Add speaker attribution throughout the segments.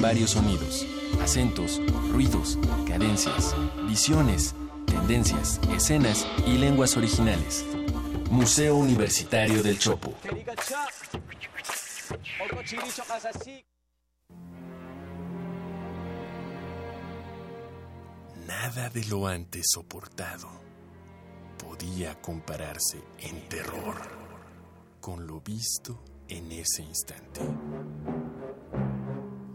Speaker 1: varios sonidos, acentos, ruidos, cadencias, visiones, tendencias, escenas y lenguas originales. Museo Universitario del Chopo. Nada de lo antes soportado podía compararse en terror con lo visto en ese instante.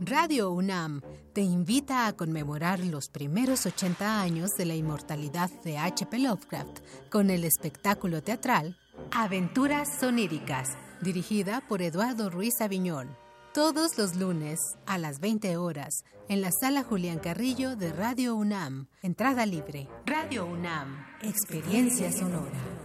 Speaker 2: Radio UNAM te invita a conmemorar los primeros 80 años de la inmortalidad de H.P. Lovecraft con el espectáculo teatral Aventuras Soníricas, dirigida por Eduardo Ruiz Aviñón. Todos los lunes a las 20 horas en la sala Julián Carrillo de Radio UNAM. Entrada libre. Radio UNAM. Experiencia sonora.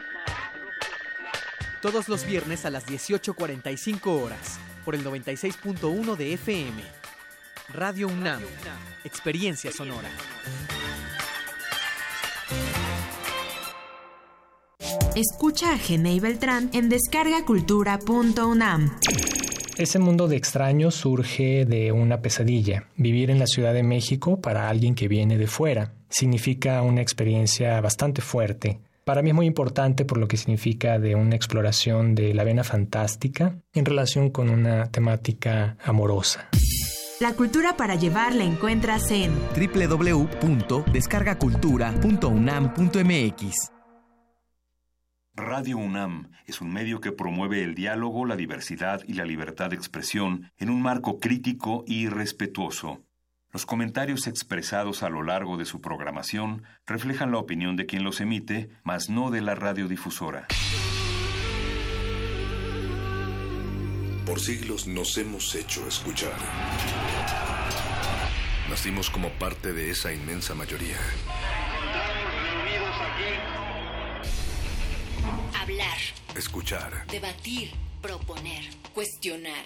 Speaker 3: Todos los viernes a las 18.45 horas, por el 96.1 de FM. Radio UNAM, Experiencia Sonora.
Speaker 4: Escucha a Genei Beltrán en descargacultura.unam.
Speaker 5: Ese mundo de extraños surge de una pesadilla. Vivir en la Ciudad de México para alguien que viene de fuera significa una experiencia bastante fuerte para mí es muy importante por lo que significa de una exploración de la vena fantástica en relación con una temática amorosa.
Speaker 4: La cultura para llevar la encuentras en
Speaker 6: www.descargacultura.unam.mx. Radio UNAM es un medio que promueve el diálogo, la diversidad y la libertad de expresión en un marco crítico y respetuoso. Los comentarios expresados a lo largo de su programación reflejan la opinión de quien los emite, mas no de la radiodifusora.
Speaker 7: Por siglos nos hemos hecho escuchar. Nacimos como parte de esa inmensa mayoría.
Speaker 8: Hablar.
Speaker 7: Escuchar.
Speaker 8: Debatir. Proponer. Cuestionar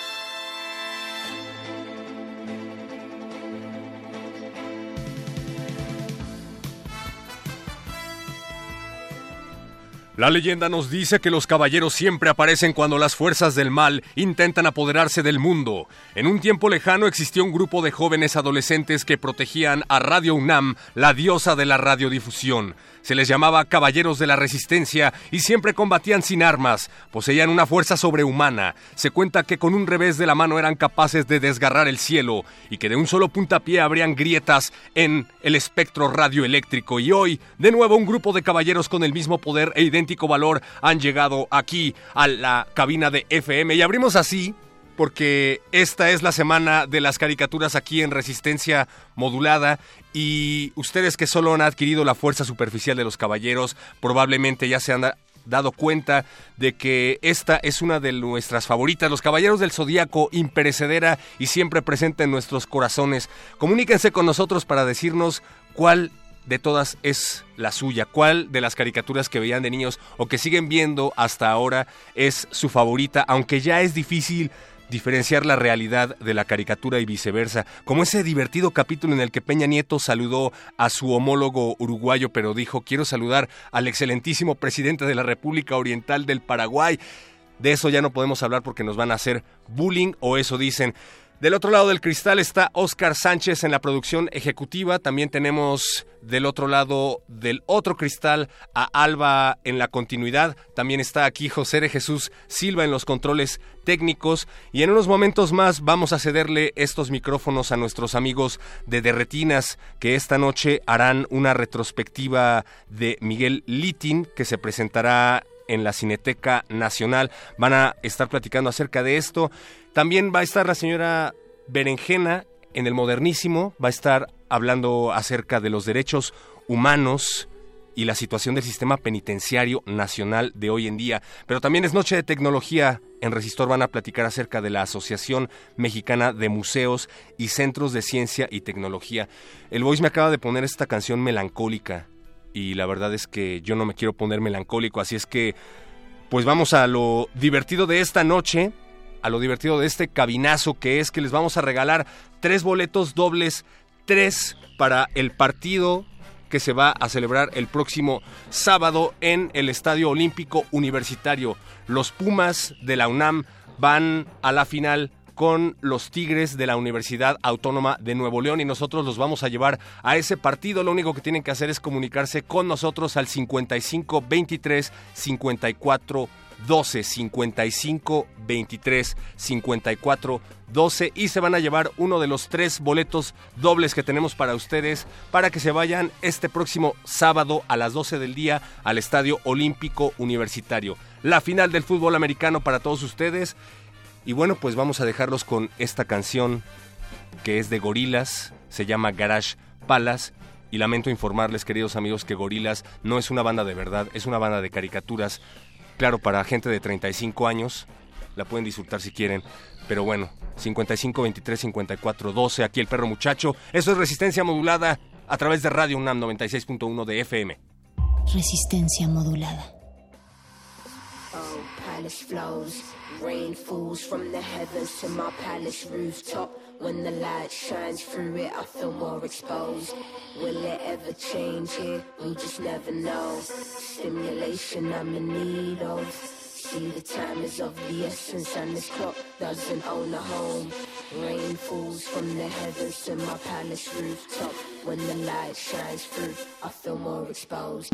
Speaker 9: La leyenda nos dice que los caballeros siempre aparecen cuando las fuerzas del mal intentan apoderarse del mundo. En un tiempo lejano existió un grupo de jóvenes adolescentes que protegían a Radio UNAM, la diosa de la radiodifusión. Se les llamaba Caballeros de la Resistencia y siempre combatían sin armas. Poseían una fuerza sobrehumana. Se cuenta que con un revés de la mano eran capaces de desgarrar el cielo y que de un solo puntapié habrían grietas en el espectro radioeléctrico. Y hoy, de nuevo, un grupo de caballeros con el mismo poder e idéntico valor han llegado aquí a la cabina de FM. Y abrimos así porque esta es la semana de las caricaturas aquí en Resistencia Modulada y ustedes que solo han adquirido la fuerza superficial de los caballeros probablemente ya se han dado cuenta de que esta es una de nuestras favoritas, Los Caballeros del Zodíaco, imperecedera y siempre presente en nuestros corazones. Comuníquense con nosotros para decirnos cuál de todas es la suya, cuál de las caricaturas que veían de niños o que siguen viendo hasta ahora es su favorita, aunque ya es difícil diferenciar la realidad de la caricatura y viceversa, como ese divertido capítulo en el que Peña Nieto saludó a su homólogo uruguayo, pero dijo, quiero saludar al excelentísimo presidente de la República Oriental del Paraguay. De eso ya no podemos hablar porque nos van a hacer bullying o eso dicen. Del otro lado del cristal está Oscar Sánchez en la producción ejecutiva. También tenemos del otro lado del otro cristal a Alba en la continuidad. También está aquí José de Jesús Silva en los controles técnicos. Y en unos momentos más vamos a cederle estos micrófonos a nuestros amigos de Derretinas que esta noche harán una retrospectiva de Miguel Litin que se presentará en la Cineteca Nacional. Van a estar platicando acerca de esto. También va a estar la señora Berenjena en el Modernísimo, va a estar hablando acerca de los derechos humanos y la situación del sistema penitenciario nacional de hoy en día. Pero también es noche de tecnología. En Resistor van a platicar acerca de la Asociación Mexicana de Museos y Centros de Ciencia y Tecnología. El Voice me acaba de poner esta canción melancólica y la verdad es que yo no me quiero poner melancólico, así es que pues vamos a lo divertido de esta noche a lo divertido de este cabinazo que es que les vamos a regalar tres boletos dobles, tres para el partido que se va a celebrar el próximo sábado en el Estadio Olímpico Universitario. Los Pumas de la UNAM van a la final con los Tigres de la Universidad Autónoma de Nuevo León y nosotros los vamos a llevar a ese partido. Lo único que tienen que hacer es comunicarse con nosotros al 55 23 54 12 55 23 54 12 y se van a llevar uno de los tres boletos dobles que tenemos para ustedes para que se vayan este próximo sábado a las 12 del día al Estadio Olímpico Universitario. La final del fútbol americano para todos ustedes. Y bueno, pues vamos a dejarlos con esta canción que es de Gorilas, se llama Garage Palace. Y lamento informarles, queridos amigos, que Gorilas no es una banda de verdad, es una banda de caricaturas Claro, para gente de 35 años, la pueden disfrutar si quieren. Pero bueno, 55 23 54 12, aquí el perro muchacho. Eso es resistencia modulada a través de Radio UNAM 96.1 de FM.
Speaker 10: Resistencia modulada.
Speaker 11: Rain falls from the heavens to my palace rooftop. When the light shines through it, I feel more exposed. Will it ever change here? We'll just never know. Stimulation I'm in need of. See, the time is of the essence, and this clock doesn't own a home. Rain falls from the heavens to my palace rooftop. When the light shines through, I feel more exposed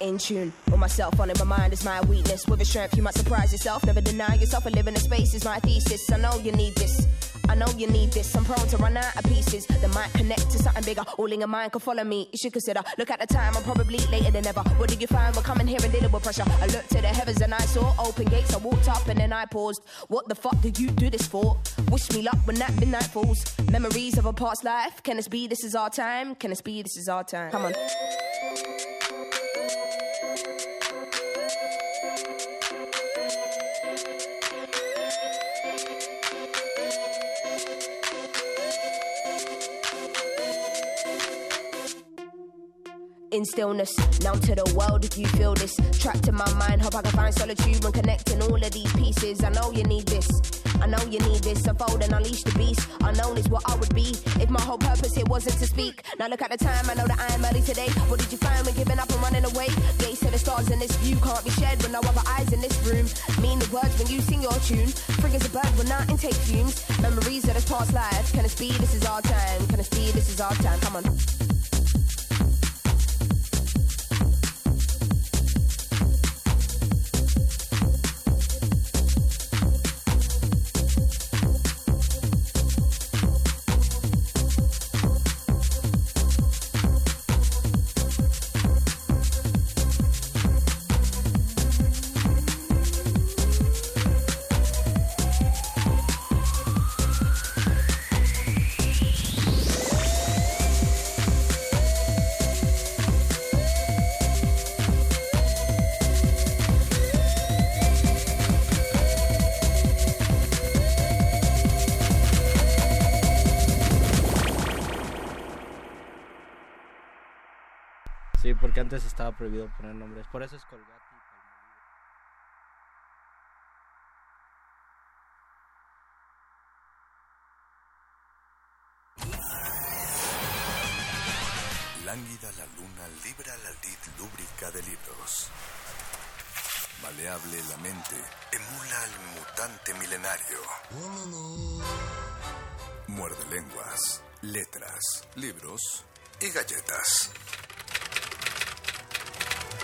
Speaker 11: in tune with myself on in my mind is my weakness with a strength you might surprise yourself never deny yourself a live in space is my thesis i know you need this I know you need this. I'm prone to run out of pieces that might connect to something bigger. All in your mind can follow me. You should consider. Look at the time. I'm probably later than ever. What did you find? We're coming here and dealing with pressure. I looked to the heavens and I saw open gates. I walked up and then I paused. What the fuck did you do this for? Wish me luck when that midnight falls. Memories of a past life. Can this be? This is our time. Can this be? This is our time. Come on. In stillness. Now to the world if you feel this. Trapped in my mind, hope I can find solitude when connecting all of these pieces. I know you need this. I know you need this. Unfold and unleash the beast. Unknown is what I would be if my whole purpose here wasn't to speak. Now look at the time, I know that I am early today. What did you find when giving up and running away? Gates to the stars in this view can't be shared with no other eyes in this room. Mean the words when you sing your tune. Free as a bird when I intake fumes. Memories of this past life. Can it be? This is our time. Can it be? This is our time. Come on.
Speaker 12: Prohibido poner nombres. Por eso es Colgate
Speaker 7: Lánguida la luna libra la lid lúbrica de libros. Maleable la mente, emula al mutante milenario. Muerde lenguas, letras, libros y galletas.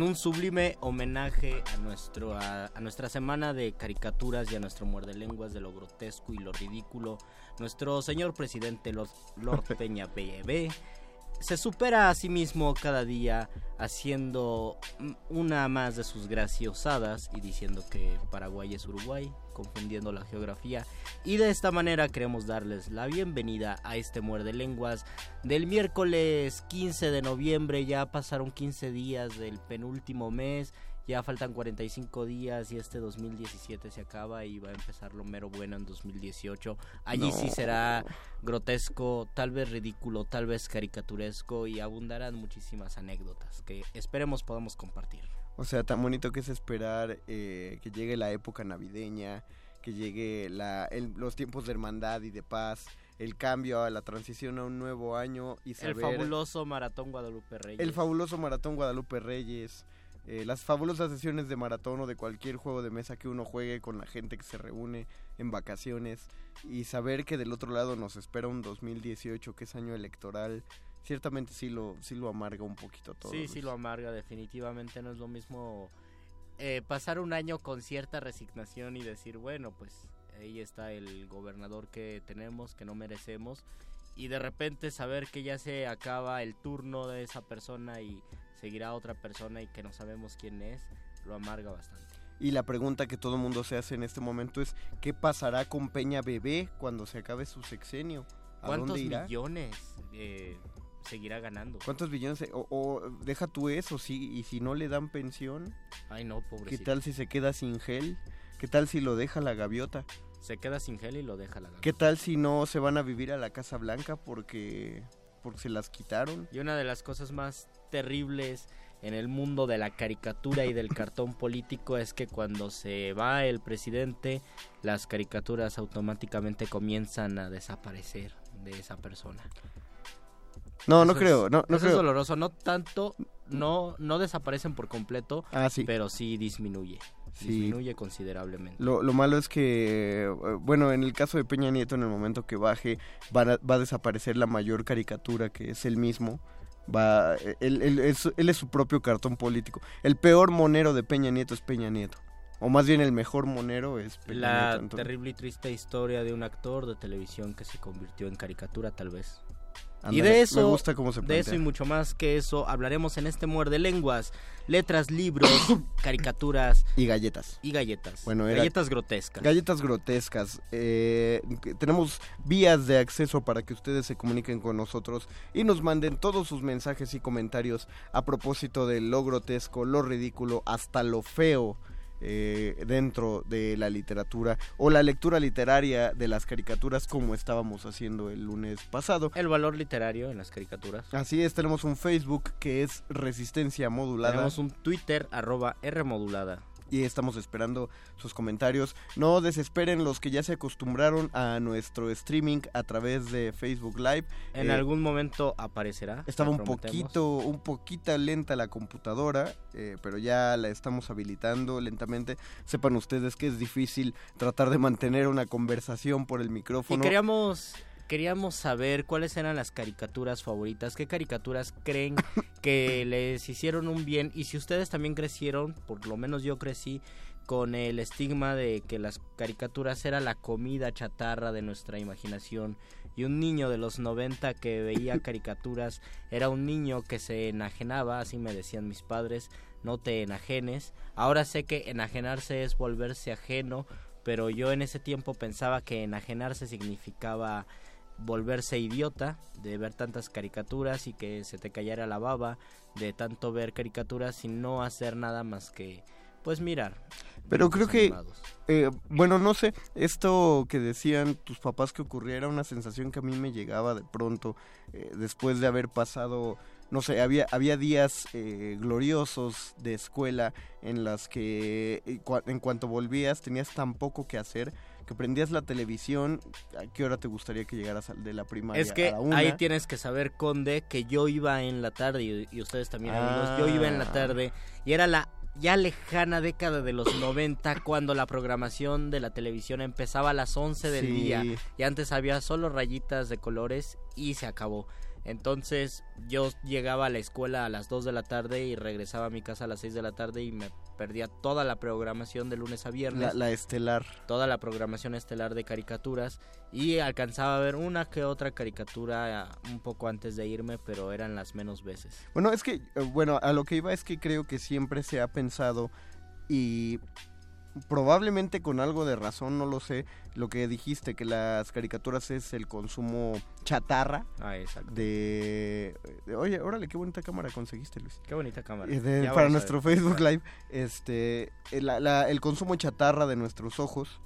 Speaker 12: En un sublime homenaje a, nuestro, a, a nuestra semana de caricaturas y a nuestro muerde lenguas de lo grotesco y lo ridículo, nuestro señor presidente Lord, Lord Peña B se supera a sí mismo cada día haciendo una más de sus graciosadas y diciendo que Paraguay es Uruguay, confundiendo la geografía. Y de esta manera queremos darles la bienvenida a este muerde lenguas del miércoles 15 de noviembre. Ya pasaron 15 días del penúltimo mes. Ya faltan 45 días y este 2017 se acaba y va a empezar lo mero bueno en 2018. Allí
Speaker 13: No.
Speaker 12: sí será grotesco, tal vez ridículo, tal vez caricaturesco y abundarán muchísimas anécdotas que esperemos podamos compartir.
Speaker 13: O sea, tan bonito que es esperar eh, que llegue la época navideña, que llegue la, el- los tiempos de hermandad y de paz, el cambio a la transición a un nuevo año y
Speaker 12: El
Speaker 13: saber...
Speaker 12: fabuloso Maratón Guadalupe Reyes.
Speaker 13: El fabuloso Maratón Guadalupe Reyes. Eh, las fabulosas sesiones de maratón o de cualquier juego de mesa que uno juegue con la gente que se reúne en vacaciones y saber que del otro lado nos espera un 2018 que es año electoral, ciertamente sí lo, sí lo amarga un poquito todo.
Speaker 12: Sí, sí lo amarga, definitivamente no es lo mismo eh, pasar un año con cierta resignación y decir, bueno, pues ahí está el gobernador que tenemos, que no merecemos, y de repente saber que ya se acaba el turno de esa persona y seguirá otra persona y que no sabemos quién es, lo amarga bastante.
Speaker 13: Y la pregunta que todo mundo se hace en este momento es ¿qué pasará con Peña Bebé cuando se acabe su sexenio? ¿A
Speaker 12: ¿Cuántos
Speaker 13: dónde irá?
Speaker 12: millones eh, seguirá ganando?
Speaker 13: ¿Cuántos billones? O, o deja tú eso, sí, y si no le dan pensión,
Speaker 12: Ay, no,
Speaker 13: ¿qué
Speaker 12: pobrecito.
Speaker 13: tal si se queda sin gel? ¿Qué tal si lo deja la gaviota?
Speaker 12: Se queda sin gel y lo deja la gana.
Speaker 13: ¿Qué tal si no se van a vivir a la Casa Blanca porque, porque se las quitaron?
Speaker 12: Y una de las cosas más terribles en el mundo de la caricatura y del cartón político es que cuando se va el presidente, las caricaturas automáticamente comienzan a desaparecer de esa persona.
Speaker 13: No, no creo, no, no
Speaker 12: eso es doloroso, no tanto, no, no desaparecen por completo,
Speaker 13: Ah, sí.
Speaker 12: pero sí disminuye,
Speaker 13: Sí.
Speaker 12: disminuye considerablemente.
Speaker 13: Lo, lo malo es que, eh, bueno, en el caso de Peña Nieto, en el momento que baje, va a, va a desaparecer la mayor caricatura, que es él mismo. Va, él, él es, él es su propio cartón político. El peor monero de Peña Nieto es Peña Nieto. O más bien el mejor monero es Peña
Speaker 12: La
Speaker 13: Nieto.
Speaker 12: terrible y triste historia de un actor de televisión que se convirtió en caricatura, tal vez. Y de
Speaker 13: me
Speaker 12: eso,
Speaker 13: gusta cómo se
Speaker 12: de eso y mucho más que eso hablaremos en este muerde lenguas, letras, libros, caricaturas
Speaker 13: Y galletas.
Speaker 12: y galletas.
Speaker 13: Bueno, era-
Speaker 12: galletas grotescas.
Speaker 13: Galletas grotescas. Eh, tenemos vías de acceso para que ustedes se comuniquen con nosotros y nos manden todos sus mensajes y comentarios a propósito de lo grotesco, lo ridículo, hasta lo feo eh, dentro de la literatura o la lectura literaria de las caricaturas como estábamos haciendo el lunes pasado.
Speaker 12: El valor literario en las caricaturas.
Speaker 13: Así es, tenemos un Facebook que es Resistencia Modulada.
Speaker 12: Tenemos un Twitter arroba R modulada.
Speaker 13: Y estamos esperando sus comentarios. No desesperen los que ya se acostumbraron a nuestro streaming a través de Facebook Live.
Speaker 12: En
Speaker 13: Eh,
Speaker 12: algún momento aparecerá.
Speaker 13: Estaba un poquito, un poquito lenta la computadora, eh, pero ya la estamos habilitando lentamente. Sepan ustedes que es difícil tratar de mantener una conversación por el
Speaker 12: Y
Speaker 13: micrófono.
Speaker 12: queríamos, queríamos saber cuáles eran las caricaturas favoritas, qué caricaturas creen que les hicieron un bien y si ustedes también crecieron, por lo menos yo crecí con el estigma de que las caricaturas era la comida chatarra de nuestra imaginación y un niño de los 90 que veía caricaturas era un niño que se enajenaba, así me decían mis padres, no te enajenes. Ahora sé que enajenarse es volverse ajeno, pero yo en ese tiempo pensaba que enajenarse significaba volverse idiota de ver tantas caricaturas y que se te callara la baba de tanto ver caricaturas y no hacer nada más que pues mirar.
Speaker 13: Pero creo que, eh, bueno, no sé, esto que decían tus papás que ocurría era una sensación que a mí me llegaba de pronto, eh, después de haber pasado no sé, había, había días eh, gloriosos de escuela en las que eh, en cuanto volvías tenías tan poco que hacer que prendías la televisión, ¿a qué hora te gustaría que llegaras al- de la primaria?
Speaker 12: Es que
Speaker 13: a la una?
Speaker 12: ahí tienes que saber, Conde, que yo iba en la tarde y, y ustedes también, amigos. Yo iba en la
Speaker 13: Ah.
Speaker 12: tarde y era la ya lejana década de los 90 cuando la programación de la televisión empezaba a las 11 del
Speaker 13: Sí.
Speaker 12: día y antes había solo rayitas de colores y se acabó. Entonces yo llegaba a la escuela a las 2 de la tarde y regresaba a mi casa a las 6 de la tarde y me perdía toda la programación de lunes a viernes
Speaker 13: La, la estelar.
Speaker 12: toda la programación estelar de caricaturas y alcanzaba a ver una que otra caricatura eh, un poco antes de irme, pero eran las menos veces.
Speaker 13: Bueno, es que, eh, bueno, a lo que iba es que creo que siempre se ha pensado y probablemente con algo de razón, no lo sé, lo que dijiste, que las caricaturas es el consumo chatarra
Speaker 12: Ah, exacto.
Speaker 13: de... de- oye, órale, qué bonita cámara conseguiste, Luis.
Speaker 12: Qué bonita cámara.
Speaker 13: Eh, de- para nuestro. Facebook Live, este, la- la- el consumo chatarra de nuestros ojos,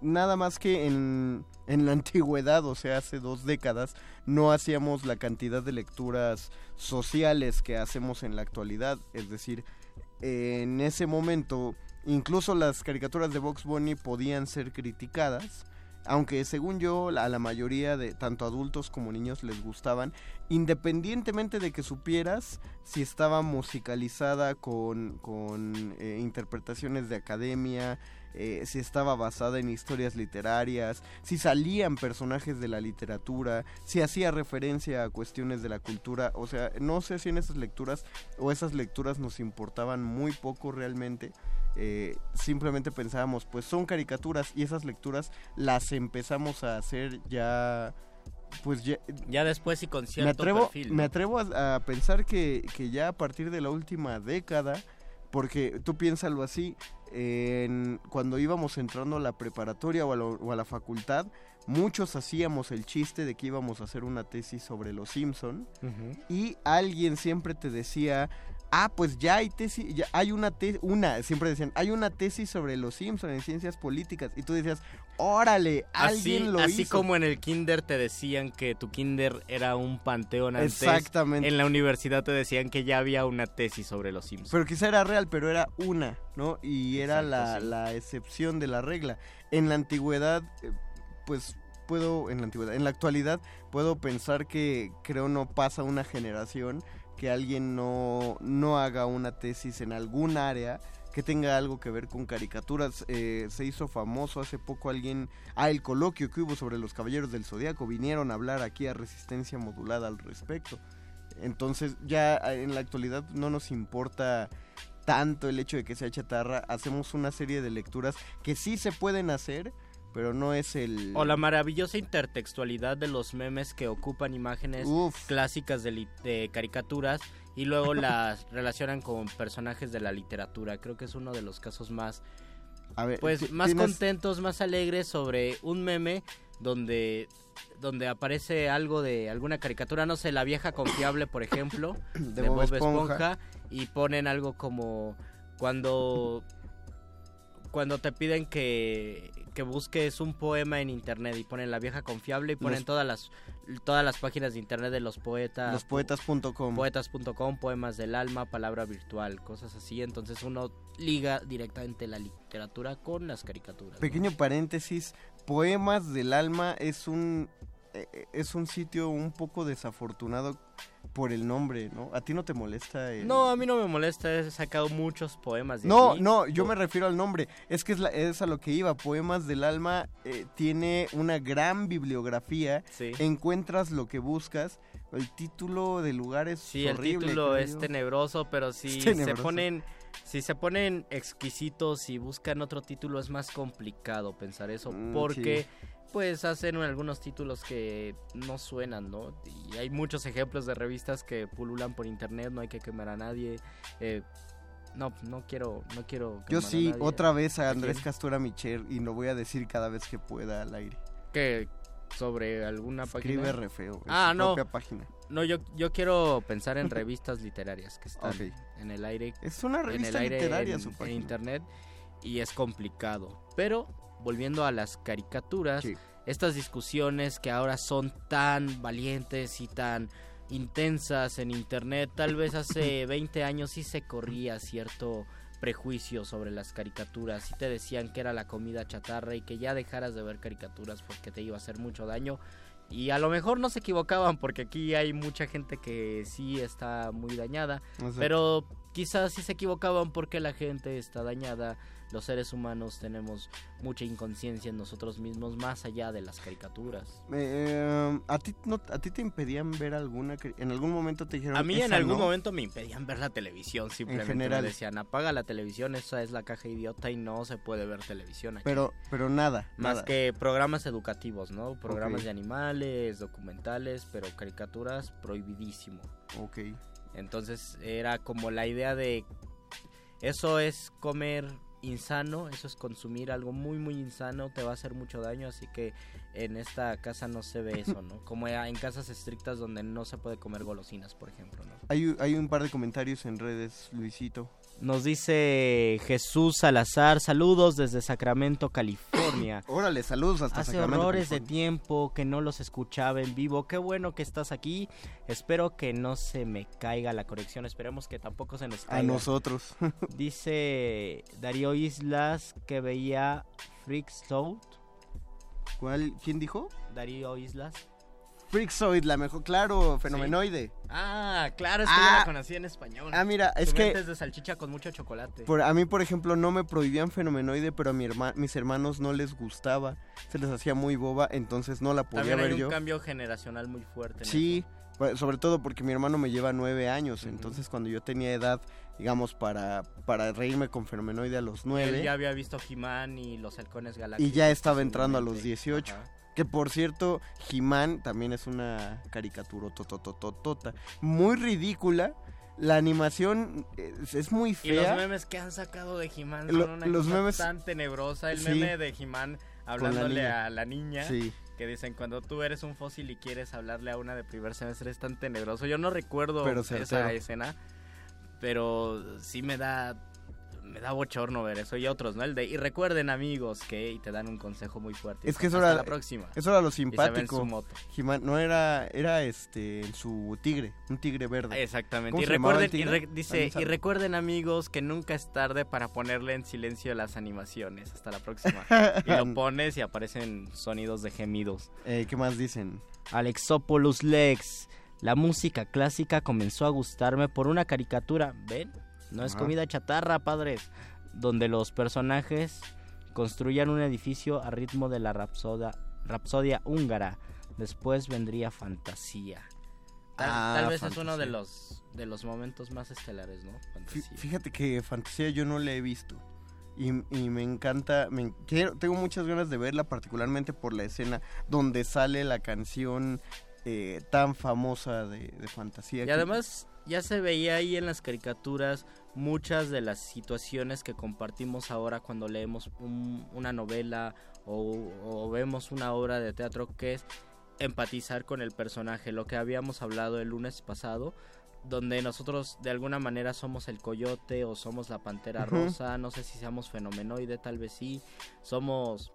Speaker 13: nada más que en, en la antigüedad, o sea, hace dos décadas, no hacíamos la cantidad de lecturas sociales que hacemos en la actualidad, es decir, en ese momento, incluso las caricaturas de Box Bunny podían ser criticadas. Aunque según yo a la mayoría de tanto adultos como niños les gustaban, independientemente de que supieras si estaba musicalizada con, con, eh, interpretaciones de academia, eh, si estaba basada en historias literarias, si salían personajes de la literatura, si hacía referencia a cuestiones de la cultura, o sea, no sé si en esas lecturas o esas lecturas nos importaban muy poco realmente. Eh, simplemente pensábamos, pues son caricaturas y esas lecturas las empezamos a hacer ya pues ya,
Speaker 12: Ya después y con
Speaker 13: me
Speaker 12: cierto
Speaker 13: atrevo,
Speaker 12: perfil.
Speaker 13: me atrevo a, a pensar que, que ya a partir de la última década, porque tú piénsalo así, en- cuando íbamos entrando a la preparatoria o a, lo- o a la facultad, muchos hacíamos el chiste de que íbamos a hacer una tesis sobre los Simpson y alguien siempre te decía, ah, pues ya hay tesis, ya hay una tesis, una, siempre decían, hay una tesis sobre los Simpson en ciencias políticas y tú decías, órale,
Speaker 12: Así,
Speaker 13: alguien lo
Speaker 12: así
Speaker 13: hizo.
Speaker 12: como en el kinder te decían que tu kinder era un panteón antes,
Speaker 13: Exactamente.
Speaker 12: en la universidad te decían que ya había una tesis sobre los Simpsons.
Speaker 13: Pero quizá era real, pero era una, ¿no? Y era
Speaker 12: Exacto,
Speaker 13: la,
Speaker 12: sí.
Speaker 13: la excepción de la regla. En la antigüedad, eh, pues puedo, en la antigüedad, en la actualidad, puedo pensar que creo no pasa una generación que alguien no, no haga una tesis en algún área que tenga algo que ver con caricaturas. Eh, se hizo famoso hace poco alguien, ah, el coloquio que hubo sobre los Caballeros del Zodiaco, vinieron a hablar aquí a Resistencia Modulada al respecto. Entonces ya eh, en la actualidad no nos importa tanto el hecho de que sea chatarra, hacemos una serie de lecturas que sí se pueden hacer, pero no es el...
Speaker 12: O la maravillosa intertextualidad de los memes que ocupan imágenes
Speaker 13: Uf.
Speaker 12: clásicas de, de caricaturas y luego las relacionan con personajes de la literatura. Creo que es uno de los casos más,
Speaker 13: A ver,
Speaker 12: pues, más
Speaker 13: tienes-
Speaker 12: contentos, más alegres sobre un meme donde donde aparece algo de alguna caricatura, no sé, la vieja confiable, por ejemplo,
Speaker 13: De
Speaker 12: de,
Speaker 13: Bob
Speaker 12: Bob,
Speaker 13: Esponja.
Speaker 12: Esponja. y ponen algo como cuando cuando te piden que, que busques un poema en internet y ponen la vieja confiable y ponen
Speaker 13: Los-
Speaker 12: todas las todas las páginas de internet de los poetas
Speaker 13: Lospoetas.com.
Speaker 12: poetas.com, poemas del alma, palabra virtual, cosas así, entonces uno liga directamente la literatura con las caricaturas. ¿no?
Speaker 13: Pequeño paréntesis, Poemas del Alma es un es un sitio un poco desafortunado por el nombre, ¿no? ¿A ti no te molesta el...
Speaker 12: No, a mí no me molesta, he sacado muchos poemas de
Speaker 13: No, no, yo me refiero al nombre. Es que es, la- es a lo que iba. Poemas del Alma eh, tiene una gran bibliografía.
Speaker 12: Sí.
Speaker 13: Encuentras lo que buscas. El título del lugar es
Speaker 12: Sí,
Speaker 13: horrible.
Speaker 12: el título es tenebroso, pero si se ponen si se ponen exquisitos y buscan otro título es más complicado pensar eso
Speaker 13: Mm,
Speaker 12: porque
Speaker 13: sí.
Speaker 12: Pues hacen algunos títulos que no suenan, ¿no? Y hay muchos ejemplos de revistas que pululan por internet, no hay que quemar a nadie. eh, no, no quiero, no quiero.
Speaker 13: Yo
Speaker 12: a
Speaker 13: sí,
Speaker 12: nadie.
Speaker 13: otra vez a
Speaker 12: ¿A
Speaker 13: Andrés? Castura Michel y lo voy a decir cada vez que pueda al aire.
Speaker 12: que sobre alguna
Speaker 13: Escribe
Speaker 12: página.
Speaker 13: re feo. en
Speaker 12: Ah, no.
Speaker 13: propia página.
Speaker 12: No, yo, yo quiero pensar en revistas literarias que están en el aire.
Speaker 13: Es una
Speaker 12: en
Speaker 13: revista
Speaker 12: el aire
Speaker 13: literaria
Speaker 12: en,
Speaker 13: su
Speaker 12: en
Speaker 13: página.
Speaker 12: internet y es complicado. Pero volviendo a las caricaturas,
Speaker 13: Sí.
Speaker 12: estas discusiones que ahora son tan valientes y tan intensas en internet. Tal vez hace 20 años sí se corría cierto prejuicio sobre las caricaturas. y te decían que era la comida chatarra y que ya dejaras de ver caricaturas porque te iba a hacer mucho daño. Y a lo mejor no se equivocaban porque aquí hay mucha gente que sí está muy dañada. Pero quizás sí se equivocaban porque la gente está dañada los seres humanos tenemos mucha inconsciencia en nosotros mismos más allá de las caricaturas.
Speaker 13: Eh, ¿a, ti no, ¿A ti te impedían ver alguna? ¿En algún momento te dijeron
Speaker 12: A mí en algún momento me impedían ver la televisión, simplemente
Speaker 13: en general.
Speaker 12: me decían apaga la televisión, esa es la caja idiota y no se puede ver televisión aquí.
Speaker 13: Pero, pero nada.
Speaker 12: Más que programas educativos, ¿no? Programas de animales, documentales, pero caricaturas prohibidísimo.
Speaker 13: Ok.
Speaker 12: Entonces era como la idea de eso es comer insano, eso es consumir algo muy muy insano, te va a hacer mucho daño, así que en esta casa no se ve eso, ¿no? Como en casas estrictas donde no se puede comer golosinas, por ejemplo, ¿no?
Speaker 13: Hay, hay un par de comentarios en redes, Luisito.
Speaker 12: Nos dice Jesús Salazar, saludos desde Sacramento, California.
Speaker 13: Órale, saludos hasta
Speaker 12: Hace
Speaker 13: Sacramento.
Speaker 12: horrores de tiempo que no los escuchaba en vivo. Qué bueno que estás aquí. Espero que no se me caiga la conexión. Esperemos que tampoco se nos caiga.
Speaker 13: A nosotros.
Speaker 12: dice Darío Islas que veía Freaks Out.
Speaker 13: ¿Cuál? ¿Quién dijo?
Speaker 12: Darío Islas.
Speaker 13: Freakzoid, la mejor, claro, fenomenoide.
Speaker 12: Ah, claro, es que yo la conocí en español.
Speaker 13: Ah, mira, es que...
Speaker 12: de salchicha con mucho chocolate.
Speaker 13: Por, a mí, por ejemplo, no me prohibían fenomenoide, pero a mi herma, mis hermanos no les gustaba. Se les hacía muy boba, entonces no la podía
Speaker 12: También
Speaker 13: ver
Speaker 12: hay un
Speaker 13: yo.
Speaker 12: cambio generacional muy fuerte. en
Speaker 13: Sí, pa- sobre todo porque mi hermano me lleva nueve años, entonces cuando yo tenía edad, digamos, para, para reírme con fenomenoide a los
Speaker 12: eso.
Speaker 13: nueve,
Speaker 12: Él ya había visto He-Man y los halcones galácticos.
Speaker 13: y ya estaba entrando a los 18.
Speaker 12: Ajá.
Speaker 13: Que por cierto, He-Man también es una caricatura totototota. Muy ridícula. La animación es, es muy
Speaker 12: Y los
Speaker 13: fea.
Speaker 12: memes que han sacado de He-Man
Speaker 13: Lo-
Speaker 12: son una
Speaker 13: los memes-
Speaker 12: tan tenebrosa. El
Speaker 13: Sí.
Speaker 12: meme de He-Man hablándole a la niña.
Speaker 13: Sí.
Speaker 12: Que dicen, cuando tú eres un fósil y quieres hablarle a una de primer semestre es tan tenebroso. Yo no recuerdo
Speaker 13: Pero
Speaker 12: esa escena, pero sí me da me da bochorno ver eso y otros, ¿no? El de, y recuerden amigos que y te dan un consejo muy fuerte.
Speaker 13: Es que eso era,
Speaker 12: la próxima.
Speaker 13: eso era lo
Speaker 12: Y se ve en
Speaker 13: simpático.
Speaker 12: su moto.
Speaker 13: He-Man no era, era este, en su tigre, un tigre verde.
Speaker 12: Exactamente.
Speaker 13: ¿Cómo
Speaker 12: Y
Speaker 13: se llamaba el
Speaker 12: recuerden, y
Speaker 13: tigre?
Speaker 12: re- dice,
Speaker 13: ¿Alguien
Speaker 12: y recuerden amigos que nunca es tarde para ponerle en silencio las animaciones. Hasta la próxima. y lo pones y aparecen sonidos de gemidos.
Speaker 13: Eh, ¿Qué más dicen?
Speaker 12: Alexopoulos Lex. La música clásica comenzó a gustarme por una caricatura. ¿Ven? No es comida chatarra, padres. Donde los personajes construían un edificio a ritmo de la rapsoda, rapsodia húngara. Después vendría fantasía. Tal,
Speaker 13: Ah,
Speaker 12: tal vez es uno de los de los momentos más estelares, ¿no? Fantasía.
Speaker 13: Fíjate que Fantasía yo no la he visto. Y, y me encanta, me, quiero, tengo muchas ganas de verla, particularmente por la escena donde sale la canción eh, tan famosa de, de Fantasía.
Speaker 12: Y
Speaker 13: que-
Speaker 12: además ya se veía ahí en las caricaturas muchas de las situaciones que compartimos ahora cuando leemos un- una novela o, o vemos una obra de teatro que es empatizar con el personaje, lo que habíamos hablado el lunes pasado, donde nosotros de alguna manera somos el coyote o somos la pantera rosa, no sé si seamos fenomenoide, tal vez sí, somos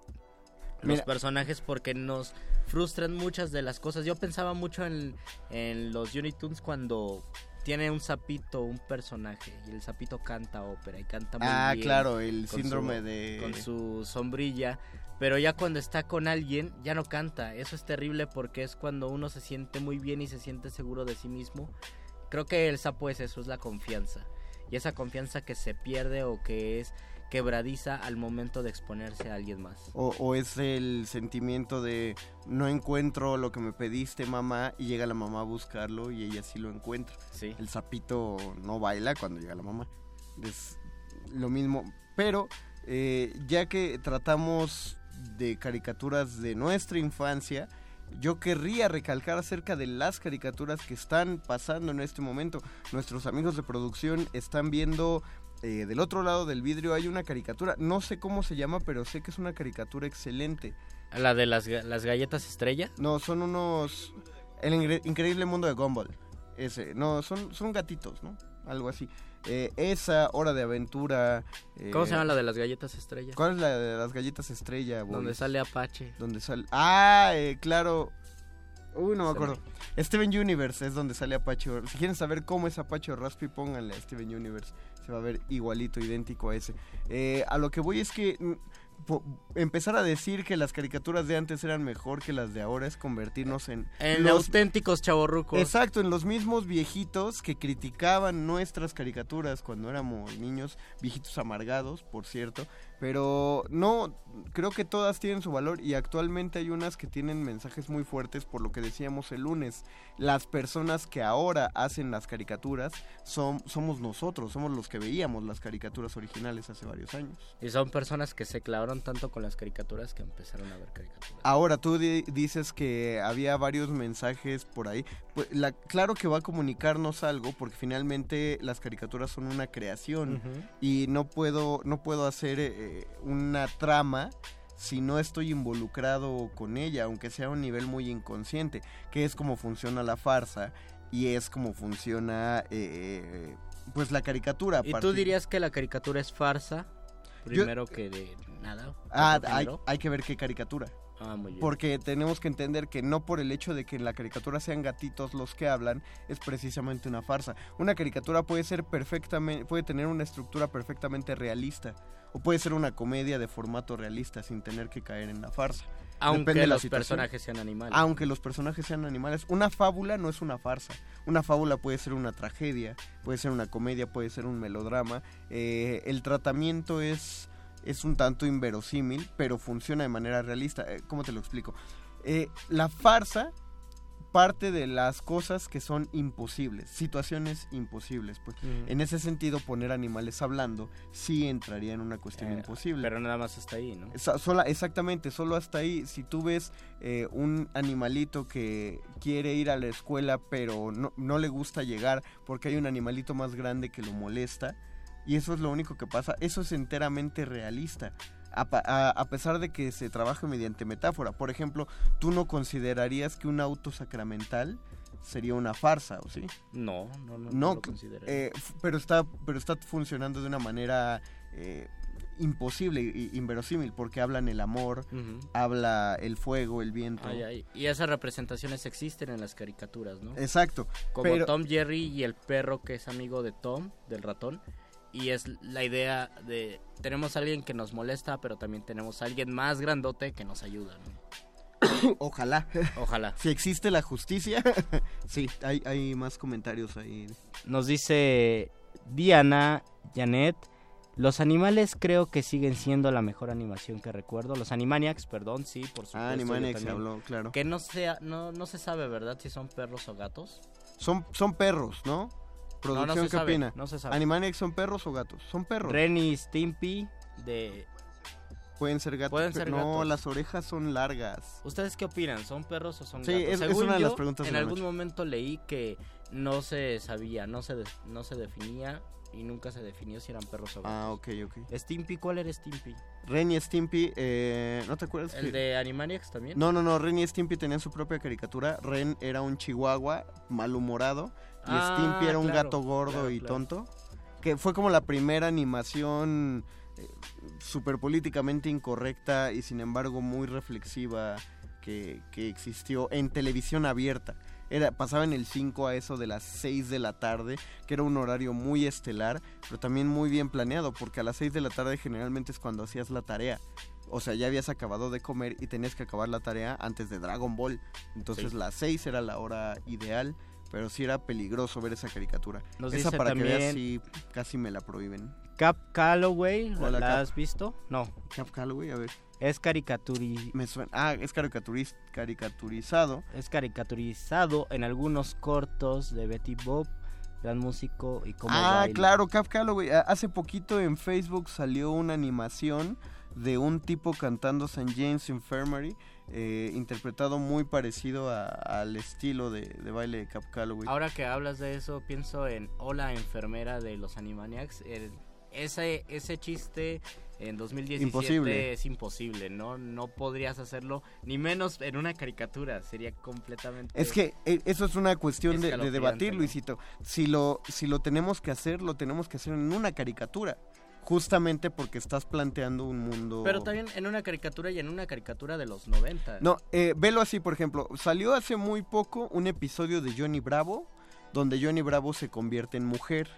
Speaker 12: los
Speaker 13: Mira.
Speaker 12: personajes porque nos frustran muchas de las cosas. Yo pensaba mucho en, en los Looney Tunes cuando tiene un sapito, un personaje, y el sapito canta ópera y canta muy
Speaker 13: Ah,
Speaker 12: bien.
Speaker 13: claro, el síndrome
Speaker 12: su-
Speaker 13: de...
Speaker 12: Con su sombrilla, pero ya cuando está con alguien ya no canta. Eso es terrible porque es cuando uno se siente muy bien y se siente seguro de sí mismo. Creo que el sapo es eso, es la confianza. Y esa confianza que se pierde o que es quebradiza al momento de exponerse a alguien más.
Speaker 13: O, o es el sentimiento de no encuentro lo que me pediste mamá y llega la mamá a buscarlo y ella sí lo encuentra.
Speaker 12: Sí.
Speaker 13: El sapito no baila cuando llega la mamá. Es lo mismo. Pero eh, ya que tratamos de caricaturas de nuestra infancia, yo querría recalcar acerca de las caricaturas que están pasando en este momento. Nuestros amigos de producción están viendo eh, del otro lado del vidrio hay una caricatura, no sé cómo se llama, pero sé que es una caricatura excelente.
Speaker 12: ¿La de las, las galletas estrella?
Speaker 13: No, son unos... El increíble mundo de Gumball. Ese, no, son, son gatitos, ¿no? Algo así. Eh, esa, Hora de Aventura. eh,
Speaker 12: ¿Cómo se llama la de las galletas estrella?
Speaker 13: ¿Cuál es la de las galletas estrella?
Speaker 12: Donde
Speaker 13: Boris?
Speaker 12: sale Apache.
Speaker 13: Donde sale... Ah, claro. Uy, no me acuerdo. Steven Universe es donde sale Apache. Si quieren saber cómo es Apache Raspi, pónganle a Steven Universe. Se va a ver igualito, idéntico a ese. Eh, a lo que voy es que mm, empezar a decir que las caricaturas de antes eran mejor que las de ahora es convertirnos en...
Speaker 12: En los, auténticos chavorrucos.
Speaker 13: Exacto, en los mismos viejitos que criticaban nuestras caricaturas cuando éramos niños, viejitos amargados, por cierto, pero no, creo que todas tienen su valor y actualmente hay unas que tienen mensajes muy fuertes por lo que decíamos el lunes. Las personas que ahora hacen las caricaturas son, somos nosotros, somos los que veíamos las caricaturas originales hace varios años.
Speaker 12: Y son personas que se clavaron tanto con las caricaturas que empezaron a ver caricaturas.
Speaker 13: Ahora tú dices que había varios mensajes por ahí. Pues, la, claro que va a comunicarnos algo porque finalmente las caricaturas son una creación y no puedo, no puedo hacer... Eh, eh, una trama si no estoy involucrado con ella, aunque sea a un nivel muy inconsciente, que es como funciona la farsa y es como funciona eh, pues la caricatura.
Speaker 12: ¿Y tú dirías que la caricatura es farsa? Primero que de nada.
Speaker 13: Ah, hay, que ver qué caricatura. Ah, Porque tenemos que entender que no por el hecho de que en la caricatura sean gatitos los que hablan, es precisamente una farsa. Una caricatura puede ser perfectamente, puede tener una estructura perfectamente realista o puede ser una comedia de formato realista sin tener que caer en la farsa.
Speaker 12: Aunque los personajes sean animales.
Speaker 13: Aunque los personajes sean animales. Una fábula no es una farsa. Una fábula puede ser una tragedia, puede ser una comedia, puede ser un melodrama. Eh, el tratamiento es, es un tanto inverosímil, pero funciona de manera realista. Eh, ¿Cómo te lo explico? Eh, la farsa parte de las cosas que son imposibles, situaciones imposibles. Pues mm. en ese sentido, poner animales hablando sí entraría en una cuestión eh, imposible.
Speaker 12: Pero nada más hasta ahí, ¿no?
Speaker 13: sola, exactamente, solo hasta ahí. Si tú ves eh, un animalito que quiere ir a la escuela, pero no, no le gusta llegar porque hay un animalito más grande que lo molesta, y eso es lo único que pasa, eso es enteramente realista a, pesar de que se trabaja mediante metáfora. Por ejemplo, ¿tú no considerarías que un auto sacramental sería una farsa, ¿o sí?
Speaker 12: No, no, no, no, lo
Speaker 13: eh, pero está, pero está funcionando de una manera eh, imposible e inverosímil porque hablan el amor, habla el fuego, el viento.
Speaker 12: Y esas representaciones existen en las caricaturas, ¿no?
Speaker 13: Exacto.
Speaker 12: Como Tom Jerry y el perro que es amigo de Tom, del ratón y es la idea de tenemos a alguien que nos molesta, pero también tenemos a alguien más grandote que nos ayuda.
Speaker 13: Ojalá.
Speaker 12: Ojalá.
Speaker 13: si existe la justicia, sí, hay, hay más comentarios ahí.
Speaker 12: Nos dice Diana Janet. Los animales creo que siguen siendo la mejor animación que recuerdo. Los Animaniacs, perdón, sí, por supuesto. Ah,
Speaker 13: Animaniacs habló, claro.
Speaker 12: Que no, sea, no, no se sabe, ¿verdad? Si son perros o gatos.
Speaker 13: Son, son perros, ¿no? Producción,
Speaker 12: no,
Speaker 13: ¿qué opina?
Speaker 12: No se sabe.
Speaker 13: ¿Animaniacs son perros o gatos? Son perros.
Speaker 12: Renny Stimpy de...
Speaker 13: Pueden ser gatos.
Speaker 12: Pueden ser
Speaker 13: no, las orejas son largas.
Speaker 12: ¿Ustedes qué opinan? ¿Son perros o son
Speaker 13: sí,
Speaker 12: gatos?
Speaker 13: Sí, es, una de las preguntas.
Speaker 12: En algún momento leí que no se sabía, no se, no se definía y nunca se definió si eran perros o gatos.
Speaker 13: Ah, ok, ok.
Speaker 12: Stimpy, ¿cuál era Stimpy?
Speaker 13: Ren y Stimpy, eh, ¿no te acuerdas?
Speaker 12: ¿El de Animaniacs también?
Speaker 13: No, no, no, Ren y Stimpy tenían su propia caricatura. Ren era un chihuahua malhumorado y ah, Stimpy era un gato gordo y tonto. Que fue como la primera animación eh, súper políticamente incorrecta y sin embargo muy reflexiva que, que existió en televisión abierta era, pasaba en el 5 a eso de las 6 de la tarde, que era un horario muy estelar, pero también muy bien planeado, porque a las 6 de la tarde generalmente es cuando hacías la tarea. O sea, ya habías acabado de comer y tenías que acabar la tarea antes de Dragon Ball. Entonces las 6 era la hora ideal, pero sí era peligroso ver esa caricatura. esa para que veas si casi me la prohíben.
Speaker 12: Cap Calloway, ¿la has visto? No.
Speaker 13: Cap Calloway, a ver.
Speaker 12: Es caricaturi...
Speaker 13: Me suena... Ah, es caricaturiz... caricaturizado.
Speaker 12: Es caricaturizado en algunos cortos de Betty Bob, gran músico y como
Speaker 13: Ah, claro, Cap Calloway. Hace poquito en Facebook salió una animación de un tipo cantando St. James Infirmary, eh, interpretado muy parecido al estilo de, baile de Cap Calloway.
Speaker 12: Ahora que hablas de eso, pienso en Hola enfermera de los Animaniacs. ese, ese chiste en 2017 es imposible, ¿no? No podrías hacerlo, ni menos en una caricatura, sería completamente...
Speaker 13: Es que eh, eso es una cuestión de, debatir, Luisito. Si lo, si lo tenemos que hacer, lo tenemos que hacer en una caricatura justamente porque estás planteando un mundo...
Speaker 12: Pero también en una caricatura y en una caricatura de los 90.
Speaker 13: No, eh, velo así, por ejemplo, salió hace muy poco un episodio de Johnny Bravo, donde Johnny Bravo se convierte en mujer,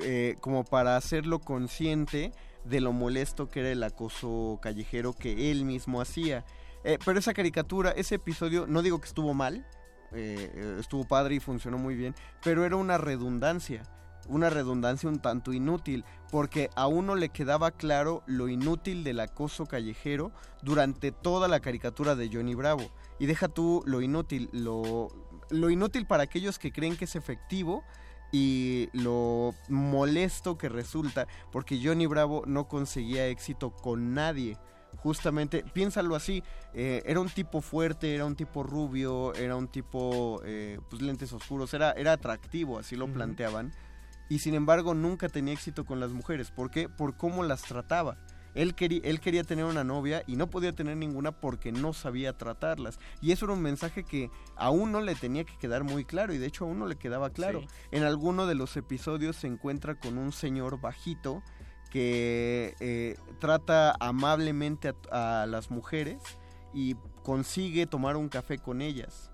Speaker 13: eh, como para hacerlo consciente de lo molesto que era el acoso callejero que él mismo hacía. Eh, pero esa caricatura, ese episodio, no digo que estuvo mal, eh, estuvo padre y funcionó muy bien, pero era una redundancia, una redundancia un tanto inútil, porque a uno le quedaba claro lo inútil del acoso callejero durante toda la caricatura de Johnny Bravo. Y deja tú lo inútil, lo, lo inútil para aquellos que creen que es efectivo y lo molesto que resulta porque Johnny Bravo no conseguía éxito con nadie. Justamente, piénsalo así, eh, era un tipo fuerte, era un tipo rubio, era un tipo, eh, pues lentes oscuros, era, era atractivo, así lo planteaban, y sin embargo nunca tenía éxito con las mujeres, ¿por qué? Por cómo las trataba. Él quería, él quería tener una novia y no podía tener ninguna porque no sabía tratarlas. Y eso era un mensaje que a uno le tenía que quedar muy claro y de hecho a uno le quedaba claro. En alguno de los episodios se encuentra con un señor bajito que eh, trata amablemente a, las mujeres y consigue tomar un café con ellas.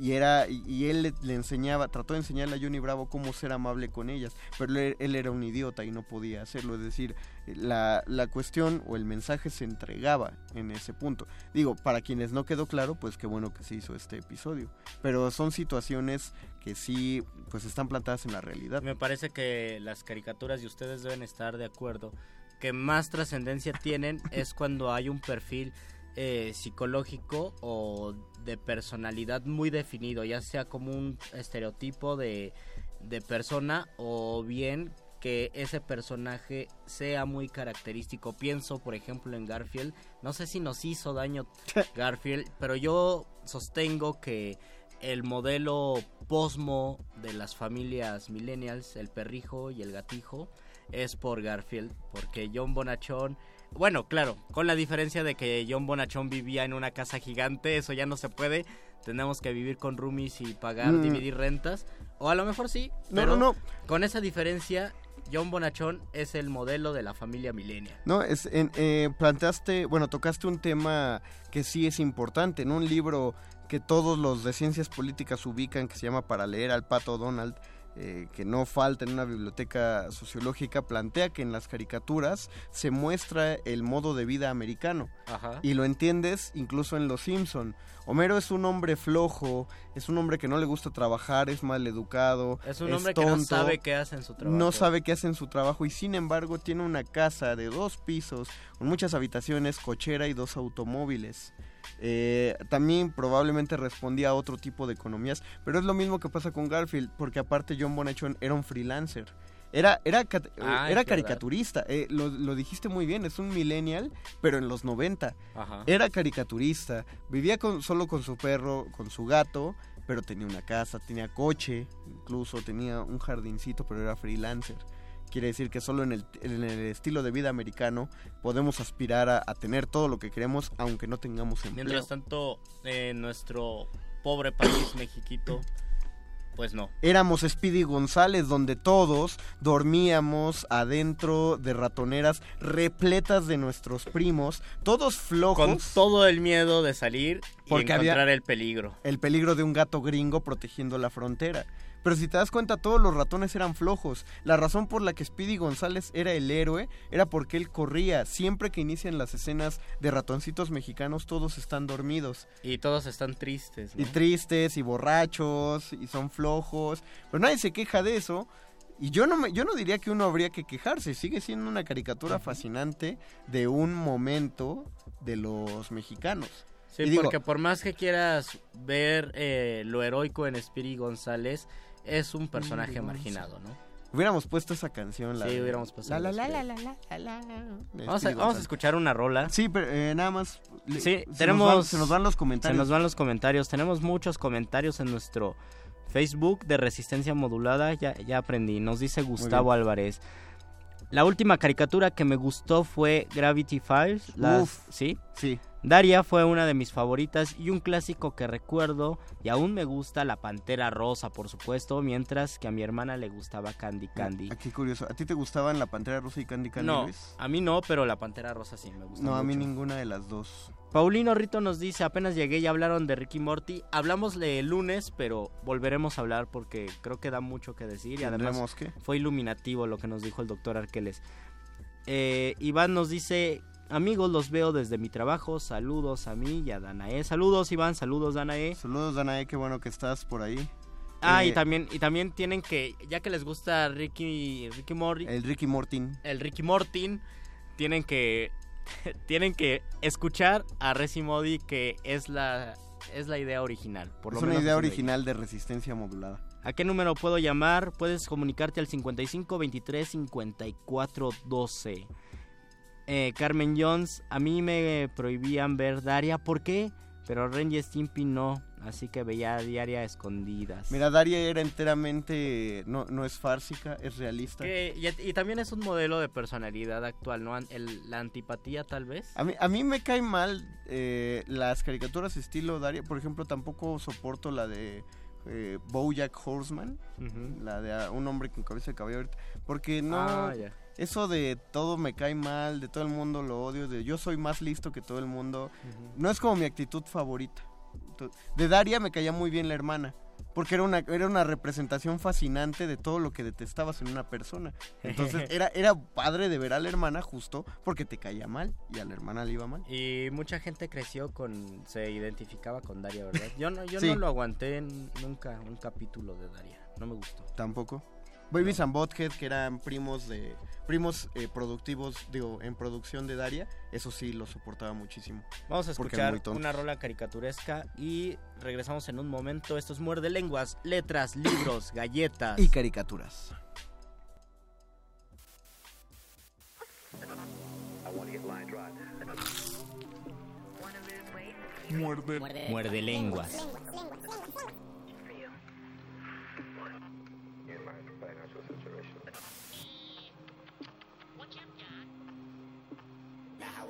Speaker 13: Y, era, y él le, enseñaba, trató de enseñarle a Johnny Bravo cómo ser amable con ellas, pero él, era un idiota y no podía hacerlo. Es decir, la, la, cuestión o el mensaje se entregaba en ese punto. Digo, para quienes no quedó claro, pues qué bueno que se hizo este episodio. Pero son situaciones que sí pues están plantadas en la realidad.
Speaker 12: Me parece que las caricaturas y ustedes deben estar de acuerdo que más trascendencia tienen es cuando hay un perfil eh, psicológico o de personalidad muy definido, ya sea como un estereotipo de, de persona o bien que ese personaje sea muy característico. Pienso, por ejemplo, en Garfield. No sé si nos hizo daño Garfield, pero yo sostengo que el modelo posmo de las familias millennials, el perrijo y el gatijo, es por Garfield, porque John Bonachón, bueno, claro, con la diferencia de que John Bonachón vivía en una casa gigante, eso ya no se puede, tenemos que vivir con roomies y pagar, mm. dividir rentas, o a lo mejor sí, pero no, con esa diferencia John Bonachón es el modelo de la familia millennial.
Speaker 13: No, es, eh, planteaste, bueno, tocaste un tema que sí es importante. En un libro que todos los de ciencias políticas ubican, que se llama Para leer al pato Donald, eh, que no falta en una biblioteca sociológica, plantea que en las caricaturas se muestra el modo de vida americano. Y lo entiendes incluso en Los Simpson. Homero es un hombre flojo, es un hombre que no le gusta trabajar, es mal educado.
Speaker 12: Es un hombre que no sabe qué hace en su trabajo.
Speaker 13: No sabe qué hace en su trabajo y sin embargo tiene una casa de dos pisos, con muchas habitaciones, cochera y dos automóviles. Eh, también probablemente respondía a otro tipo de economías, pero es lo mismo que pasa con Garfield, porque aparte John Bonachon era un freelancer. Era, era, ah, era caricaturista, eh, lo, dijiste muy bien, es un millennial, pero en los 90. Era caricaturista, vivía con, solo con su perro, con su gato, pero tenía una casa, tenía coche, incluso tenía un jardincito, pero era freelancer. Quiere decir que solo en el, en el estilo de vida americano podemos aspirar a, tener todo lo que queremos, aunque no tengamos empleo.
Speaker 12: Mientras tanto, en nuestro pobre país, Mexiquito, pues no.
Speaker 13: Éramos Speedy González, donde todos dormíamos adentro de ratoneras repletas de nuestros primos, todos flojos.
Speaker 12: Con todo el miedo de salir y encontrar el peligro.
Speaker 13: El peligro de un gato gringo protegiendo la frontera. Pero si te das cuenta, todos los ratones eran flojos. La razón por la que Speedy González era el héroe era porque él corría. Siempre que inician las escenas de ratoncitos mexicanos, todos están dormidos.
Speaker 12: Y todos están tristes.
Speaker 13: Y tristes, y borrachos, y son flojos. Pero nadie se queja de eso. Y yo no, me, yo no diría que uno habría que quejarse. Sigue siendo una caricatura fascinante de un momento de los mexicanos.
Speaker 12: Sí, porque por más que quieras ver eh, lo heroico en Speedy González, es un personaje marginado, ¿no?
Speaker 13: Hubiéramos puesto esa canción.
Speaker 12: La sí, hubiéramos puesto. La, la, la, la, la, Vamos, a, vamos a escuchar una rola.
Speaker 13: Sí, pero eh, nada más.
Speaker 12: Sí, tenemos.
Speaker 13: se nos van los comentarios.
Speaker 12: Se nos van los comentarios. Tenemos muchos comentarios en nuestro Facebook de Resistencia Modulada. Ya, ya aprendí. Nos dice Gustavo Álvarez. La última caricatura que me gustó fue Gravity Files. Uf, ¿Sí?
Speaker 13: Sí.
Speaker 12: Daria fue una de mis favoritas y un clásico que recuerdo y aún me gusta La Pantera Rosa, por supuesto, mientras que a mi hermana le gustaba Candy Candy.
Speaker 13: Aquí Ah, curioso, ¿a ti te gustaban La Pantera Rosa y Candy Candy?
Speaker 12: No,
Speaker 13: Luis?
Speaker 12: a mí no, pero La Pantera Rosa sí me gusta
Speaker 13: No, a mí ninguna de las dos.
Speaker 12: Paulino Rito nos dice, apenas llegué y hablaron de Ricky Morty. Hablamos el lunes, pero volveremos a hablar porque creo que da mucho que decir y además
Speaker 13: ¿Tendremos qué?
Speaker 12: fue iluminativo lo que nos dijo el doctor Arqueles. Eh, Iván nos dice, amigos, los veo desde mi trabajo, saludos a mí y a Danae. Saludos Iván, saludos Danae.
Speaker 13: Saludos Danae, qué bueno que estás por ahí.
Speaker 12: Ah, y
Speaker 13: Eh,
Speaker 12: también, y también tienen que, ya que les gusta Ricky, Ricky Morty,
Speaker 13: El Ricky Mortin.
Speaker 12: el Ricky Mortin, tienen que tienen que escuchar a Resi Modi que es la es la idea original. Por lo
Speaker 13: es una
Speaker 12: menos
Speaker 13: idea original de resistencia modulada.
Speaker 12: ¿A qué número puedo llamar? Puedes comunicarte al 55 23 54 12. Eh, Carmen Jones, a mí me prohibían ver Daria, ¿por qué? Pero Ren y Stimpy no, así que veía Diaria a escondidas.
Speaker 13: Mira, Daria era enteramente. No, no es fársica, es realista.
Speaker 12: Que- y, y también es un modelo de personalidad actual, ¿no? El- la antipatía tal vez.
Speaker 13: A mí, a mí me cae mal eh, las caricaturas estilo Daria. Por ejemplo, tampoco soporto la de eh, Bojack Horseman. La de ah, un hombre con cabeza de caballo. Porque no...
Speaker 12: Ah.
Speaker 13: Eso de todo me cae mal, de todo el mundo lo odio, de yo soy más listo que todo el mundo. No es como mi actitud favorita. De Daria me caía muy bien la hermana. Porque era una, era una representación fascinante de todo lo que detestabas en una persona. Entonces era, era padre de ver a la hermana justo porque te caía mal y a la hermana le iba mal.
Speaker 12: Y mucha gente creció con. se identificaba con Daria, ¿verdad? Yo no, yo
Speaker 13: Sí.
Speaker 12: no lo aguanté nunca, un capítulo de Daria. No me gustó.
Speaker 13: Tampoco. Babies and Butthead, que eran primos de primos eh, productivos, digo, en producción de Daria, eso sí lo soportaba muchísimo.
Speaker 12: Vamos a escuchar una rola caricaturesca y regresamos en un momento. Esto es Muerde Lenguas, letras, libros, galletas.
Speaker 13: Y caricaturas.
Speaker 9: Muerde.
Speaker 12: Muerde Lenguas.
Speaker 14: Now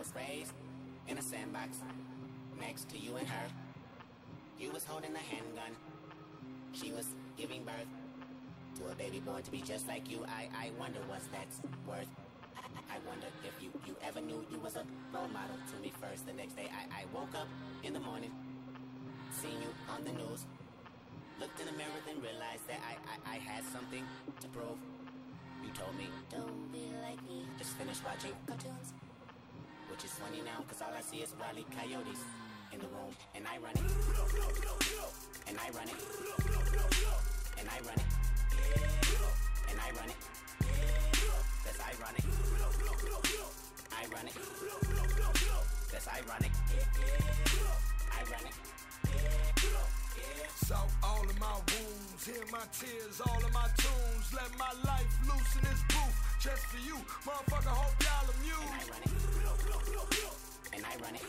Speaker 14: was raised in a sandbox next to you and her. You was holding a handgun. She was giving birth to a baby born to be just like you. I, I wonder what's that's worth. I, I wonder if you, you ever knew you was a role model to me first. The next day I, I woke up in the morning, seen you on the news. Looked in the mirror, then realized that I, I, I had something to prove. You told me, don't be like me. Just finished watching cartoons. Which is funny now, cause all I see is wily coyotes in the room. And I run it. And I run it. And I run it. And I run it. That's ironic. That's ironic.
Speaker 15: Salt all of my wounds, hear my tears, all of my tunes. Let my life loose in this booth, just for you. Motherfucker, hope y'all amused.
Speaker 14: And I run it.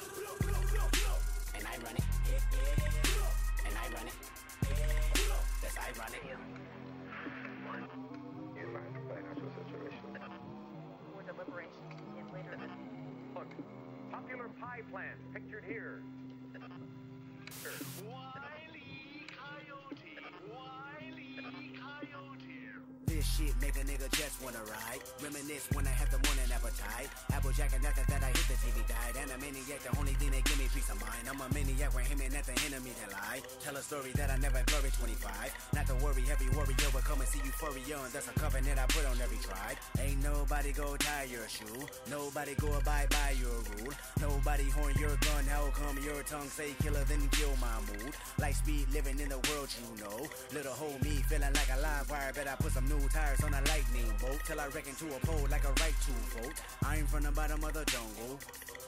Speaker 14: And I run it. And I run it. That's ironic.
Speaker 16: Look, popular pie plant pictured here.
Speaker 14: This shit make a nigga just wanna ride. Reminisce when I have the morning appetite. Applejack and after that I hit the TV died. And a maniac, the only thing that give me peace of mind. I'm a maniac when him and at the enemy that lie. Tell a story that I never blurry 25. Not to worry, heavy warrior will come and see euphoria. And that's a covenant I put on every tribe. Ain't nobody go tie your shoe. Nobody go abide by your rule. Nobody horn your gun. How come your tongue say killer then kill my mood? Like speed living in the world you know. Little hoe me feeling like a live wire. Bet I put some new tires on a lightning bolt. Till I wreck into a pole like a right to vote. I'm from the bottom of the jungle.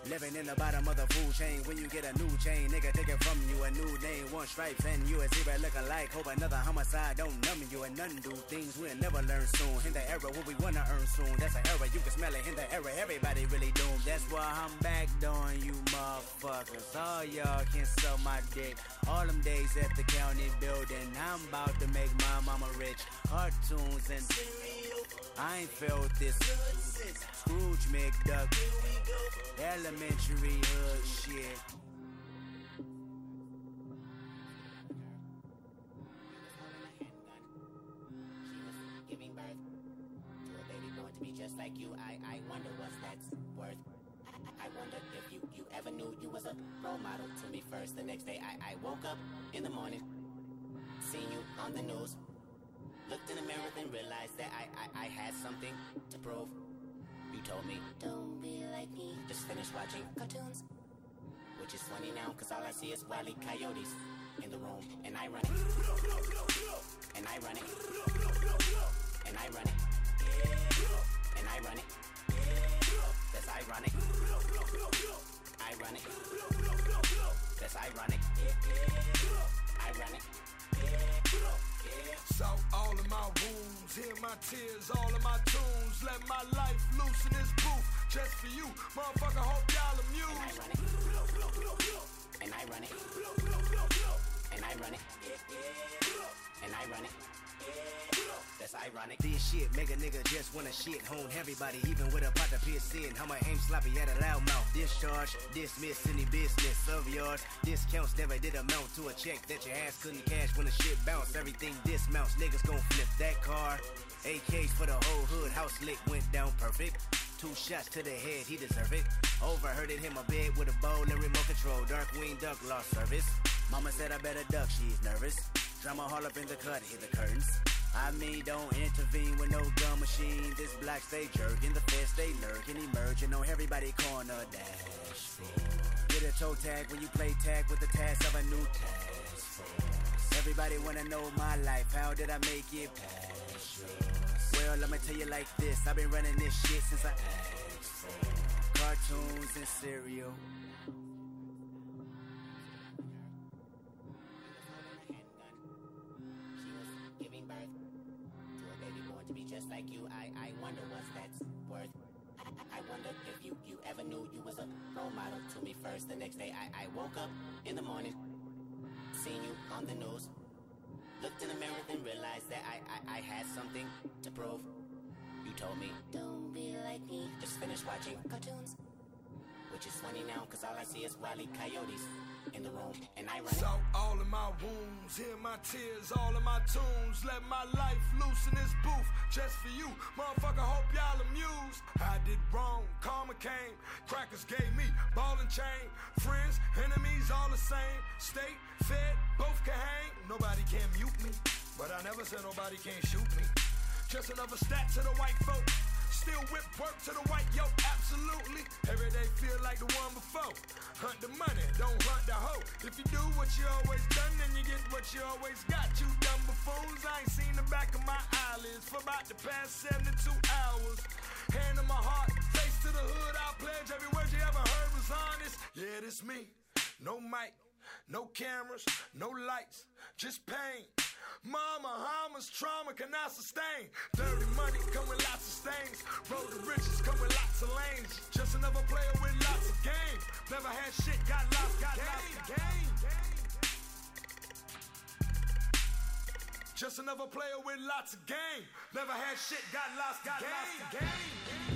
Speaker 14: Living in the bottom of the food chain. When you get a new chain, nigga take it from you. A new name, one stripes, and you a zebra look alike. Hope another homicide don't numb you and none do things we'll never learn soon. In the era what we wanna earn soon. That's an era you can smell it. In the era, everybody really doomed. That's why I'm back on you motherfuckers. All y'all can suck my dick. All them days at the county building. I'm about to make my mama rich. Cartoons and I ain't felt this. Scrooge McDuck. Elementary hood shit.
Speaker 17: giving birth to a baby born to be just like you. I, I wonder what's that's worth. I, I wonder if you, you ever knew you was a role model to me first. The next day I, I woke up in the morning, seen you on the news. Looked in the mirror and realized that I, I, I had something to prove. You told me, don't be like me. Just finished watching cartoons. Which is funny now, cause all I see is wily coyotes in the room. And I run it. And I run it. And I run it. And I run it. That's ironic. I run it. That's ironic. I run it.
Speaker 15: All of my wounds, hear my tears, all of my tunes. Let my life loose in this booth, just for you, motherfucker. Hope y'all amused.
Speaker 17: And I run it. And I run it. And I run it. That's ironic.
Speaker 14: This shit make a nigga just wanna shit hone everybody, even with a pot of piss in. How my aim sloppy at a loud mouth. Discharge, dismiss any business of yours. Discounts never did amount to a check that your ass couldn't cash when the shit bounced. Everything dismounts, niggas gon' flip that car. AKs for the whole hood, house lit went down perfect. Two shots to the head, he deserve it. Overheard it, hit my bed with a bowl and remote control. Dark wing duck lost service. Mama said I better duck, she's nervous. Drama all up in the cut, hit the curtains. I mean, don't intervene with no gun machine. This black stay jerking, the feds stay lurking, emerging on everybody corner dash. Get a toe tag when you play tag with the task of a new task. Everybody wanna know my life, how did I make it past? Well, let me tell you like this, I've been running this shit since I asked cartoons and cereal.
Speaker 17: Just like you. I, I wonder what's that's worth. I, I wonder if you, you ever knew you was a role model to me first. The next day I, I woke up in the morning, seen you on the news. Looked in the mirror and realized that I, I, I had something to prove. You told me, don't be like me. Just finished watching cartoons. Which is funny now, cause all I see is wily coyotes in the room, and I it.
Speaker 15: So all of my wounds, hear my tears, all of my tunes. Let my life loose in this booth, just for you, motherfucker. Hope y'all amused. I did wrong, karma came. Crackers gave me ball and chain. Friends, enemies, all the same. State, fed, both can hang. Nobody can mute me, but I never said nobody can't shoot me. Just another stat to the white folk. Still whip work to the white yoke, absolutely. Every day feel like the one before. Hunt the money, don't hunt the hoe. If you do what you always done, then you get what you always got. You dumb buffoons, I ain't seen the back of my eyelids for about the past 72 hours. Hand in my heart, face to the hood, I pledge every word you ever heard was honest. Yeah, this me. No mic, no cameras, no lights, just pain. Mama, Hamas, trauma cannot sustain. Dirty money come with lots of stains. Road to riches come with lots of lanes. Just another player with lots of game. Never had shit, got lost, got lost the game. Just another player with lots of game. Never had shit, got lost, got lost the game.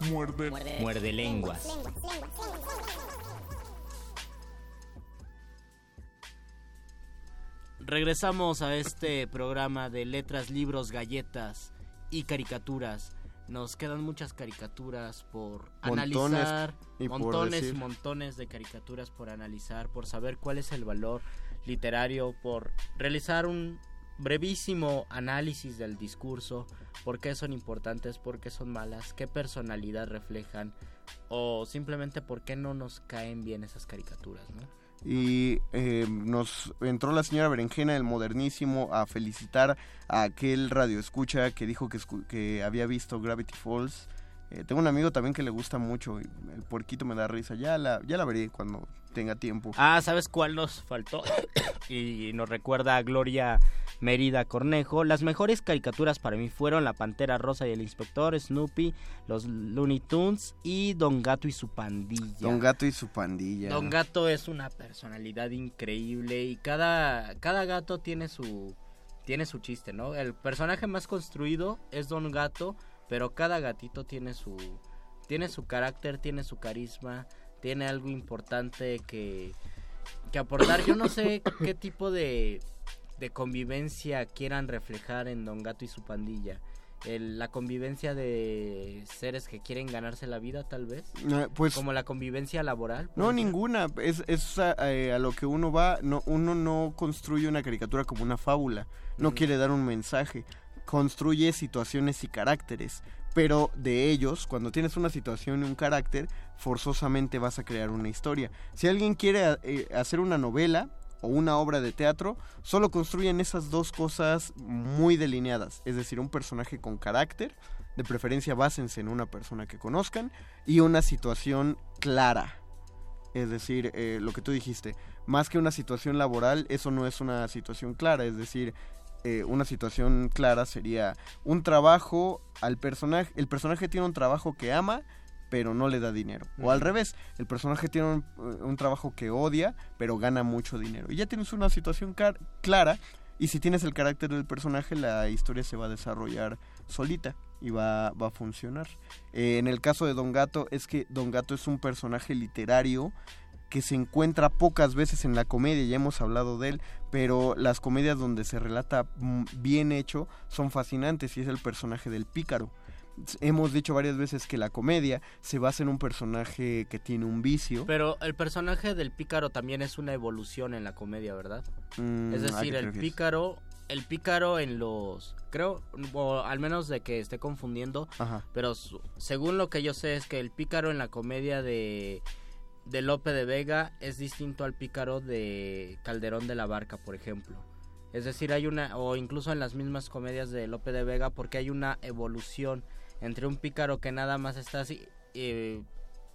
Speaker 9: Muerde.
Speaker 12: Muerde lenguas. Regresamos a este programa de letras, libros, galletas y caricaturas. Nos quedan muchas caricaturas por
Speaker 13: Montones
Speaker 12: analizar,
Speaker 13: y por
Speaker 12: montones y montones de caricaturas por analizar, por saber cuál es el valor literario, por realizar un brevísimo análisis del discurso, por qué son importantes, por qué son malas, qué personalidad reflejan o simplemente por qué no nos caen bien esas caricaturas, ¿no?
Speaker 13: Y eh, nos entró la señora Berenjena del Modernísimo a felicitar a aquel radioescucha que dijo que, había visto Gravity Falls Eh, tengo un amigo también que le gusta mucho. y el puerquito me da risa. Ya la, ya la veré cuando tenga tiempo.
Speaker 12: Ah, ¿sabes cuál nos faltó? y nos recuerda a Gloria Mérida Cornejo. Las mejores caricaturas para mí fueron La Pantera Rosa y el Inspector, Snoopy, los Looney Tunes y Don Gato y su pandilla.
Speaker 13: Don Gato y su pandilla.
Speaker 12: Don Gato es una personalidad increíble y cada, cada gato tiene su, tiene su chiste, ¿no? El personaje más construido es Don Gato, pero cada gatito tiene su, tiene su carácter, tiene su carisma, tiene algo importante que, que aportar. Yo no sé qué tipo de, de convivencia quieran reflejar en Don Gato y su pandilla. El- la convivencia de seres que quieren ganarse la vida, tal vez.
Speaker 13: Eh, pues
Speaker 12: Como la convivencia laboral.
Speaker 13: No, ninguna. Es, es a, eh, a lo que uno va. No, uno no construye una caricatura como una fábula. No
Speaker 12: Ujú.
Speaker 13: quiere dar un mensaje. Construye situaciones y caracteres. Pero de ellos, cuando tienes una situación y un carácter, forzosamente vas a crear una historia. Si alguien quiere eh, hacer una novela o una obra de teatro, solo construyen esas dos cosas muy delineadas. Es decir, un personaje con carácter, de preferencia básense en una persona que conozcan, y una situación clara. Es decir, eh, lo que tú dijiste, más que una situación laboral, eso no es una situación clara. Es decir, eh, una situación clara sería un trabajo al personaje. El personaje tiene un trabajo que ama, pero no le da dinero. O al revés, el personaje tiene un, eh, un trabajo que odia, pero gana mucho dinero. Y ya tienes una situación clara. Y si tienes el carácter del personaje, la historia se va a desarrollar solita y va, va a funcionar. Eh, en el caso de Don Gato, es que Don Gato es un personaje literario que se encuentra pocas veces en la comedia, ya hemos hablado de él, pero las comedias donde se relata mm, bien hecho son fascinantes y es el personaje del pícaro. Hemos dicho varias veces que la comedia se basa en un personaje que tiene un vicio.
Speaker 12: Pero el personaje del pícaro también es una evolución en la comedia, ¿verdad?
Speaker 13: Mm,
Speaker 12: es
Speaker 13: ¿a qué
Speaker 12: decir, el pícaro, el pícaro en los, creo, o al menos de que esté confundiendo,
Speaker 13: Ajá.
Speaker 12: pero según lo que yo sé es que el pícaro en la comedia de de Lope de Vega es distinto al pícaro de Calderón de la Barca, por ejemplo. Es decir, hay una, o incluso en las mismas comedias de Lope de Vega, porque hay una evolución entre un pícaro que nada más está así, eh,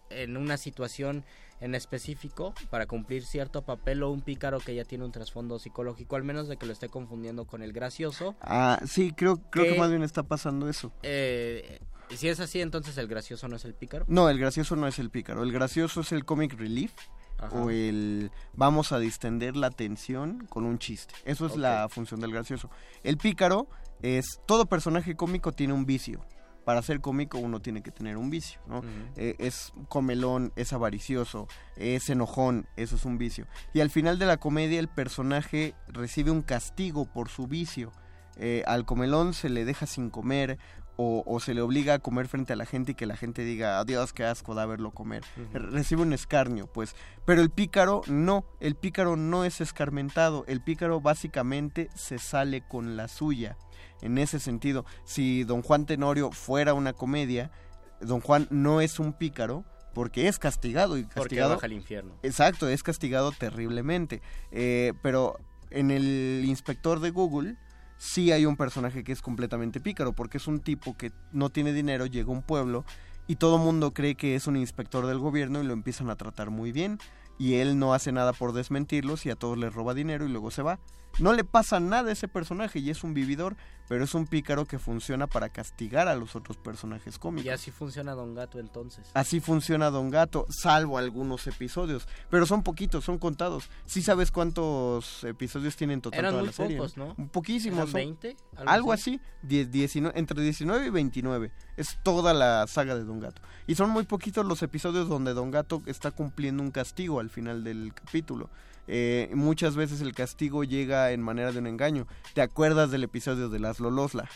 Speaker 12: en una situación en específico para cumplir cierto papel o un pícaro que ya tiene un trasfondo psicológico, al menos de que lo esté confundiendo con el gracioso.
Speaker 13: Ah, sí, creo, creo que
Speaker 12: que-
Speaker 13: más bien está pasando eso.
Speaker 12: Eh, si es así, entonces el gracioso no es el pícaro.
Speaker 13: No, el gracioso no es el pícaro. El gracioso es el comic relief.
Speaker 12: Ajá.
Speaker 13: O el vamos a distender la tensión con un chiste. Eso es la función del gracioso. El pícaro es. Todo personaje cómico tiene un vicio. Para ser cómico uno tiene que tener un vicio, ¿no? Eh, es comelón, es avaricioso, es enojón, eso es un vicio. Y al final de la comedia el personaje recibe un castigo por su vicio. Eh, al comelón se le deja sin comer o, o se le obliga a comer frente a la gente y que la gente diga, adiós, qué asco da verlo comer. Recibe un escarnio, pues. Pero el pícaro no, el pícaro no es escarmentado, el pícaro básicamente se sale con la suya. En ese sentido, si Don Juan Tenorio fuera una comedia, Don Juan no es un pícaro porque es castigado y
Speaker 12: Porque
Speaker 13: castigado
Speaker 12: baja al infierno.
Speaker 13: Exacto, es castigado terriblemente. Eh, pero en el inspector de Google sí hay un personaje que es completamente pícaro, porque es un tipo que no tiene dinero, llega a un pueblo y todo mundo cree que es un inspector del gobierno y lo empiezan a tratar muy bien. Y él no hace nada por desmentirlos y a todos les roba dinero y luego se va. No le pasa nada a ese personaje y es un vividor, pero es un pícaro que funciona para castigar a los otros personajes cómicos.
Speaker 12: Y así funciona Don Gato entonces.
Speaker 13: Así funciona Don Gato, salvo algunos episodios. Pero son poquitos, son contados. ¿Sí sabes cuántos episodios tienen en total
Speaker 12: Eran
Speaker 13: toda
Speaker 12: muy
Speaker 13: la serie?
Speaker 12: pocos, ¿no?
Speaker 13: Poquísimos.
Speaker 12: ¿Eran
Speaker 13: son-
Speaker 12: 20?
Speaker 13: Algo, así, 10, 19, entre 19 y 29. Es toda la saga de Don Gato. Y son muy poquitos los episodios donde Don Gato está cumpliendo un castigo al final del capítulo. Eh, muchas veces el castigo llega en manera de un engaño. ¿Te acuerdas del episodio de Las Lolosla?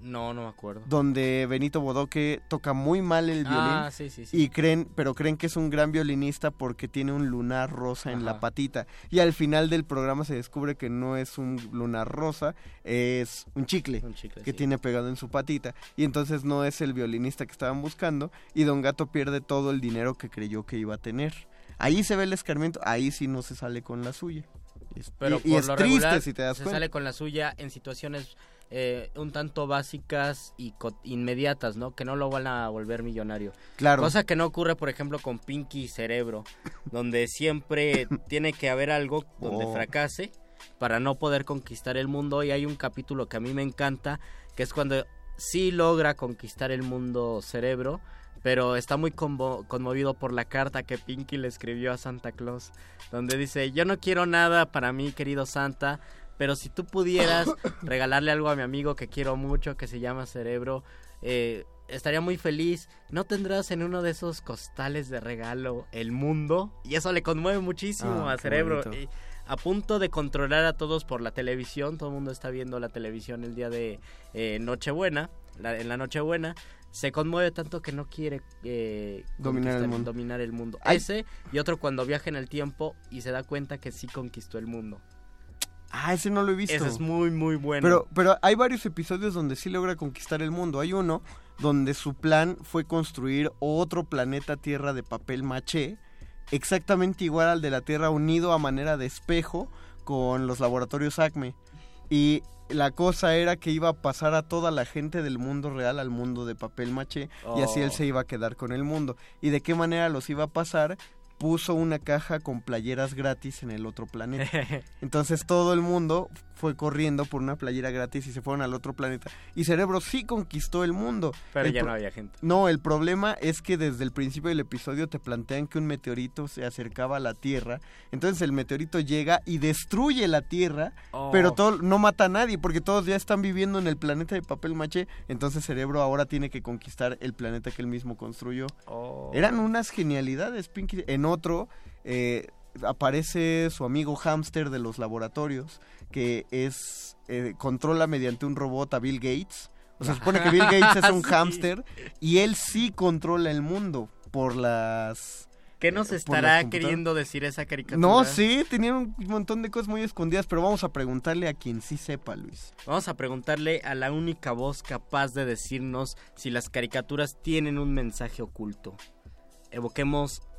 Speaker 12: No, no me acuerdo.
Speaker 13: donde Benito Bodoque toca muy mal el violín
Speaker 12: Ah, sí, sí, sí.
Speaker 13: y creen, pero creen que es un gran violinista porque tiene un lunar rosa en la patita y al final del programa se descubre que no es un lunar rosa, es un chicle,
Speaker 12: Un chicle,
Speaker 13: que tiene pegado en su patita y entonces no es el violinista que estaban buscando y Don Gato pierde todo el dinero que creyó que iba a tener. Ahí se ve el escarmiento, ahí sí no se sale con la suya. Es-
Speaker 12: Pero
Speaker 13: y, y
Speaker 12: por
Speaker 13: es
Speaker 12: lo
Speaker 13: triste
Speaker 12: regular
Speaker 13: si te das
Speaker 12: se
Speaker 13: cuenta.
Speaker 12: sale con la suya en situaciones eh, un tanto básicas y inmediatas, ¿no? Que no lo van a volver millonario.
Speaker 13: Claro.
Speaker 12: Cosa que no ocurre, por ejemplo, con Pinky y Cerebro, donde siempre tiene que haber algo donde
Speaker 13: Oh.
Speaker 12: fracase para no poder conquistar el mundo. Y hay un capítulo que a mí me encanta, que es cuando sí logra conquistar el mundo Cerebro, pero está muy conmo- conmovido por la carta que Pinky le escribió a Santa Claus, donde dice, yo no quiero nada para mí, querido Santa, pero si tú pudieras regalarle algo a mi amigo que quiero mucho, que se llama Cerebro, eh, estaría muy feliz. ¿No tendrás en uno de esos costales de regalo el mundo? Y eso le conmueve muchísimo
Speaker 13: Ah,
Speaker 12: a Cerebro. Y a punto de controlar a todos por la televisión, todo el mundo está viendo la televisión el día de eh, Nochebuena, la- en la Nochebuena. Se conmueve tanto que no quiere eh,
Speaker 13: Dominar el mundo.
Speaker 12: dominar el mundo.
Speaker 13: Ay.
Speaker 12: Ese y otro cuando viaja en el tiempo y se da cuenta que sí conquistó el mundo.
Speaker 13: Ah, ese no lo he visto.
Speaker 12: Ese es muy, muy bueno.
Speaker 13: Pero, pero hay varios episodios donde sí logra conquistar el mundo. Hay uno donde su plan fue construir otro planeta Tierra de papel maché, exactamente igual al de la Tierra, unido a manera de espejo con los laboratorios Acme. Y la cosa era que iba a pasar a toda la gente del mundo real al mundo de papel maché y así él
Speaker 12: Oh.
Speaker 13: se iba a quedar con el mundo. ¿Y de qué manera los iba a pasar? Puso una caja con playeras gratis en el otro planeta. Entonces todo el mundo fue corriendo por una playera gratis y se fueron al otro planeta. Y Cerebro sí conquistó el mundo.
Speaker 12: Pero
Speaker 13: El
Speaker 12: ya no había gente.
Speaker 13: No, el problema es que desde el principio del episodio te plantean que un meteorito se acercaba a la Tierra. Entonces el meteorito llega y destruye la Tierra,
Speaker 12: Oh.
Speaker 13: pero todo, no mata a nadie porque todos ya están viviendo en el planeta de papel maché. Entonces Cerebro ahora tiene que conquistar el planeta que él mismo construyó.
Speaker 12: Oh.
Speaker 13: Eran unas genialidades, Pinky. Otro eh, aparece su amigo hámster de los laboratorios, que es eh, controla mediante un robot a Bill Gates. O sea, se supone que Bill Gates es un
Speaker 12: Sí.
Speaker 13: hámster y él sí controla el mundo por las...
Speaker 12: ¿Qué nos
Speaker 13: las
Speaker 12: estará queriendo decir esa caricatura?
Speaker 13: No, sí, tenían un montón de cosas muy escondidas, pero vamos a preguntarle a quien sí sepa, Luis.
Speaker 12: Vamos a preguntarle a la única voz capaz de decirnos si las caricaturas tienen un mensaje oculto. Evoquemos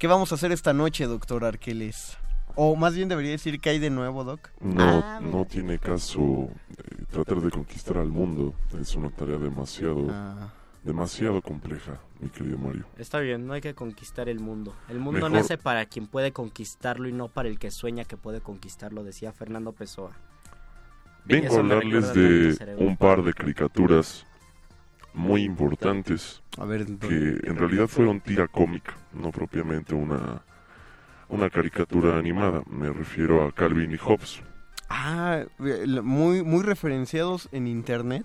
Speaker 13: ¿Qué vamos a hacer esta noche, doctor Arqueles? O más bien debería decir que hay de nuevo, Doc.
Speaker 18: No,
Speaker 13: Ah,
Speaker 18: no tiene caso eh, tratar de conquistar al mundo. Es una tarea demasiado,
Speaker 13: Ah.
Speaker 18: demasiado compleja, mi querido Mario.
Speaker 12: Está bien, no hay que conquistar el mundo. El mundo
Speaker 18: Mejor-
Speaker 12: nace para quien puede conquistarlo y no para el que sueña que puede conquistarlo, decía Fernando Pessoa.
Speaker 18: Vengo a hablarles de un par de caricaturas muy importantes
Speaker 13: A ver,
Speaker 18: que en realidad fueron tira cómica, no propiamente una, una caricatura animada. Me refiero a Calvin y Hobbes.
Speaker 13: Ah, eh, muy, muy referenciados en internet,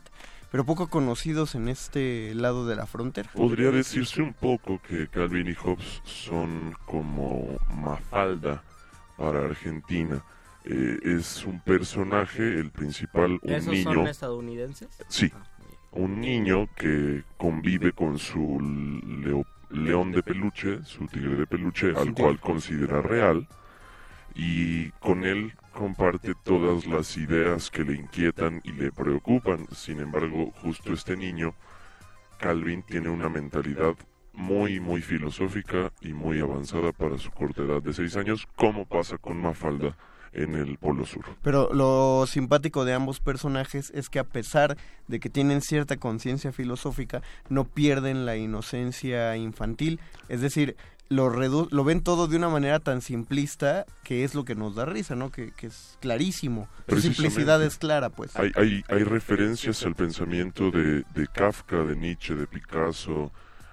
Speaker 13: pero poco conocidos en este lado de la frontera.
Speaker 18: Podría decirse un poco que Calvin y Hobbes son como Mafalda para Argentina. Eh, es un personaje, el principal, un
Speaker 12: ¿Esos
Speaker 18: niño.
Speaker 12: son estadounidenses?
Speaker 18: Sí, un niño que convive con su leo- león de peluche, su tigre de peluche, al cual considera real, y con él comparte todas las ideas que le inquietan y le preocupan. Sin embargo, justo este niño, Calvin, tiene una mentalidad muy, muy filosófica y muy avanzada para su corta edad de seis años, como pasa con Mafalda en el Polo Sur.
Speaker 13: Pero lo simpático de ambos personajes es que a pesar de que tienen cierta conciencia filosófica, no pierden la inocencia infantil. Es decir, lo, redu- lo ven todo de una manera tan simplista que es lo que nos da risa, ¿no? Que, que es clarísimo. Su simplicidad es clara, pues.
Speaker 18: Hay, hay, hay referencias al pensamiento de, de Kafka, de Nietzsche, de Picasso,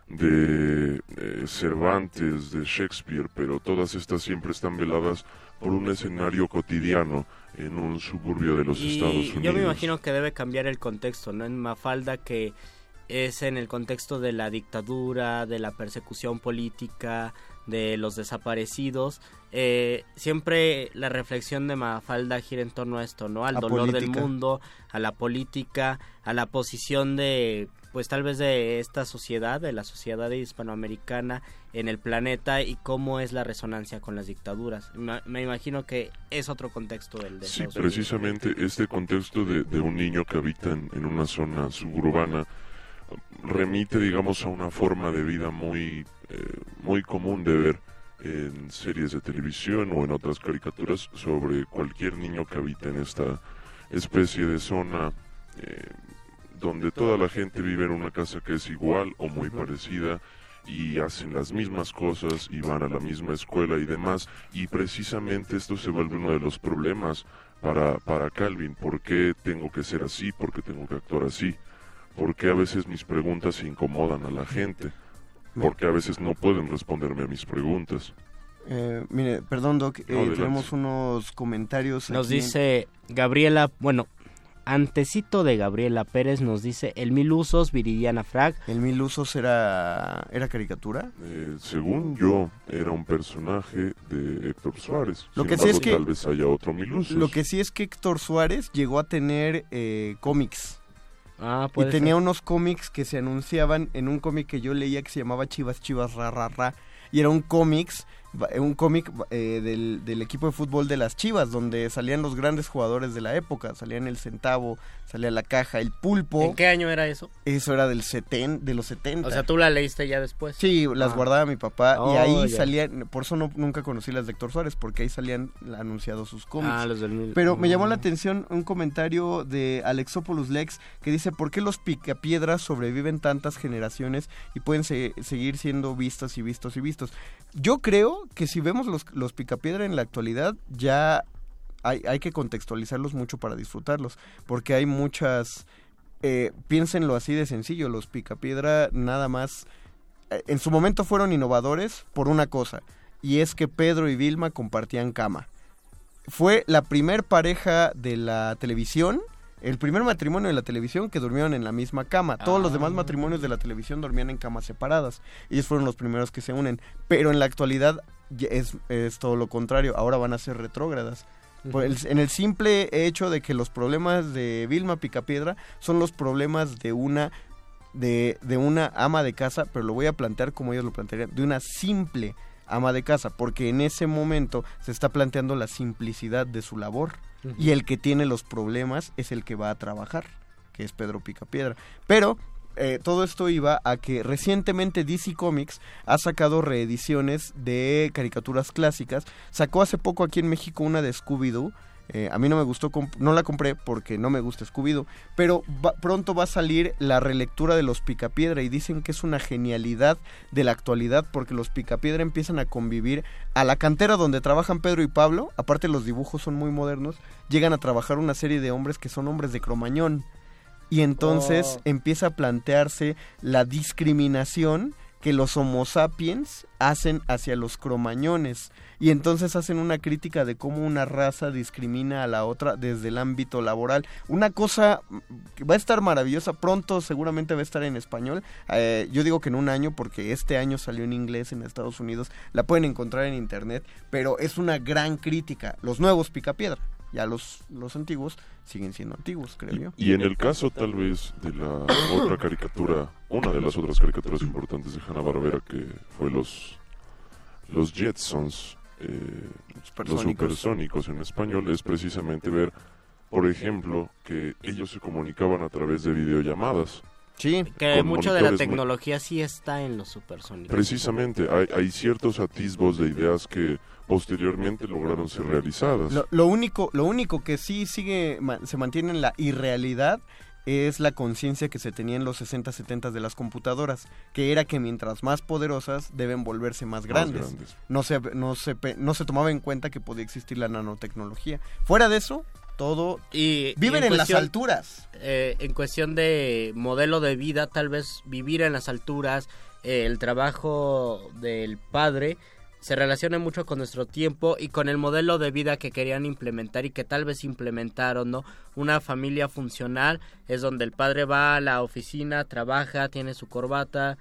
Speaker 18: de eh, Cervantes, de Shakespeare, pero todas estas siempre están veladas por un escenario cotidiano en un suburbio de los Estados
Speaker 12: Y
Speaker 18: Unidos.
Speaker 12: yo me imagino que debe cambiar el contexto, ¿no? En Mafalda que es en el contexto de la dictadura, de la persecución política, de los desaparecidos. Eh, siempre la reflexión de Mafalda gira en torno a esto, ¿no? Al
Speaker 13: La
Speaker 12: dolor del mundo, a la política, a la posición de, pues tal vez de esta sociedad, de la sociedad hispanoamericana en el planeta y cómo es la resonancia con las dictaduras. Me imagino que es otro contexto del de
Speaker 18: Sí,
Speaker 12: Estados Unidos.
Speaker 18: precisamente este contexto de, de un niño que habita en, en una zona suburbana remite, digamos, a una forma de vida muy, eh, muy común de ver en series de televisión o en otras caricaturas sobre cualquier niño que habita en esta especie de zona eh, donde toda la gente vive en una casa que es igual o muy parecida y hacen las mismas cosas y van a la misma escuela y demás y precisamente esto se vuelve uno de los problemas para, para Calvin, ¿por qué tengo que ser así? ¿Por qué tengo que actuar así? ¿Por qué a veces mis preguntas incomodan a la gente? ¿Por qué a veces no pueden responderme a mis preguntas?
Speaker 13: Eh, mire, perdón, Doc, eh, tenemos unos comentarios.
Speaker 12: Nos
Speaker 13: aquí
Speaker 12: dice Gabriela, bueno, antecito de Gabriela Pérez nos dice el mil usos Viridiana Frag.
Speaker 13: ¿El mil usos era, era caricatura?
Speaker 18: Eh, según yo, era un personaje de Héctor Suárez.
Speaker 13: Lo
Speaker 18: Sin
Speaker 13: que sí es que-
Speaker 18: Tal vez haya otro Milusos.
Speaker 13: Lo que sí es que Héctor Suárez llegó a tener eh, cómics.
Speaker 12: Ah,
Speaker 13: Y tenía
Speaker 12: ser.
Speaker 13: unos cómics que se anunciaban en un cómic que yo leía que se llamaba Chivas Chivas Ra Ra Ra. Y era un cómics, un cómic eh, del, del equipo de fútbol de las Chivas, donde salían los grandes jugadores de la época. Salían el Centavo, salía la Caja, el Pulpo.
Speaker 12: ¿En qué año era eso?
Speaker 13: Eso era del seten, de los 70.
Speaker 12: O sea, tú la leíste ya después.
Speaker 13: Sí, las
Speaker 12: Ah.
Speaker 13: guardaba mi papá y
Speaker 12: Oh,
Speaker 13: ahí salían, por eso no, nunca conocí las de Héctor Suárez, porque ahí salían anunciados sus cómics.
Speaker 12: Ah, los del
Speaker 13: Pero me llamó la
Speaker 12: Mm.
Speaker 13: atención un comentario de Alexopoulos Lex que dice, ¿por qué los picapiedras sobreviven tantas generaciones y pueden se- seguir siendo vistas y vistos y vistos? Yo creo que si vemos los, los picapiedra en la actualidad, ya hay, hay que contextualizarlos mucho para disfrutarlos, porque hay muchas... Eh, piénsenlo así de sencillo, los picapiedra nada más... eh, en su momento fueron innovadores por una cosa, y es que Pedro y Vilma compartían cama. Fue la primer pareja de la televisión, el primer matrimonio de la televisión que durmieron en la misma cama. Todos los demás matrimonios de la televisión dormían en camas separadas. Ellos fueron los primeros que se unen. Pero en la actualidad es, es todo lo contrario. Ahora van a ser retrógradas. Por el- en el simple hecho de que los problemas de Vilma Picapiedra son los problemas de una de, de una ama de casa, pero lo voy a plantear como ellos lo plantearían, de una simple ama de casa, porque en ese momento se está planteando la simplicidad de su labor Y el que tiene los problemas es el que va a trabajar, que es Pedro Picapiedra. Pero eh, todo esto iba a que recientemente DC Comics ha sacado reediciones de caricaturas clásicas. Sacó hace poco aquí en México una de Scooby-Doo. Eh, a mí no me gustó, no la compré porque no me gusta Scooby-Doo, pero va- pronto va a salir la relectura de los Picapiedra y dicen que es una genialidad de la actualidad porque los Picapiedra empiezan a convivir a la cantera donde trabajan Pedro y Pablo, aparte los dibujos son muy modernos, llegan a trabajar una serie de hombres que son hombres de cromañón y entonces
Speaker 12: Oh.
Speaker 13: empieza a plantearse la discriminación que los homo sapiens hacen hacia los cromañones y entonces hacen una crítica de cómo una raza discrimina a la otra desde el ámbito laboral. Una cosa mm, que va a estar maravillosa, pronto seguramente va a estar en español. Eh, yo digo que en un año porque este año salió en inglés en Estados Unidos, la pueden encontrar en internet, pero es una gran crítica. Los nuevos Picapiedra, ya los, los antiguos siguen siendo antiguos, creo yo.
Speaker 18: Y en el caso tal vez de la otra caricatura, una de las otras caricaturas importantes de Hanna-Barbera que fue los los Jetsons, eh, los
Speaker 13: supersónicos.
Speaker 18: en español, es precisamente ver, por ejemplo, que ellos se comunicaban a través de videollamadas.
Speaker 13: Sí,
Speaker 12: Que mucho de la
Speaker 18: muy-
Speaker 12: tecnología sí está en los supersónicos.
Speaker 18: Precisamente, hay, hay ciertos atisbos de ideas que posteriormente lograron ser realizadas.
Speaker 13: Lo, lo único, lo único que sí sigue, se mantiene en la irrealidad es la conciencia que se tenía en los 60, 70 de las computadoras, que era que mientras más poderosas deben volverse más grandes.
Speaker 18: grandes.
Speaker 13: No, se, no, se, no se tomaba en cuenta que podía existir la nanotecnología. Fuera de eso, todo...
Speaker 12: Y,
Speaker 13: Viven
Speaker 12: y
Speaker 13: en las
Speaker 12: cuestión-
Speaker 13: alturas.
Speaker 12: eh, en cuestión de modelo de vida, tal vez vivir en las alturas, eh, el trabajo del padre se relaciona mucho con nuestro tiempo y con el modelo de vida que querían implementar y que tal vez implementaron, ¿no? Una familia funcional es donde el padre va a la oficina, trabaja, tiene su corbata,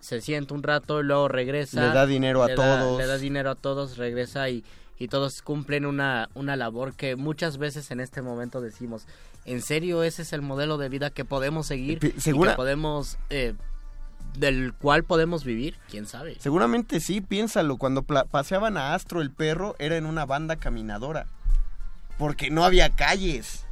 Speaker 12: se sienta un rato y luego regresa.
Speaker 13: Le da dinero a
Speaker 12: le
Speaker 13: todos.
Speaker 12: le da dinero a todos, regresa y, y todos cumplen una, una labor que muchas veces en este momento decimos, ¿en serio ese es el modelo de vida que podemos seguir? Y
Speaker 13: ¿segura?
Speaker 12: que podemos... eh, del cual podemos vivir, quién sabe.
Speaker 13: Seguramente sí, piénsalo. Cuando paseaban a Astro el perro, era en una banda caminadora. Porque no había calles.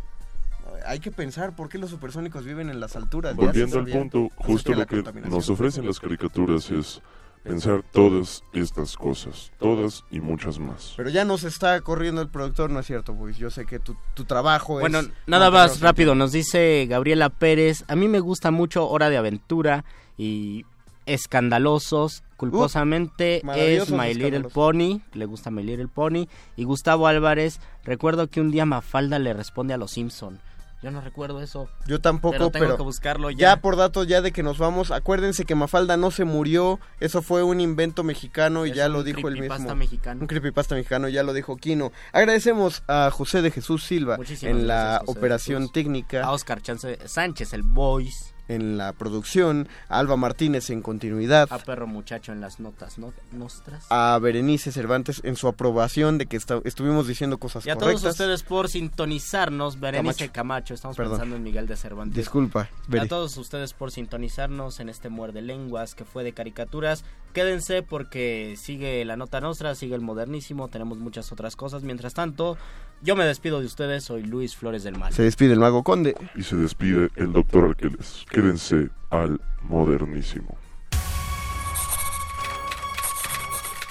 Speaker 13: Hay que pensar por qué los supersónicos viven en las alturas.
Speaker 18: Volviendo al punto, justo lo que nos ofrecen las caricaturas es pensar todas estas cosas, todas y muchas más.
Speaker 13: Pero ya nos está corriendo el productor, ¿no es cierto, Luis? Yo sé que tu, tu trabajo
Speaker 12: Bueno,
Speaker 13: es...
Speaker 12: nada más rápido, nos dice Gabriela Pérez, a mí me gusta mucho Hora de Aventura y Escandalosos, culposamente es My Little. Pony, le gusta My Little Pony, y Gustavo Álvarez, recuerdo que un día Mafalda le responde a los Simpson. Yo no recuerdo eso.
Speaker 13: Yo tampoco,
Speaker 12: pero
Speaker 13: pero,
Speaker 12: tengo que buscarlo
Speaker 13: ya.
Speaker 12: ya.
Speaker 13: por datos ya de que nos vamos, acuérdense que Mafalda no se murió, eso fue un invento mexicano y
Speaker 12: Es
Speaker 13: ya lo dijo el
Speaker 12: creepypasta
Speaker 13: mismo.
Speaker 12: mexicano.
Speaker 13: Un creepypasta mexicano, ya lo dijo Kino. Agradecemos a José de Jesús Silva
Speaker 12: Muchísimas
Speaker 13: en la
Speaker 12: José
Speaker 13: operación técnica.
Speaker 12: A Oscar Chance- Sánchez, el voice,
Speaker 13: en la producción, a Alba Martínez en continuidad,
Speaker 12: a Perro Muchacho en las notas ¿no? nostras.
Speaker 13: a Berenice Cervantes en su aprobación de que estuvimos diciendo cosas
Speaker 12: Y a
Speaker 13: correctas.
Speaker 12: todos ustedes por sintonizarnos, Berenice Camacho, estamos
Speaker 13: Perdón.
Speaker 12: pensando en Miguel de Cervantes.
Speaker 13: Disculpa,
Speaker 12: A
Speaker 13: Beri.
Speaker 12: todos ustedes por sintonizarnos en este muerde lenguas que fue de caricaturas. Quédense porque sigue la nota nostra, sigue el modernísimo, tenemos muchas otras cosas. Mientras tanto, yo me despido de ustedes, soy Luis Flores del Mal.
Speaker 13: Se despide el mago conde.
Speaker 18: Y se despide el doctor Arqueles. Quédense al modernísimo.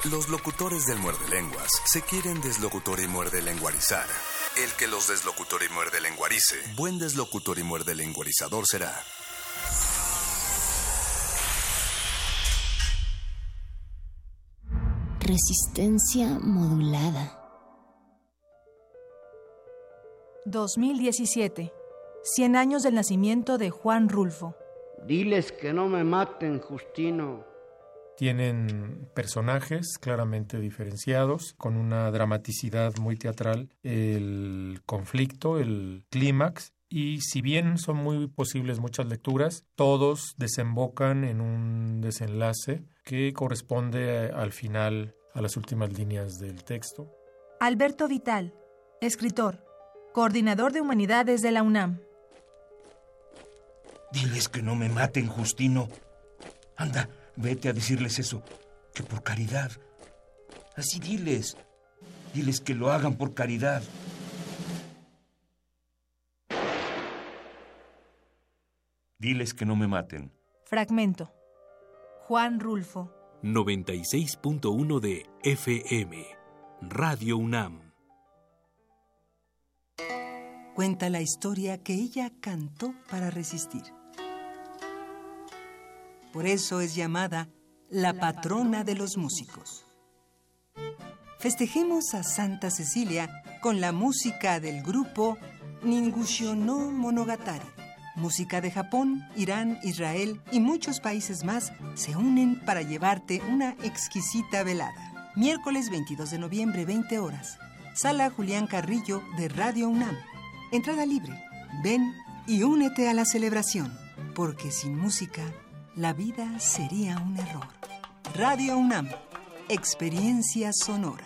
Speaker 19: Los locutores del muerde lenguas se quieren deslocutor y muerde lenguarizar. El que los deslocutor y muerde lenguarice, buen deslocutor y muerde lenguarizador será.
Speaker 10: Resistencia modulada.
Speaker 20: 2017. 100 años del nacimiento de Juan Rulfo.
Speaker 21: Diles que no me maten, Justino.
Speaker 5: Tienen personajes claramente diferenciados, con una dramaticidad muy teatral, el conflicto, el clímax, y si bien son muy posibles muchas lecturas, todos desembocan en un desenlace que corresponde al final a las últimas líneas del texto.
Speaker 20: Alberto Vital, escritor, coordinador de humanidades de la UNAM.
Speaker 22: Diles que no me maten, Justino. Anda, vete a decirles eso, que por caridad. Así diles. Diles que lo hagan por caridad. Diles que no me maten.
Speaker 20: Fragmento. Juan Rulfo.
Speaker 1: 96.1 de FM. Radio UNAM.
Speaker 23: Cuenta la historia que ella cantó para resistir. Por eso es llamada la patrona de los músicos. Festejemos a Santa Cecilia con la música del grupo Ningusho no Monogatari. Música de Japón, Irán, Israel y muchos países más se unen para llevarte una exquisita velada. Miércoles 22 de noviembre, 20 horas. Sala Julián Carrillo de Radio UNAM. Entrada libre. Ven y únete a la celebración, porque sin música la vida sería un error. Radio UNAM. Experiencia sonora.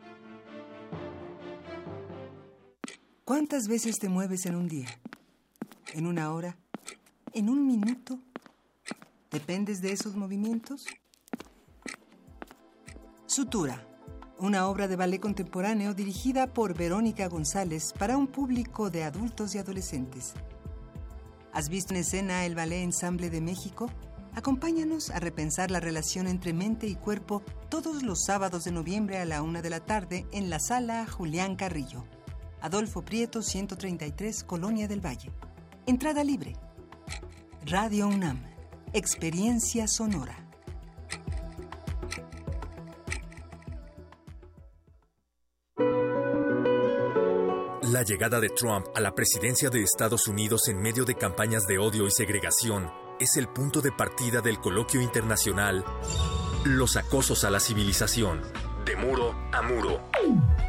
Speaker 23: ¿Cuántas veces te mueves en un día? ¿En una hora? ¿En un minuto? ¿Dependes de esos movimientos? Sutura, una obra de ballet contemporáneo dirigida por Verónica González para un público de adultos y adolescentes. ¿Has visto en escena el Ballet Ensamble de México? Acompáñanos a repensar la relación entre mente y cuerpo todos los sábados de noviembre a la una de la tarde en la sala Julián Carrillo. Adolfo Prieto, 133, Colonia del Valle. Entrada libre. Radio UNAM. Experiencia Sonora.
Speaker 24: La llegada de Trump a la presidencia de Estados Unidos en medio de campañas de odio y segregación es el punto de partida del coloquio internacional Los acosos a la civilización, de muro a muro.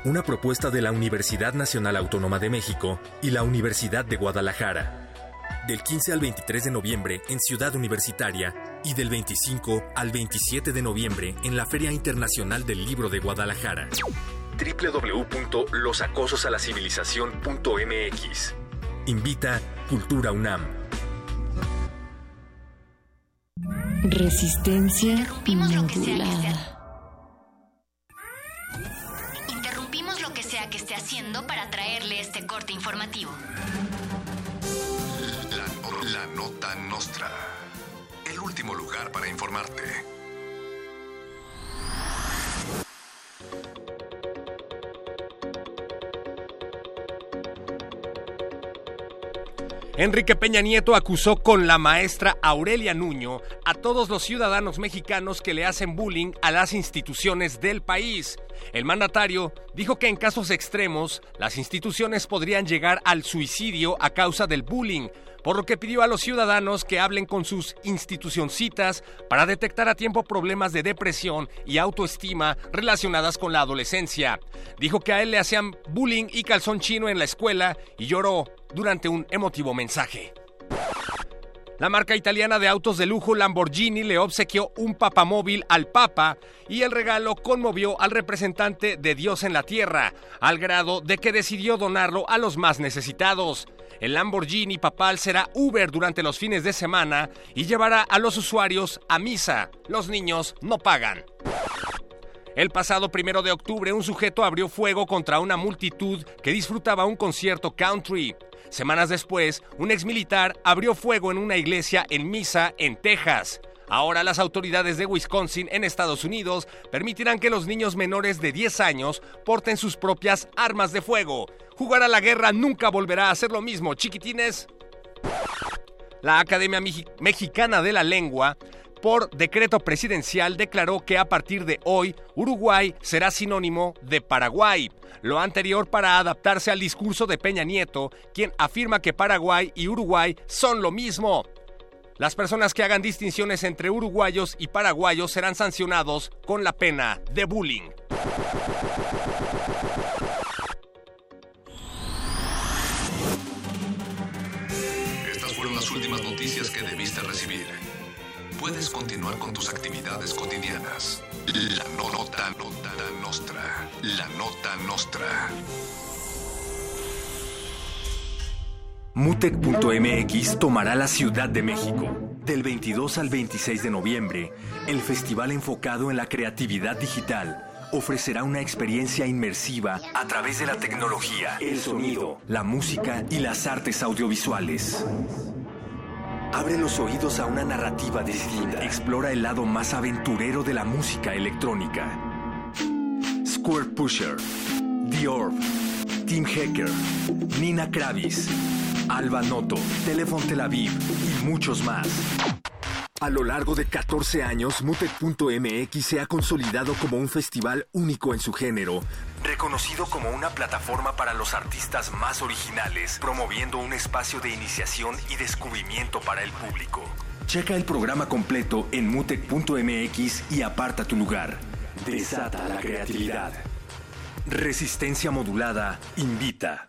Speaker 24: Una propuesta de la Universidad Nacional Autónoma de México y la Universidad de Guadalajara. Del 15 al 23 de noviembre en Ciudad Universitaria y del 25 al 27 de noviembre en la Feria Internacional del Libro de Guadalajara www.losacososalascivilizacion.mx. Invita Cultura UNAM.
Speaker 10: Resistencia
Speaker 25: para traerle este corte informativo.
Speaker 19: La nota nostra. El último lugar para informarte.
Speaker 9: Enrique Peña Nieto acusó con la maestra Aurelia Nuño a todos los ciudadanos mexicanos que le hacen bullying a las instituciones del país. El mandatario dijo que en casos extremos las instituciones podrían llegar al suicidio a causa del bullying, por lo que pidió a los ciudadanos que hablen con sus institucioncitas para detectar a tiempo problemas de depresión y autoestima relacionadas con la adolescencia. Dijo que a él le hacían bullying y calzón chino en la escuela y lloró durante un emotivo mensaje. La marca italiana de autos de lujo Lamborghini le obsequió un papamóvil al Papa y el regalo conmovió al representante de Dios en la tierra, al grado de que decidió donarlo a los más necesitados. El Lamborghini papal será Uber durante los fines de semana y llevará a los usuarios a misa. Los niños no pagan. El pasado primero de octubre, un sujeto abrió fuego contra una multitud que disfrutaba un concierto country. Semanas después, un exmilitar abrió fuego en una iglesia en Misa, en Texas. Ahora las autoridades de Wisconsin en Estados Unidos permitirán que los niños menores de 10 años porten sus propias armas de fuego. Jugar a la guerra nunca volverá a ser lo mismo, chiquitines. La Academia Mexicana de la Lengua por decreto presidencial declaró que a partir de hoy Uruguay será sinónimo de Paraguay. Lo anterior para adaptarse al discurso de Peña Nieto, quien afirma que Paraguay y Uruguay son lo mismo. Las personas que hagan distinciones entre uruguayos y paraguayos serán sancionados con la pena de bullying.
Speaker 19: Estas fueron las últimas noticias que debiste recibir. Puedes continuar con tus actividades cotidianas. La nota, nota nostra. La nota nostra.
Speaker 24: Mutec.mx tomará la Ciudad de México. Del 22 al 26 de noviembre, el festival enfocado en la creatividad digital ofrecerá una experiencia inmersiva a través de la tecnología, el sonido, la música y las artes audiovisuales. Abre los oídos a una narrativa distinta. Explora el lado más aventurero de la música electrónica. Square Pusher, The Orb, Team Hacker, Nina Kravis, Alba Noto, Telefon Tel Aviv y muchos más. A lo largo de 14 años, Mutec.mx se ha consolidado como un festival único en su género, reconocido como una plataforma para los artistas más originales, promoviendo un espacio de iniciación y descubrimiento para el público. Checa el programa completo en mutec.mx y aparta tu lugar. Desata la creatividad. Resistencia modulada invita.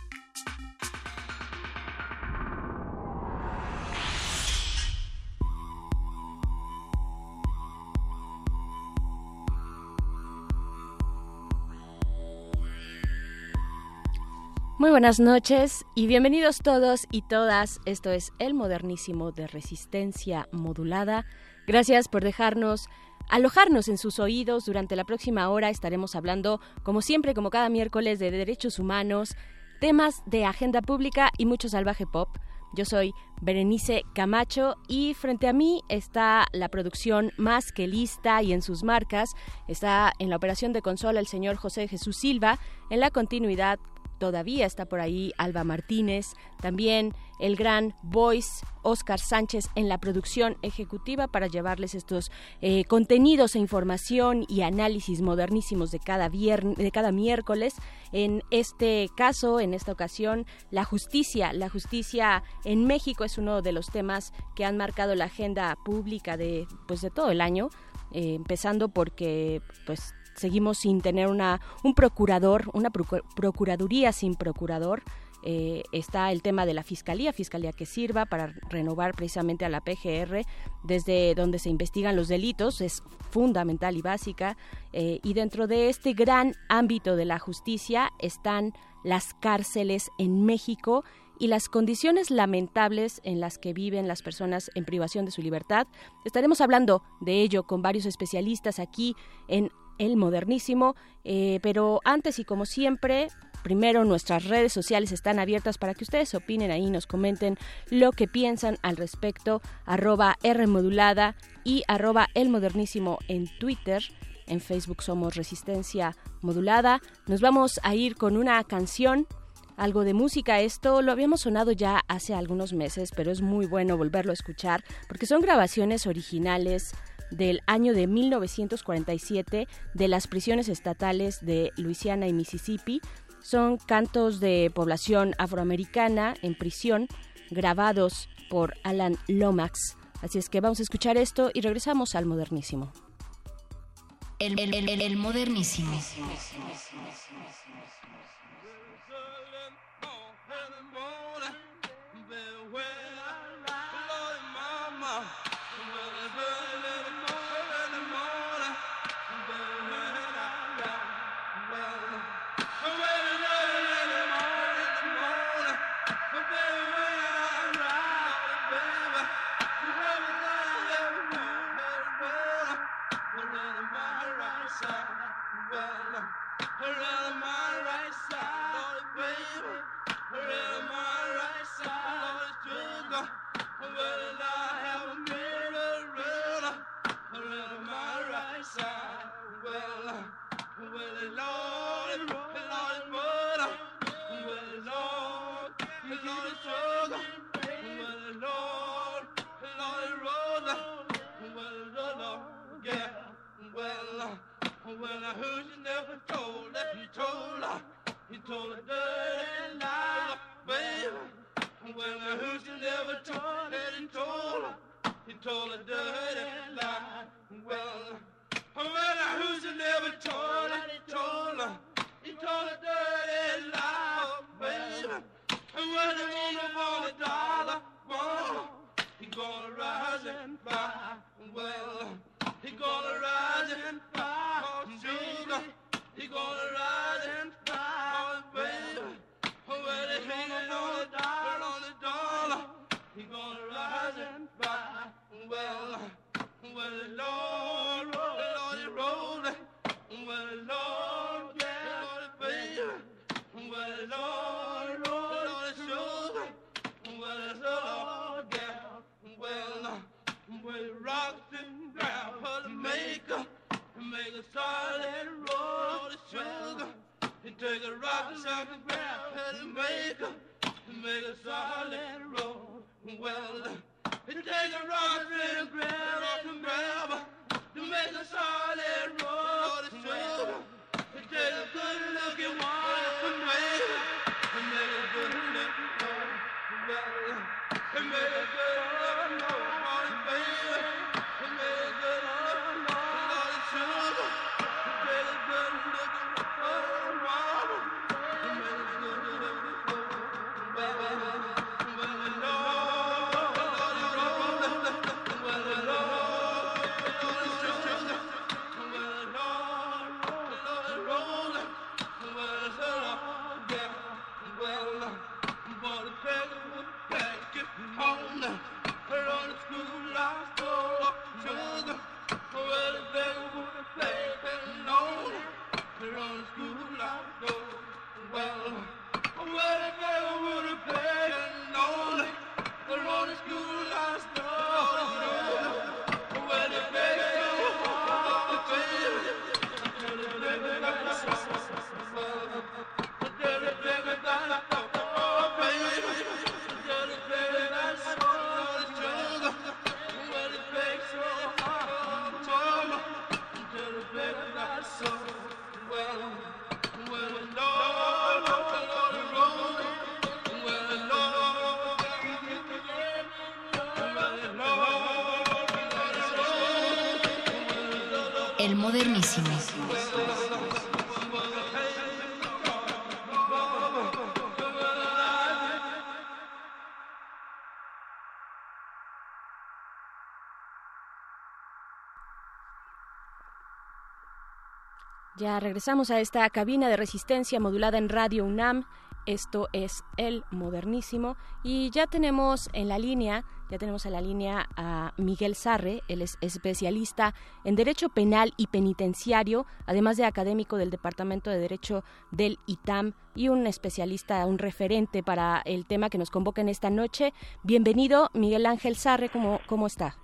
Speaker 26: Muy buenas noches y bienvenidos todos y todas. Esto es El Modernísimo de Resistencia Modulada. Gracias por dejarnos alojarnos en sus oídos. Durante la próxima hora estaremos hablando, como siempre, como cada miércoles, de derechos humanos, temas de agenda pública y mucho salvaje pop. Yo soy Berenice Camacho y frente a mí está la producción más que lista y en sus marcas. Está en la operación de consola el señor José Jesús Silva, en la continuidad todavía está por ahí Alba Martínez, también el gran voice Oscar Sánchez en la producción ejecutiva para llevarles estos eh, contenidos e información y análisis modernísimos de cada, de cada miércoles. En este caso, en esta ocasión, la justicia. La justicia en México es uno de los temas que han marcado la agenda pública de, pues, de todo el año. Eh, empezando porque pues seguimos sin tener una, un procurador, una procuraduría sin procurador. Eh, está el tema de la fiscalía, fiscalía que sirva para renovar precisamente a la PGR desde donde se investigan los delitos, es fundamental y básica. Eh, y dentro de este gran ámbito de la justicia están las cárceles en México y las condiciones lamentables en las que viven las personas en privación de su libertad. Estaremos hablando de ello con varios especialistas aquí en el modernísimo. Eh, pero antes y como siempre, primero nuestras redes sociales están abiertas para que ustedes opinen ahí, nos comenten lo que piensan al respecto, arroba Rmodulada y arroba el modernísimo en Twitter. En Facebook somos Resistencia Modulada. Nos vamos a ir con una canción algo de música. Esto lo habíamos sonado ya hace algunos meses, pero es muy bueno volverlo a escuchar porque son grabaciones originales del año de 1947 de las prisiones estatales de Luisiana y Mississippi. Son cantos de población afroamericana en prisión grabados por Alan Lomax. Así es que vamos a escuchar esto y regresamos al modernísimo.
Speaker 10: El, el modernísimo.
Speaker 27: Well, a solid roll of sugar. You take a rock, shock, and grab the maker, make a solid roll. Well, you take a rock and grab, rock and grab, to make a solid roll of sugar. You take a good looking one
Speaker 26: Ya regresamos a esta cabina de resistencia modulada en Radio UNAM. Esto es el modernísimo y ya tenemos en la línea, ya tenemos en la línea a Miguel Sarre, él es especialista en Derecho Penal y Penitenciario, además de académico del Departamento de Derecho del ITAM y un especialista, un referente para el tema que nos convoca en esta noche. Bienvenido, Miguel Ángel Sarre, ¿cómo, cómo está?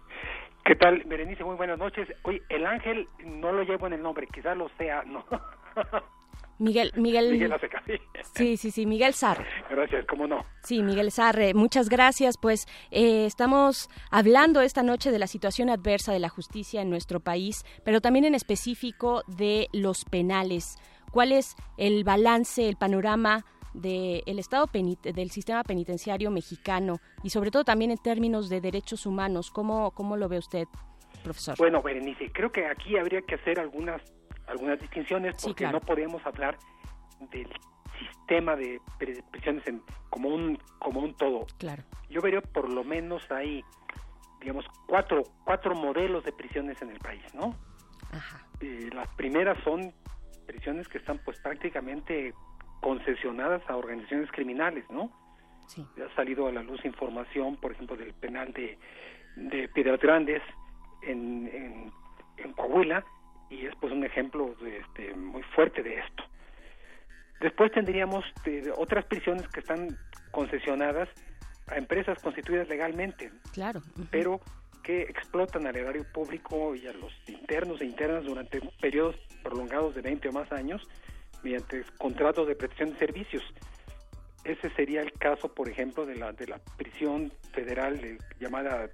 Speaker 28: ¿Qué tal, Berenice? Muy buenas noches. Oye, el ángel no lo llevo en el nombre, quizás lo sea, ¿no?
Speaker 26: Miguel, Miguel.
Speaker 28: Miguel. Sí,
Speaker 26: sí, sí, Miguel Sarre.
Speaker 28: Gracias, cómo no.
Speaker 26: Sí, Miguel Sarre, muchas gracias. Pues eh, estamos hablando esta noche de la situación adversa de la justicia en nuestro país, pero también en específico de los penales. ¿Cuál es el balance, el panorama del estado del sistema penitenciario mexicano y sobre todo también en términos de derechos humanos? ¿Cómo, cómo lo ve usted, profesor?
Speaker 28: Bueno, Berenice, creo que aquí habría que hacer algunas algunas distinciones porque no podemos hablar del sistema de prisiones en, como un como un todo.
Speaker 26: Claro.
Speaker 28: Yo vería por lo menos hay digamos cuatro cuatro modelos de prisiones en el país, ¿no?
Speaker 26: Ajá.
Speaker 28: Eh, las primeras son prisiones que están pues prácticamente concesionadas a organizaciones criminales, ¿no?
Speaker 26: Sí.
Speaker 28: Ha salido a la luz información, por ejemplo, del penal de, de Piedras Grandes en, en, en Coahuila, y es pues un ejemplo de, este, muy fuerte de esto. Después tendríamos de, otras prisiones que están concesionadas a empresas constituidas legalmente,
Speaker 26: claro,
Speaker 28: pero que explotan al erario público y a los internos e internas durante periodos prolongados de 20 o más años mediante contratos de prestación de servicios. Ese sería el caso, por ejemplo, de la de la prisión federal de, llamada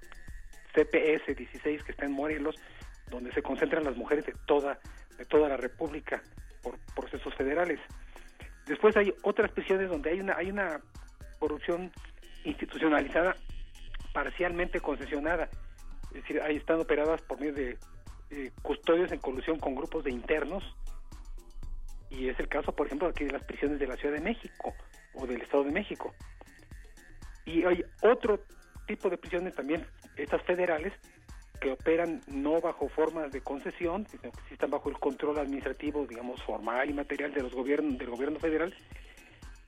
Speaker 28: CPS 16 que está en Morelos, donde se concentran las mujeres de toda de toda la República por procesos federales. Después hay otras prisiones donde hay una hay una corrupción institucionalizada parcialmente concesionada, es decir, ahí están operadas por medio de eh, custodios en colusión con grupos de internos y es el caso, por ejemplo, aquí de las prisiones de la Ciudad de México o del Estado de México. Y hay otro tipo de prisiones también, estas federales, que operan no bajo formas de concesión, sino que están bajo el control administrativo, digamos, formal y material de los gobiernos, del gobierno federal,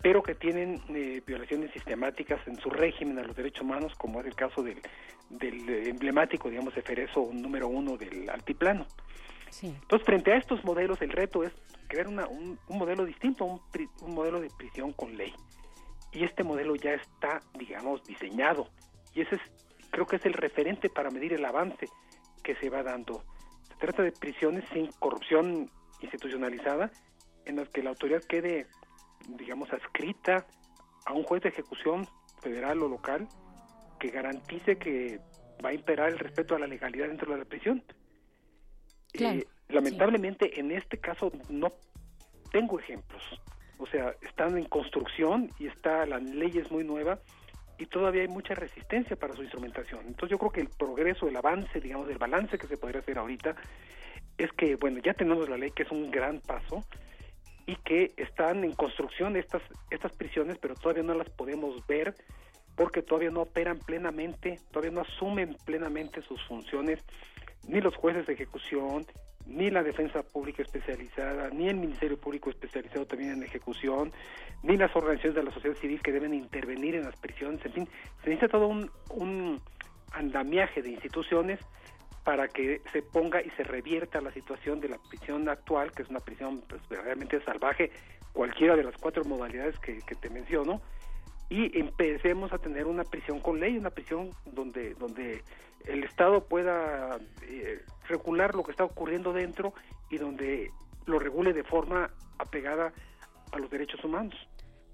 Speaker 28: pero que tienen eh, violaciones sistemáticas en su régimen a los derechos humanos, como es el caso del, del emblemático, digamos, Efereso número uno del altiplano.
Speaker 26: Sí.
Speaker 28: Entonces, frente a estos modelos, el reto es crear una, un, modelo distinto, un, un modelo de prisión con ley. Y este modelo ya está, digamos, diseñado. Y ese es creo que es el referente para medir el avance que se va dando. Se trata de prisiones sin corrupción institucionalizada, en las que la autoridad quede, digamos, adscrita a un juez de ejecución federal o local que garantice que va a imperar el respeto a la legalidad dentro de la prisión.
Speaker 26: Claro,
Speaker 28: eh, lamentablemente, sí. en este caso no tengo ejemplos. O sea, están en construcción y está la ley es muy nueva y todavía hay mucha resistencia para su instrumentación. Entonces yo creo que el progreso, el avance, digamos, el balance que se podría hacer ahorita es que, bueno, ya tenemos la ley que es un gran paso y que están en construcción estas, estas prisiones, pero todavía no las podemos ver porque todavía no operan plenamente, todavía no asumen plenamente sus funciones ni los jueces de ejecución, ni la defensa pública especializada, ni el Ministerio Público especializado también en ejecución, ni las organizaciones de la sociedad civil que deben intervenir en las prisiones, en fin, se necesita todo un, un andamiaje de instituciones para que se ponga y se revierta la situación de la prisión actual, que es una prisión pues, verdaderamente salvaje, cualquiera de las cuatro modalidades que, que te menciono, y empecemos a tener una prisión con ley, una prisión donde, donde el Estado pueda eh, regular lo que está ocurriendo dentro y donde lo regule de forma apegada a los derechos humanos.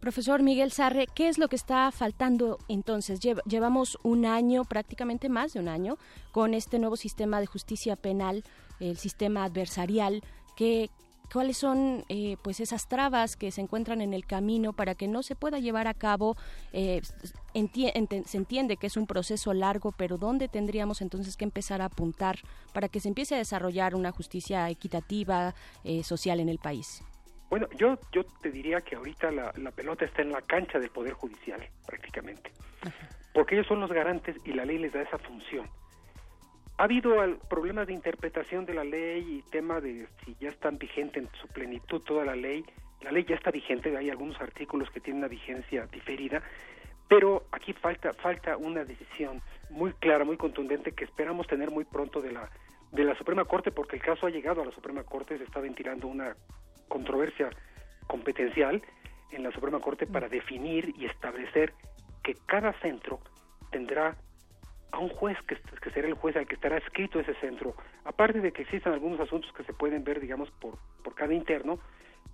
Speaker 26: Profesor Miguel Sarre, ¿qué es lo que está faltando entonces? Llevamos un año, prácticamente más de un año, con este nuevo sistema de justicia penal, el sistema adversarial. ¿Qué, cuáles son eh, pues esas trabas que se encuentran en el camino para que no se pueda llevar a cabo. Eh, enti- se entiende que es un proceso largo, pero ¿dónde tendríamos entonces que empezar a apuntar para que se empiece a desarrollar una justicia equitativa, eh, social en el país?
Speaker 28: Bueno, yo, yo te diría que ahorita la, la pelota está en la cancha del Poder Judicial, prácticamente. Porque ellos son los garantes y la ley les da esa función. Ha habido problemas de interpretación de la ley y tema de si ya están vigente en su plenitud toda la ley. La ley ya está vigente, hay algunos artículos que tienen una vigencia diferida, pero aquí falta falta una decisión muy clara, muy contundente que esperamos tener muy pronto de la de la Suprema Corte porque el caso ha llegado a la Suprema Corte, se está ventilando una controversia competencial en la Suprema Corte para definir y establecer que cada centro tendrá a un juez que, será el juez al que estará escrito ese centro, aparte de que existen algunos asuntos que se pueden ver, digamos, por, por cada interno,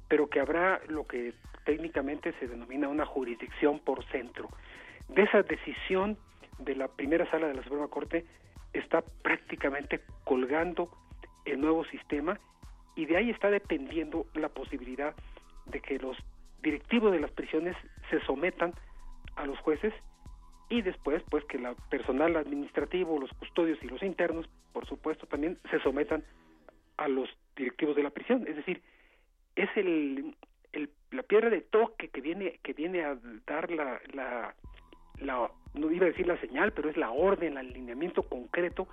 Speaker 28: pero que habrá lo que técnicamente se denomina una jurisdicción por centro. De esa decisión de la primera sala de la Suprema Corte está prácticamente colgando el nuevo sistema y de ahí está dependiendo la posibilidad de que los directivos de las prisiones se sometan a los jueces y después pues que la personal administrativo, los custodios y los internos, por supuesto también se sometan a los directivos de la prisión, es decir, es el, el- la piedra de toque que viene que viene a dar la, la la no iba a decir la señal, pero es la orden, el alineamiento concreto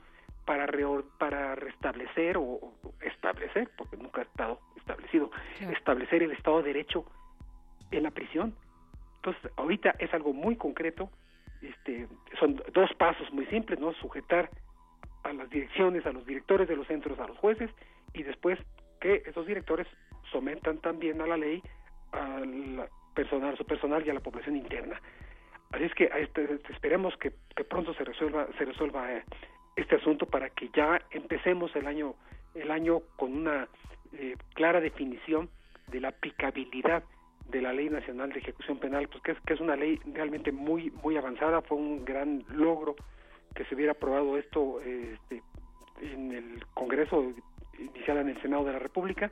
Speaker 28: para reor- para restablecer o, o establecer, porque nunca ha estado establecido, establecer el Estado de Derecho en la prisión. Entonces, ahorita es algo muy concreto, este, son dos pasos muy simples, ¿no? Sujetar a las direcciones, a los directores de los centros, a los jueces, y después que esos directores sometan también a la ley al personal, su personal y a la población interna. Así es que esperemos que, que pronto se resuelva, se resuelva eh, este asunto para que ya empecemos el año, el año con una eh, clara definición de la aplicabilidad de la Ley Nacional de Ejecución Penal, pues que es, que es una ley realmente muy, muy avanzada, fue un gran logro que se hubiera aprobado esto este, en el Congreso inicial en el Senado de la República.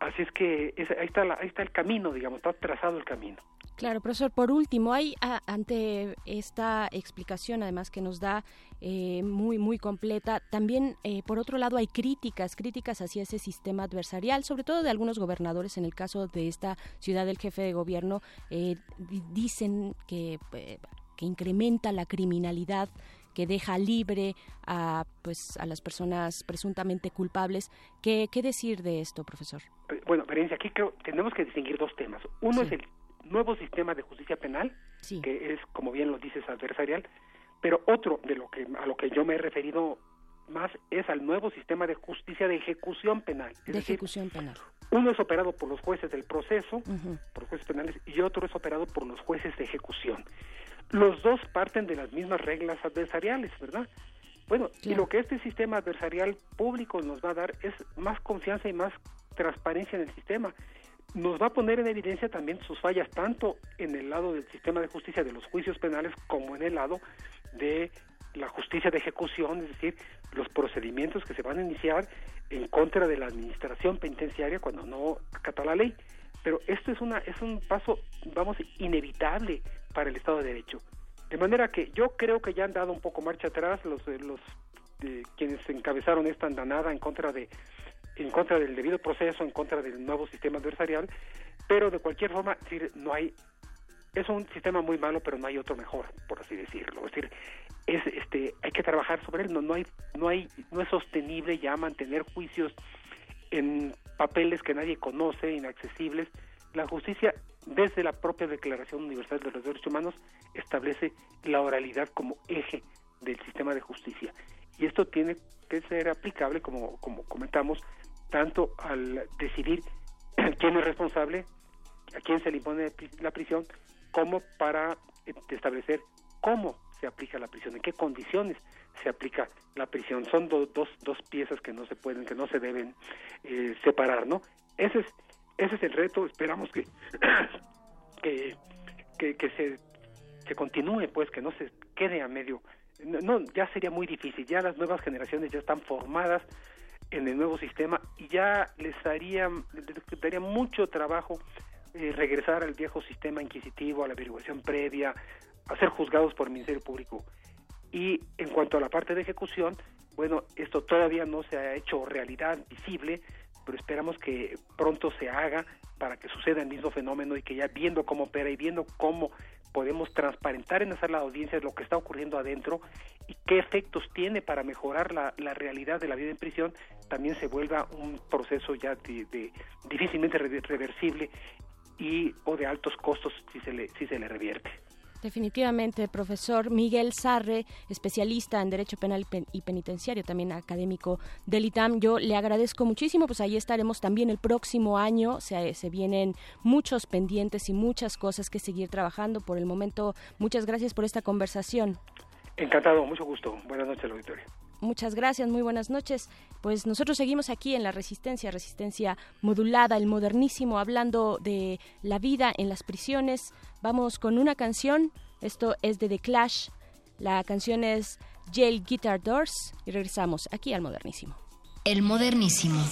Speaker 28: Así es que es- ahí, está la- ahí está el camino, digamos, está trazado el camino.
Speaker 26: Claro, profesor, por último, hay a- ante esta explicación, además que nos da eh, muy, muy completa, también, eh, por otro lado, hay críticas, críticas hacia ese sistema adversarial, sobre todo de algunos gobernadores, en el caso de esta ciudad del jefe de gobierno, eh, di- dicen que, eh, que incrementa la criminalidad que deja libre a pues a las personas presuntamente culpables. ¿Qué, qué decir de esto, profesor?
Speaker 28: Bueno, Berenice, aquí creo tenemos que distinguir dos temas. Uno es el nuevo sistema de justicia penal, que es, como bien lo dices, adversarial, pero otro de lo que a lo que yo me he referido más es al nuevo sistema de justicia de ejecución penal. Es
Speaker 26: De
Speaker 28: decir,
Speaker 26: ejecución penal.
Speaker 28: uno es operado por los jueces del proceso, por los jueces penales, y otro es operado por los jueces de ejecución. Los dos parten de las mismas reglas adversariales, ¿verdad? Bueno, y lo que este sistema adversarial público nos va a dar es más confianza y más transparencia en el sistema. Nos va a poner en evidencia también sus fallas, tanto en el lado del sistema de justicia de los juicios penales como en el lado de la justicia de ejecución, es decir, los procedimientos que se van a iniciar en contra de la administración penitenciaria cuando no acata la ley. Pero esto es una es un paso, vamos, inevitable para el Estado de Derecho. De manera que yo creo que ya han dado un poco marcha atrás los los eh, quienes encabezaron esta andanada en contra de en contra del debido proceso, en contra del nuevo sistema adversarial, pero de cualquier forma, es decir, no hay es un sistema muy malo, pero no hay otro mejor, por así decirlo. Es decir, es este hay que trabajar sobre él, no no hay no hay no es sostenible ya mantener juicios en papeles que nadie conoce, inaccesibles. La justicia, desde la propia Declaración Universal de los Derechos Humanos, establece la oralidad como eje del sistema de justicia. Y esto tiene que ser aplicable, como, como comentamos, tanto al decidir quién es responsable, a quién se le impone la prisión, como para eh, establecer cómo se aplica la prisión, en qué condiciones se aplica la prisión. Son do- dos, dos piezas que no se pueden, que no se deben eh, separar, ¿no? Ese es, ese es el reto, esperamos que, que, que, que se, se continúe, pues, que no se quede a medio. No, ya sería muy difícil, ya las nuevas generaciones ya están formadas, en el nuevo sistema y ya les daría, daría mucho trabajo eh, regresar al viejo sistema inquisitivo, a la averiguación previa, a ser juzgados por el Ministerio Público. Y en cuanto a la parte de ejecución, bueno, esto todavía no se ha hecho realidad visible, pero esperamos que pronto se haga para que suceda el mismo fenómeno y que ya viendo cómo opera y viendo cómo podemos transparentar en hacer la audiencia lo que está ocurriendo adentro y qué efectos tiene para mejorar la, la realidad de la vida en prisión, también se vuelva un proceso ya de, de difícilmente re- reversible y o de altos costos si se le, si se le revierte.
Speaker 26: Definitivamente, profesor Miguel Sarre, especialista en Derecho Penal y Pen- y Penitenciario, también académico del ITAM. Yo le agradezco muchísimo, pues ahí estaremos también el próximo año. Se, vienen muchos pendientes y muchas cosas que seguir trabajando. Por el momento, muchas gracias por esta conversación.
Speaker 28: Encantado, mucho gusto. Buenas noches, auditorio.
Speaker 26: Muchas gracias, muy buenas noches. Pues nosotros seguimos aquí en la resistencia, resistencia modulada, el modernísimo, hablando de la vida en las prisiones. Vamos con una canción, esto es de The Clash, la canción es Jail Guitar Doors y regresamos aquí al modernísimo.
Speaker 25: El modernísimo.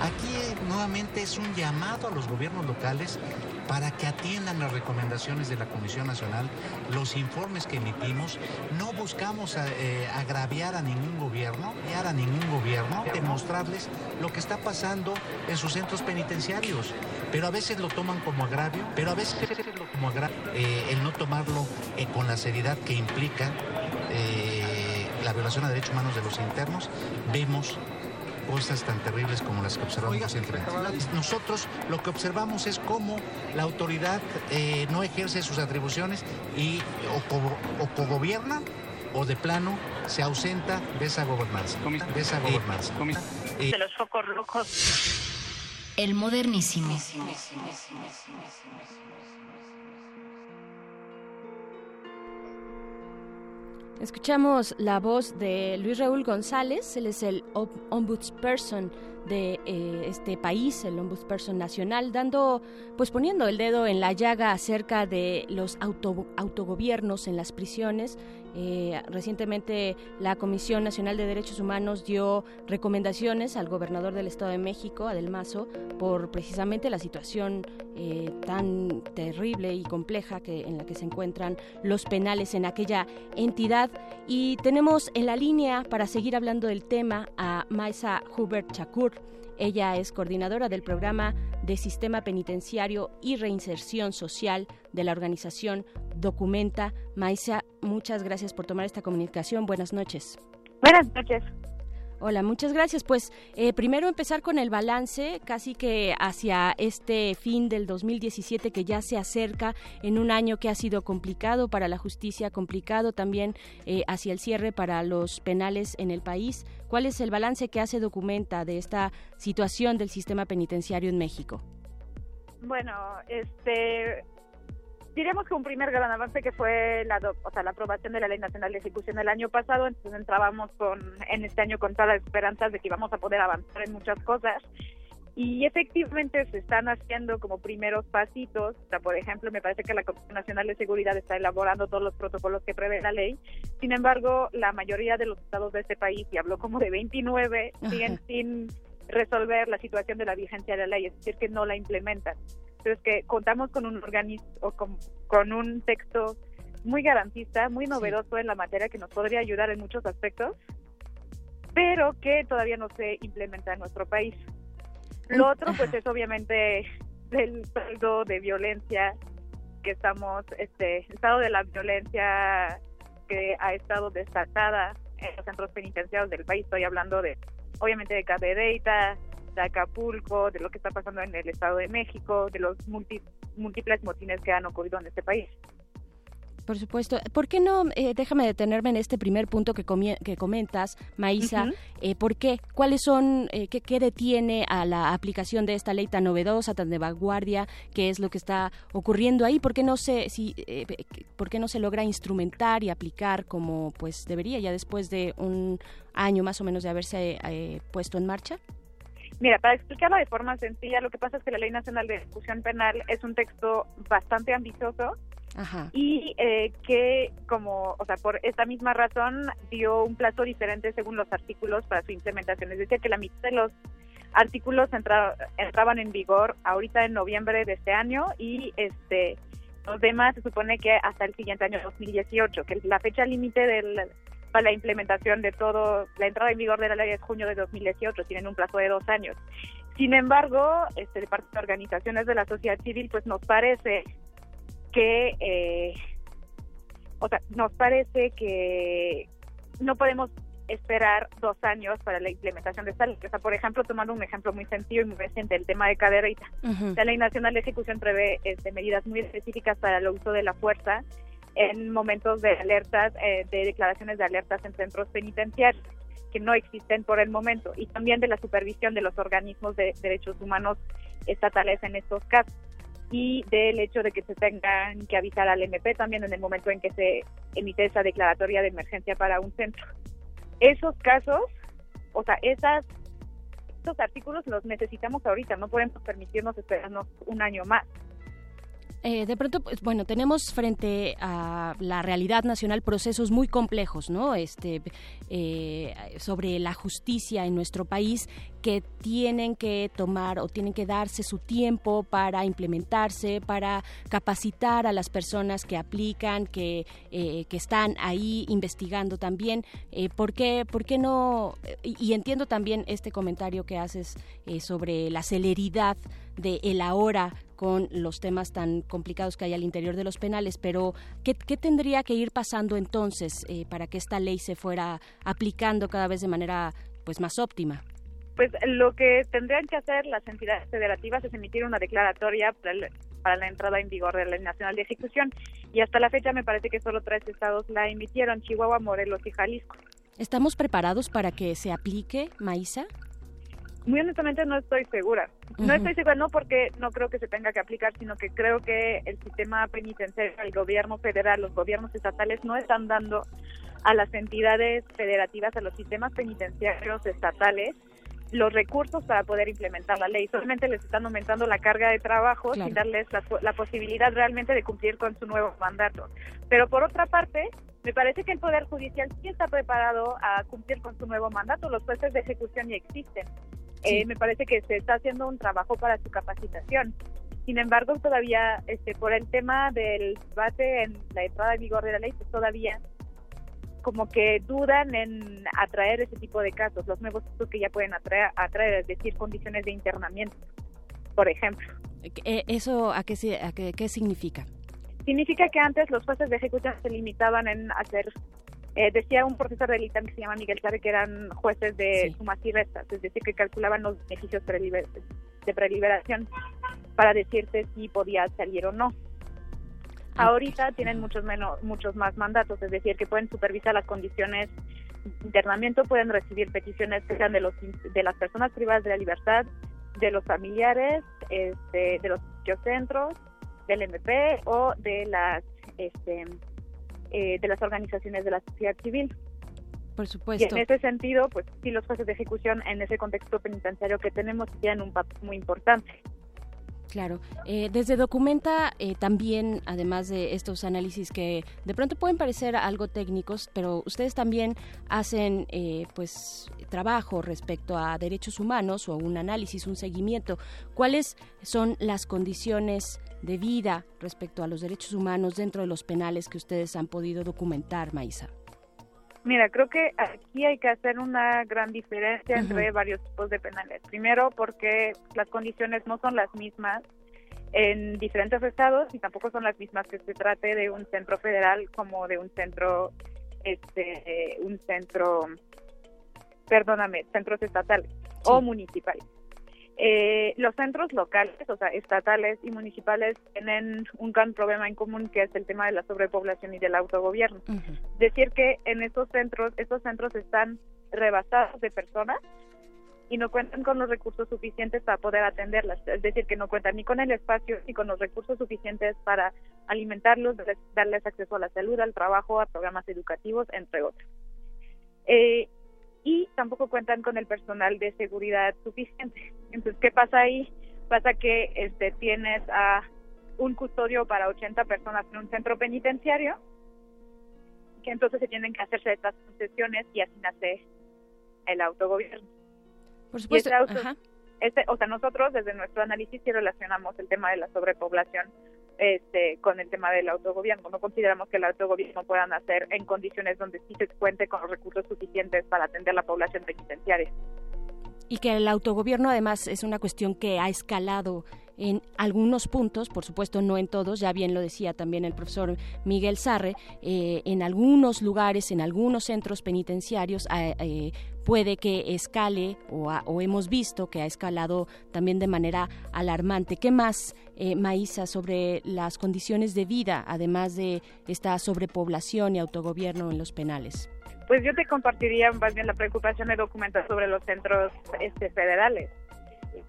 Speaker 29: Aquí eh, nuevamente es un llamado a los gobiernos locales para que atiendan las recomendaciones de la Comisión Nacional, los informes que emitimos. No buscamos eh, agraviar a ningún gobierno, agraviar a ningún gobierno, demostrarles lo que está pasando en sus centros penitenciarios. Pero a veces lo toman como agravio, pero a veces como agravio, eh, el no tomarlo eh, con la seriedad que implica eh, la violación a derechos humanos de los internos, vemos cosas tan terribles como las que observamos recientemente. Nosotros lo que observamos es cómo la autoridad eh, no ejerce sus atribuciones y o, co- o cogobierna o de plano se ausenta de esa gobernanza. De esa gobernanza.
Speaker 25: De los focos rojos. El modernísimo.
Speaker 26: Escuchamos la voz de Luis Raúl González, él es el om- ombudsperson de eh, este país, el ombudsperson nacional, dando, pues poniendo el dedo en la llaga acerca de los auto- autogobiernos en las prisiones. Eh, recientemente la Comisión Nacional de Derechos Humanos dio recomendaciones al gobernador del Estado de México, Adel Mazo, por precisamente la situación eh, tan terrible y compleja que, en la que se encuentran los penales en aquella entidad. Y tenemos en la línea para seguir hablando del tema a Maisa Hubert Chakur. Ella es coordinadora del programa de Sistema Penitenciario y Reinserción Social de la organización Documenta. Maisa, muchas gracias por tomar esta comunicación. Buenas noches.
Speaker 30: Buenas noches.
Speaker 26: Hola, muchas gracias. Pues eh, primero empezar con el balance, casi que hacia este fin del 2017 que ya se acerca en un año que ha sido complicado para la justicia, complicado también eh, hacia el cierre para los penales en el país. ¿Cuál es el balance que hace Documenta de esta situación del sistema penitenciario en México?
Speaker 30: Bueno, este diríamos que un primer gran avance que fue la, o sea, la aprobación de la Ley Nacional de Ejecución el año pasado, entonces entrábamos con en este año con todas las esperanzas de que íbamos a poder avanzar en muchas cosas. Y efectivamente se están haciendo como primeros pasitos. O sea, por ejemplo, me parece que la Comisión Nacional de Seguridad está elaborando todos los protocolos que prevé la ley. Sin embargo, la mayoría de los estados de este país, y hablo como de 29, siguen sin resolver la situación de la vigencia de la ley, es decir, que no la implementan. Pero es que contamos con un organismo o con, con un texto muy garantista, muy novedoso en la materia que nos podría ayudar en muchos aspectos, pero que todavía no se implementa en nuestro país. Lo otro, pues, es obviamente el saldo de violencia que estamos, este, el estado de la violencia que ha estado desatada en los centros penitenciarios del país. Estoy hablando de, obviamente, de Cadereyta, de Acapulco, de lo que está pasando en el Estado de México, de los múltiples motines que han ocurrido en este país.
Speaker 26: Por supuesto. ¿Por qué no, eh, déjame detenerme en este primer punto que, comentas, Maísa? Eh, ¿Por qué? ¿Cuáles son, eh, qué, qué detiene a la aplicación de esta ley tan novedosa, tan de vanguardia? ¿Qué es lo que está ocurriendo ahí? ¿Por qué no se, si, eh, por qué no se logra instrumentar y aplicar como pues debería ya después de un año más o menos de haberse eh, puesto en marcha?
Speaker 30: Mira, para explicarlo de forma sencilla, lo que pasa es que la Ley Nacional de Ejecución Penal es un texto bastante ambicioso
Speaker 26: Ajá.
Speaker 30: y eh, que como, o sea, por esta misma razón dio un plazo diferente según los artículos para su implementación. Es decir, que la mitad de los artículos entra- entraban en vigor ahorita en noviembre de este año y este los demás se supone que hasta el siguiente año 2018, que la fecha límite del para la implementación de todo, la entrada en vigor de la ley es junio de 2018, tienen un plazo de dos años. Sin embargo, este, de parte de organizaciones de la sociedad civil, pues nos parece que, eh, o sea, nos parece que no podemos esperar dos años para la implementación de esta ley. O sea, por ejemplo, tomando un ejemplo muy sencillo y muy reciente, el tema de caderita.
Speaker 26: Ujú.
Speaker 30: La Ley Nacional de Ejecución prevé este, medidas muy específicas para el uso de la fuerza en momentos de alertas, eh, de declaraciones de alertas en centros penitenciarios que no existen por el momento y también de la supervisión de los organismos de derechos humanos estatales en estos casos y del hecho de que se tengan que avisar al MP también en el momento en que se emite esa declaratoria de emergencia para un centro. Esos casos, o sea, esas estos artículos los necesitamos ahorita, no podemos permitirnos esperarnos un año más.
Speaker 26: Eh, de pronto, pues, bueno, tenemos frente a la realidad nacional procesos muy complejos, ¿no? Este, eh, sobre la justicia en nuestro país que tienen que tomar o tienen que darse su tiempo para implementarse, para capacitar a las personas que aplican, que, eh, que están ahí investigando también. Eh, ¿por, qué, ¿Por qué no? Y, entiendo también este comentario que haces sobre la celeridad de el ahora con los temas tan complicados que hay al interior de los penales, pero ¿qué, qué tendría que ir pasando entonces eh, para que esta ley se fuera aplicando cada vez de manera pues más óptima?
Speaker 30: Pues lo que tendrían que hacer las entidades federativas es emitir una declaratoria para, el- para la entrada en vigor de la Ley Nacional de Ejecución y hasta la fecha me parece que solo tres estados la emitieron, Chihuahua, Morelos y Jalisco.
Speaker 26: ¿Estamos preparados para que se aplique, Maísa?
Speaker 30: Muy honestamente no estoy segura. No estoy segura no porque no creo que se tenga que aplicar, sino que creo que el sistema penitenciario, el gobierno federal, los gobiernos estatales no están dando a las entidades federativas, a los sistemas penitenciarios estatales, los recursos para poder implementar la ley. Solamente les están aumentando la carga de trabajo
Speaker 26: Claro.
Speaker 30: sin darles la, la posibilidad realmente de cumplir con su nuevo mandato. Pero por otra parte, me parece que el Poder Judicial sí está preparado a cumplir con su nuevo mandato. Los jueces de ejecución ya existen. Eh, me parece que se está haciendo un trabajo para su capacitación. Sin embargo, todavía, este, por el tema del debate en la entrada en vigor de la ley, pues todavía como que dudan en atraer ese tipo de casos, los nuevos casos que ya pueden atraer, atraer es decir, condiciones de internamiento, por ejemplo.
Speaker 26: Eh, ¿Eso a qué, a qué, qué significa?
Speaker 30: Significa que antes los jueces de ejecución se limitaban en hacer, eh, decía un profesor del ITAM que se llama Miguel Sabe que eran jueces de sumas y restas, es decir, que calculaban los beneficios preliber- de preliberación para decirte si podías salir o no. Ahorita tienen muchos menos, muchos más mandatos, es decir, que pueden supervisar las condiciones de internamiento, pueden recibir peticiones que sean de los de las personas privadas de la libertad, de los familiares, este, de los centros, del MP o de las este, eh, de las organizaciones de la sociedad civil.
Speaker 26: Por
Speaker 30: Y
Speaker 26: supuesto.
Speaker 30: en ese sentido, pues sí, los jueces de ejecución en ese contexto penitenciario que tenemos tienen un papel muy importante.
Speaker 26: Claro. Eh, desde Documenta eh, también, además de estos análisis que de pronto pueden parecer algo técnicos, pero ustedes también hacen eh, pues trabajo respecto a derechos humanos o un análisis, un seguimiento. ¿Cuáles son las condiciones de vida respecto a los derechos humanos dentro de los penales que ustedes han podido documentar, Maísa?
Speaker 30: Mira, creo que aquí hay que hacer una gran diferencia entre varios tipos de penales. Primero, porque las condiciones no son las mismas en diferentes estados y tampoco son las mismas que se trate de un centro federal como de un centro, este, un centro, perdóname, centros estatales o municipales. Eh, los centros locales, o sea, estatales y municipales, tienen un gran problema en común que es el tema de la sobrepoblación y del autogobierno. Decir que en estos centros, estos centros están rebasados de personas y no cuentan con los recursos suficientes para poder atenderlas, es decir, que no cuentan ni con el espacio ni con los recursos suficientes para alimentarlos, darles- darles acceso a la salud, al trabajo, a programas educativos, entre otros. Eh, y tampoco cuentan con el personal de seguridad suficiente. Entonces, ¿qué pasa ahí? Pasa que este tienes a un custodio para 80 personas en un centro penitenciario, que entonces se tienen que hacerse estas concesiones y así nace el autogobierno.
Speaker 26: Por supuesto.
Speaker 30: auto-
Speaker 26: ajá.
Speaker 30: este, o sea, nosotros desde nuestro análisis sí relacionamos el tema de la sobrepoblación este, con el tema del autogobierno. No consideramos que el autogobierno pueda nacer en condiciones donde sí se cuente con los recursos suficientes para atender la población penitenciaria.
Speaker 26: Y que el autogobierno además es una cuestión que ha escalado en algunos puntos, por supuesto no en todos, ya bien lo decía también el profesor Miguel Sarre, eh, en algunos lugares, en algunos centros penitenciarios eh, eh, puede que escale o, ha- o hemos visto que ha escalado también de manera alarmante. ¿Qué más, eh, Maísa, sobre las condiciones de vida, además de esta sobrepoblación y autogobierno en los penales?
Speaker 30: Pues yo te compartiría más bien la preocupación de documentar sobre los centros este, federales.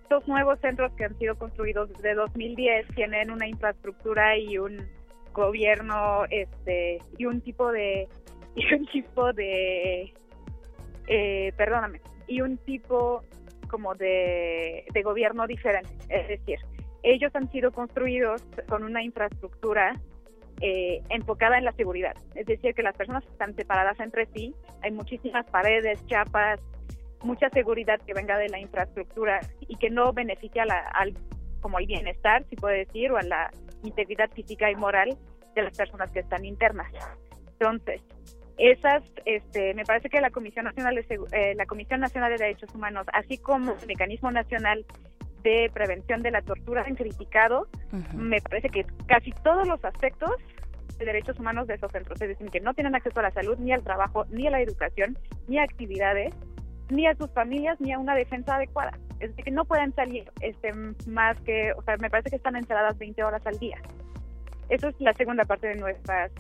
Speaker 30: Estos nuevos centros que han sido construidos desde 2010 tienen una infraestructura y un gobierno este y un tipo de y un tipo de eh, perdóname y un tipo como de, gobierno diferente es decir ellos han sido construidos con una infraestructura eh, enfocada en la seguridad. Es decir, que las personas están separadas entre sí, hay muchísimas paredes, chapas, mucha seguridad que venga de la infraestructura y que no beneficia la- al como al bienestar, si puede decir, o a la integridad física y moral de las personas que están internas. Entonces, esas, este, me parece que la Comisión Nacional de Segu- eh, la Comisión Nacional de Derechos Humanos, así como el Mecanismo Nacional de Prevención de la Tortura han criticado, me parece que casi todos los aspectos de derechos humanos de esos centros, es decir, que no tienen acceso a la salud, ni al trabajo, ni a la educación, ni a actividades, ni a sus familias ni a una defensa adecuada. Es decir, que no pueden salir este, más que, o sea, me parece que están encerradas 20 horas al día. Eso es la segunda parte de nuestras,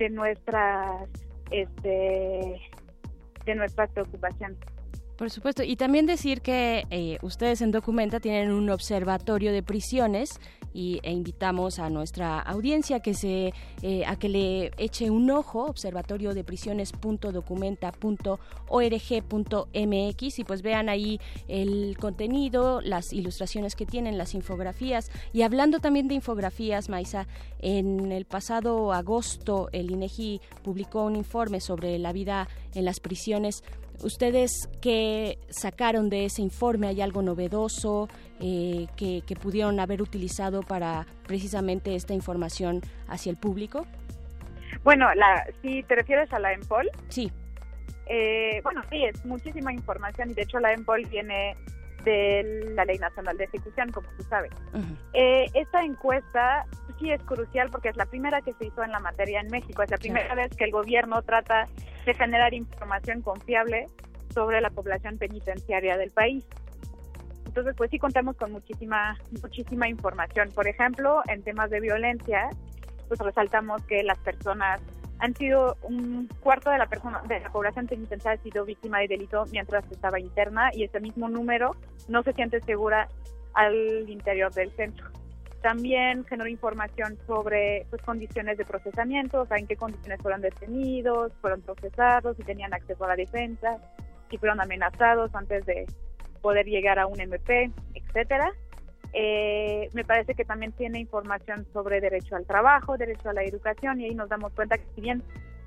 Speaker 30: de nuestras, este, de nuestras preocupaciones.
Speaker 26: Por supuesto, y también decir que eh, ustedes en Documenta tienen un observatorio de prisiones y, e invitamos a nuestra audiencia que se eh, a que le eche un ojo observatorio de prisiones.documenta.org.mx y pues vean ahí el contenido, las ilustraciones que tienen, las infografías. Y hablando también de infografías, Maisa, en el pasado agosto el INEGI publicó un informe sobre la vida en las prisiones ¿Ustedes qué sacaron de ese informe? ¿Hay algo novedoso eh, que, pudieron haber utilizado para precisamente esta información hacia el público?
Speaker 30: Bueno, la, si te refieres a la EMPOL.
Speaker 26: Sí.
Speaker 30: Eh, bueno, sí, es muchísima información y de hecho la EMPOL viene de la Ley Nacional de Ejecución, como tú sabes. Eh, esta encuesta sí es crucial porque es la primera que se hizo en la materia en México, es la primera vez que el gobierno trata de generar información confiable sobre la población penitenciaria del país. Entonces, pues sí contamos con muchísima, muchísima información. Por ejemplo, en temas de violencia, pues resaltamos que las personas han sido un cuarto de la persona de la población penitenciaria ha sido víctima de delito mientras estaba interna y ese mismo número no se siente segura al interior del centro. También generó información sobre pues, condiciones de procesamiento, o sea, en qué condiciones fueron detenidos, fueron procesados, si tenían acceso a la defensa, si fueron amenazados antes de poder llegar a un MP, etcétera. Eh, me parece que también tiene información sobre derecho al trabajo, derecho a la educación y ahí nos damos cuenta que si bien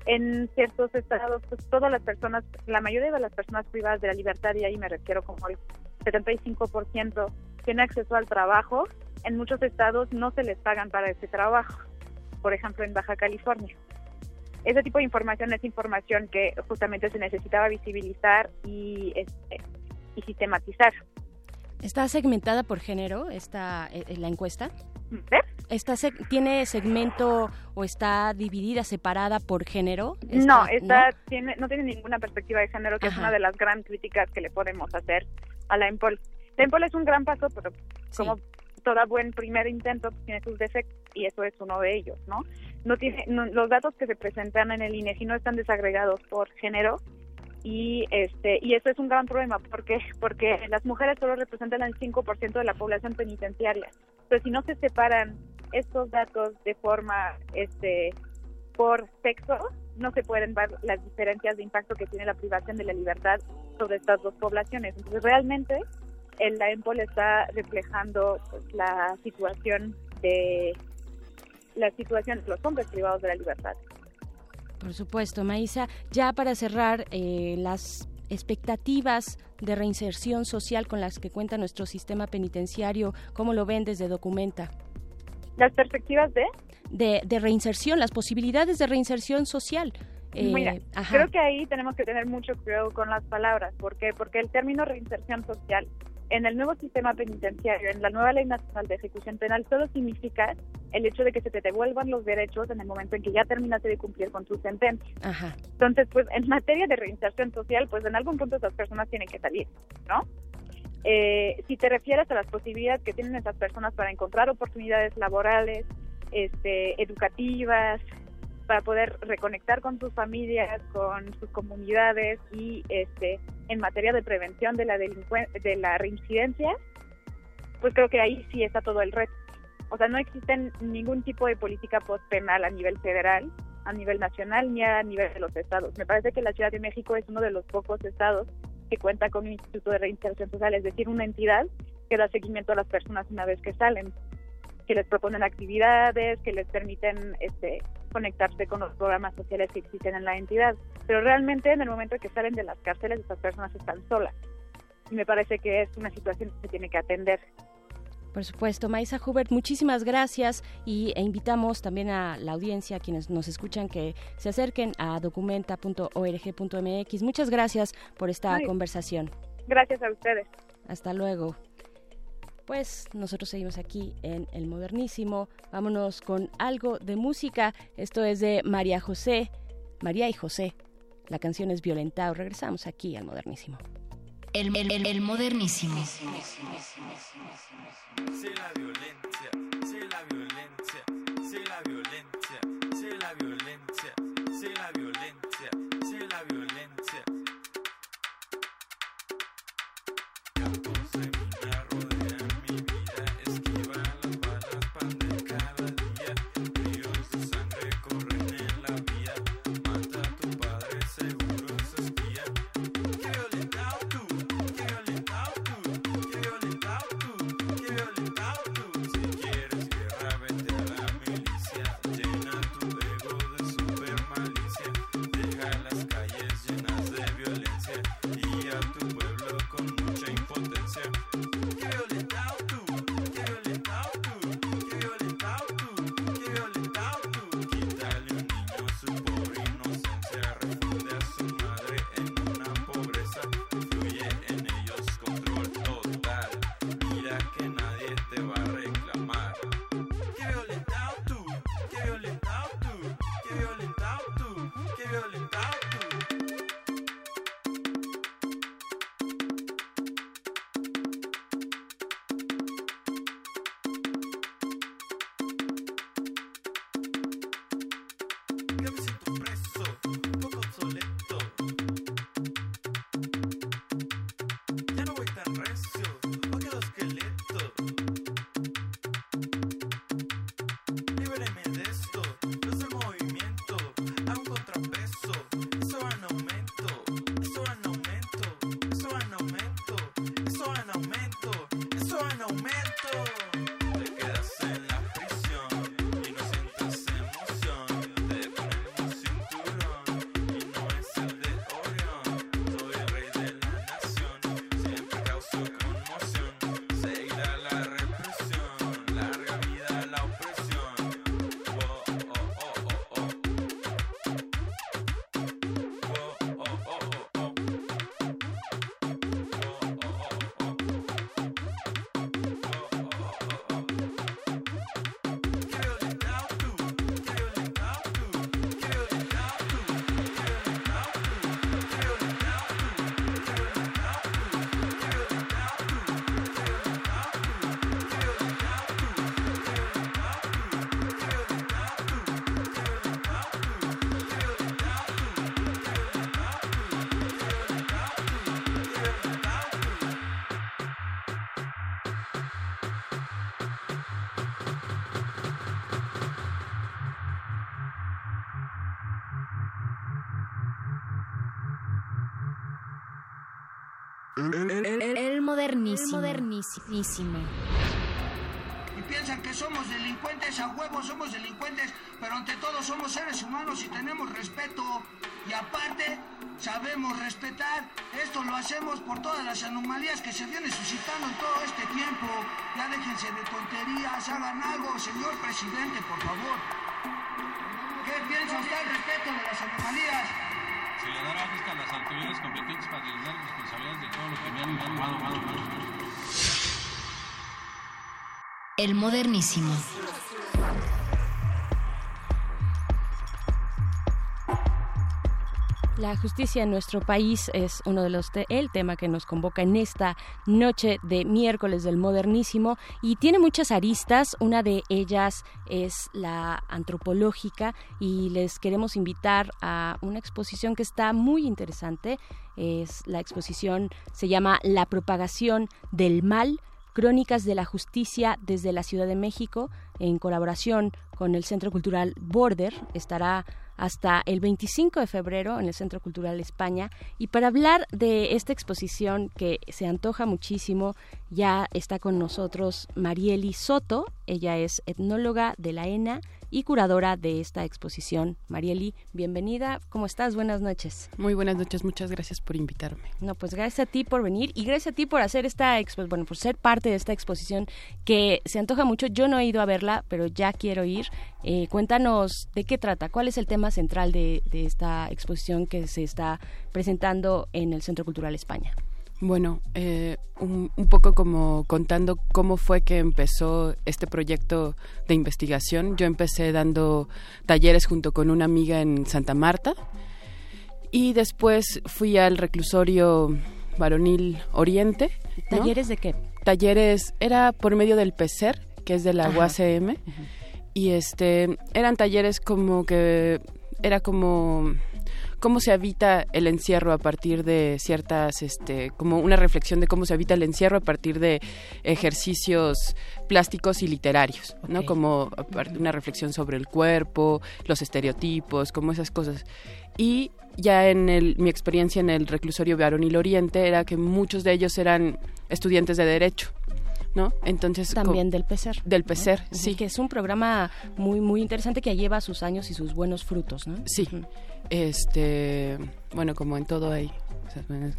Speaker 30: en ciertos estados pues todas las personas, la mayoría de las personas privadas de la libertad y ahí me refiero como el 75% tiene acceso al trabajo, en muchos estados no se les pagan para ese trabajo, por ejemplo en Baja California. Ese tipo de información es información que justamente se necesitaba visibilizar y, este, y sistematizar.
Speaker 26: ¿Está segmentada por género esta eh, eh, la encuesta?
Speaker 30: ¿Eh?
Speaker 26: ¿Está ¿Tiene segmento o está dividida, separada por género?
Speaker 30: no, está, ¿no? Tiene, no tiene ninguna perspectiva de género, que es una de las gran críticas que le podemos hacer a la EMPOL. La EMPOL es un gran paso, pero como todo buen primer intento pues, tiene sus defectos y eso es uno de ellos, ¿no? No tiene los datos que se presentan en el INEGI no están desagregados por género y este y eso es un gran problema porque porque las mujeres solo representan el 5% de la población penitenciaria. Pero si no se separan estos datos de forma este por sexo, no se pueden ver las diferencias de impacto que tiene la privación de la libertad sobre estas dos poblaciones. Entonces, realmente el, EMPOL está reflejando pues, la situación de la situación de los hombres privados de la libertad.
Speaker 26: Por supuesto, Maísa. Ya para cerrar, eh, las expectativas de reinserción social con las que cuenta nuestro sistema penitenciario, ¿cómo lo ven desde Documenta?
Speaker 30: ¿Las perspectivas de?
Speaker 26: De, de reinserción, las posibilidades de reinserción social.
Speaker 30: Eh, Mira, creo que ahí tenemos que tener mucho cuidado con las palabras. ¿Por qué? Porque el término reinserción social en el nuevo sistema penitenciario, en la nueva Ley Nacional de Ejecución Penal, solo significa el hecho de que se te devuelvan los derechos en el momento en que ya terminaste de cumplir con tu sentencia. Entonces, pues en materia de reinserción social, pues en algún punto esas personas tienen que salir, ¿no? Eh, si te refieres a las posibilidades que tienen esas personas para encontrar oportunidades laborales, este, educativas, para poder reconectar con sus familias, con sus comunidades y este en materia de prevención de la de la reincidencia, pues creo que ahí sí está todo el reto. O sea, no existe ningún tipo de política post penal a nivel federal, a nivel nacional ni a nivel de los estados. Me parece que la Ciudad de México es uno de los pocos estados que cuenta con un instituto de reinserción social, es decir, una entidad que da seguimiento a las personas una vez que salen, que les proponen actividades, que les permiten este conectarse con los programas sociales que existen en la entidad. Pero realmente en el momento que salen de las cárceles, estas personas están solas. Y me parece que es una situación que se tiene que atender.
Speaker 26: Por supuesto, Maisa Hubert, muchísimas gracias y, e invitamos también a la audiencia, a quienes nos escuchan, que se acerquen a documenta.org.mx. Muchas gracias por esta conversación.
Speaker 30: Gracias a ustedes.
Speaker 26: Hasta luego. Pues nosotros seguimos aquí en El Modernísimo. Vámonos con algo de música. Esto es de María José, María y José. La canción es Violentado. Regresamos aquí al modernísimo.
Speaker 25: El, el, el, el modernísimo.
Speaker 31: Sí, la violencia, El
Speaker 25: modernísimo. modernísimo.
Speaker 21: Y piensan que somos delincuentes, a huevos somos delincuentes, pero ante todo somos seres humanos y tenemos respeto. Y aparte, sabemos respetar. Esto lo hacemos por todas las anomalías que se vienen suscitando en todo este tiempo. Ya déjense de tonterías, hagan algo, señor presidente, por favor. ¿Qué piensa usted al respecto de las anomalías?
Speaker 32: Fiesta a las autoridades competentes para deslindar responsabilidades de todo lo que me han informado.
Speaker 25: El modernísimo.
Speaker 26: La justicia en nuestro país es uno de los el tema que nos convoca en esta noche de miércoles del modernísimo y tiene muchas aristas. Una de ellas es la antropológica y les queremos invitar a una exposición que está muy interesante. Es la exposición se llama La propagación del mal Crónicas de la Justicia desde la Ciudad de México, en colaboración con el Centro Cultural Border. Estará hasta el 25 de febrero en el Centro Cultural España. Y para hablar de esta exposición que se antoja muchísimo, ya está con nosotros Marieli Soto. Ella es etnóloga de la ENA y curadora de esta exposición. Marieli, bienvenida. ¿Cómo estás? Buenas noches.
Speaker 33: Muy buenas noches, muchas gracias por invitarme.
Speaker 26: No, pues gracias a ti por venir y gracias a ti por hacer esta expo bueno, por ser parte de esta exposición que se antoja mucho. Yo no he ido a verla, pero ya quiero ir. Eh, cuéntanos de qué trata, cuál es el tema central de, de esta exposición que se está presentando en el Centro Cultural España.
Speaker 33: Bueno, eh, un, un poco como contando cómo fue que empezó este proyecto de investigación. Yo empecé dando talleres junto con una amiga en Santa Marta Y después fui al reclusorio varonil Oriente. ¿no?
Speaker 26: ¿Talleres de qué?
Speaker 33: Talleres, era por medio del PECER, que es de la
Speaker 26: Ajá.
Speaker 33: UACM, y este, eran talleres como que, era como cómo se evita el encierro a partir de ciertas, este, como una reflexión de cómo se evita el encierro a partir de ejercicios plásticos y literarios, ¿no? Como una reflexión sobre el cuerpo, los estereotipos, como esas cosas. Y ya en el, mi experiencia en el reclusorio varonil Oriente era que muchos de ellos eran estudiantes de derecho, ¿no? Entonces
Speaker 26: También del PECER.
Speaker 33: del. PECER, sí.
Speaker 26: Que es un programa muy, muy interesante que lleva sus años y sus buenos frutos, ¿no?
Speaker 33: Sí. Este, bueno, como en todo hay.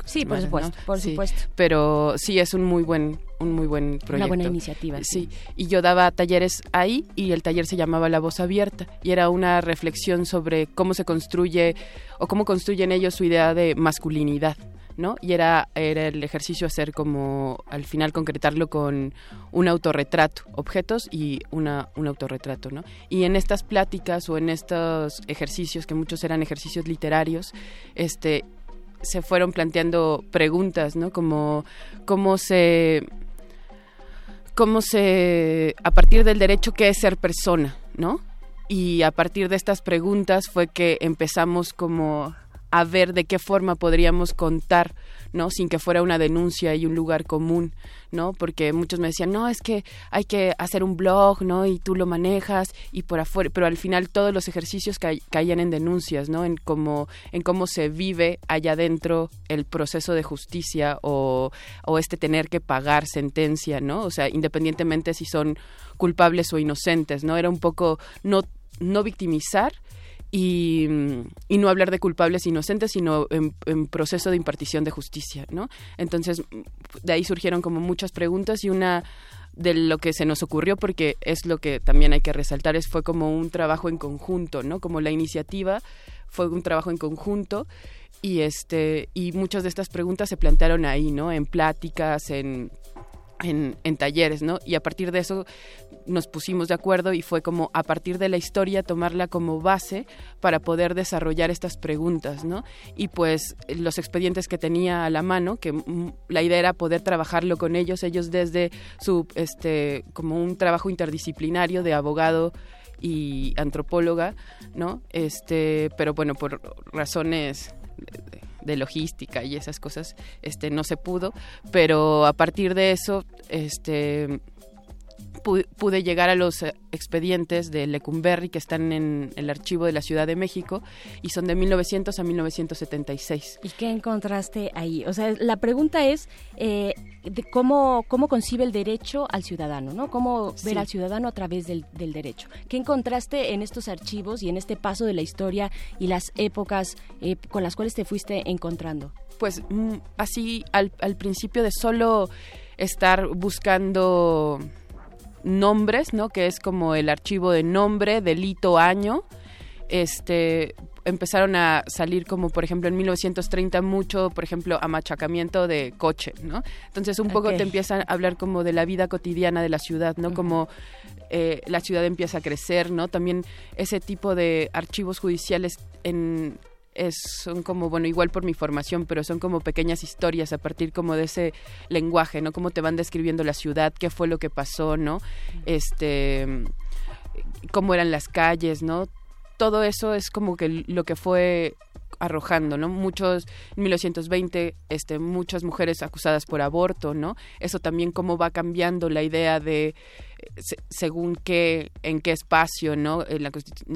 Speaker 26: Sí, por supuesto,
Speaker 33: ¿no?
Speaker 26: por
Speaker 33: Sí,
Speaker 26: supuesto.
Speaker 33: Pero sí es un muy buen, un muy buen proyecto.
Speaker 26: buena iniciativa, sí.
Speaker 33: Sí. Y yo daba talleres ahí y el taller se llamaba La Voz Abierta y era una reflexión sobre cómo se construye o cómo construyen ellos su idea de masculinidad. ¿No? Y era, era el ejercicio hacer como, al final concretarlo con un autorretrato, objetos y una, un autorretrato, ¿no? Y en estas pláticas o en estos ejercicios, que muchos eran ejercicios literarios, este, se fueron planteando preguntas, ¿no? Como cómo se cómo se a partir del derecho qué es ser persona, ¿no? Y a partir de estas preguntas fue que empezamos como a ver de qué forma podríamos contar, ¿no? Sin que fuera una denuncia y un lugar común, ¿no? Porque muchos me decían, no, es que hay que hacer un blog, ¿no? Y tú lo manejas y por afuera, pero al final todos los ejercicios ca caían en denuncias, ¿no? En cómo, en cómo se vive allá adentro el proceso de justicia o, o este tener que pagar sentencia, ¿no? O sea, independientemente si son culpables o inocentes, ¿no? Era un poco no, no victimizar, y, no hablar de culpables inocentes, sino en, en, proceso de impartición de justicia, ¿no? Entonces, de ahí surgieron como muchas preguntas y una de lo que se nos ocurrió, porque es lo que también hay que resaltar, es fue como un trabajo en conjunto, ¿no? Como la iniciativa fue un trabajo en conjunto y este y muchas de estas preguntas se plantearon ahí, ¿no? En pláticas, en en, en, talleres, ¿no? Y a partir de eso nos pusimos de acuerdo y fue como a partir de la historia tomarla como base para poder desarrollar estas preguntas, ¿no? Y pues los expedientes que tenía a la mano, que la idea era poder trabajarlo con ellos, ellos desde su, este, como un trabajo interdisciplinario de abogado y antropóloga, ¿no? Este, pero bueno, por razones de logística y esas cosas este no se pudo pero a partir de eso este pude llegar a los expedientes de Lecumberri que están en el archivo de la Ciudad de México y son de 1900 a 1976.
Speaker 26: ¿Y qué encontraste ahí? O sea, la pregunta es eh, de cómo, cómo concibe el derecho al ciudadano, ¿no? Cómo ver sí. al ciudadano a través del, del, derecho. ¿Qué encontraste en estos archivos y en este paso de la historia y las épocas eh, con las cuales te fuiste encontrando?
Speaker 33: Pues mm, así al, al principio de solo estar buscando nombres, ¿no? Que es como el archivo de nombre, delito, año. Este empezaron a salir como por ejemplo en 1930 mucho, por ejemplo, amachacamiento de coche, ¿no? Entonces un poco
Speaker 26: Okay.
Speaker 33: te empiezan a hablar como de la vida cotidiana de la ciudad, ¿no? Como eh, la ciudad empieza a crecer, ¿no? También ese tipo de archivos judiciales en es, son como, bueno, igual por mi formación, pero son como pequeñas historias a partir como de ese lenguaje, ¿no? Cómo te van describiendo la ciudad, qué fue lo que pasó, ¿no? Este, cómo eran las calles, ¿no? Todo eso es como que lo que fue arrojando, ¿no? Muchos, en 1920, este, muchas mujeres acusadas por aborto, ¿no? Eso también cómo va cambiando la idea de se, según qué, en qué espacio, ¿no? En, la,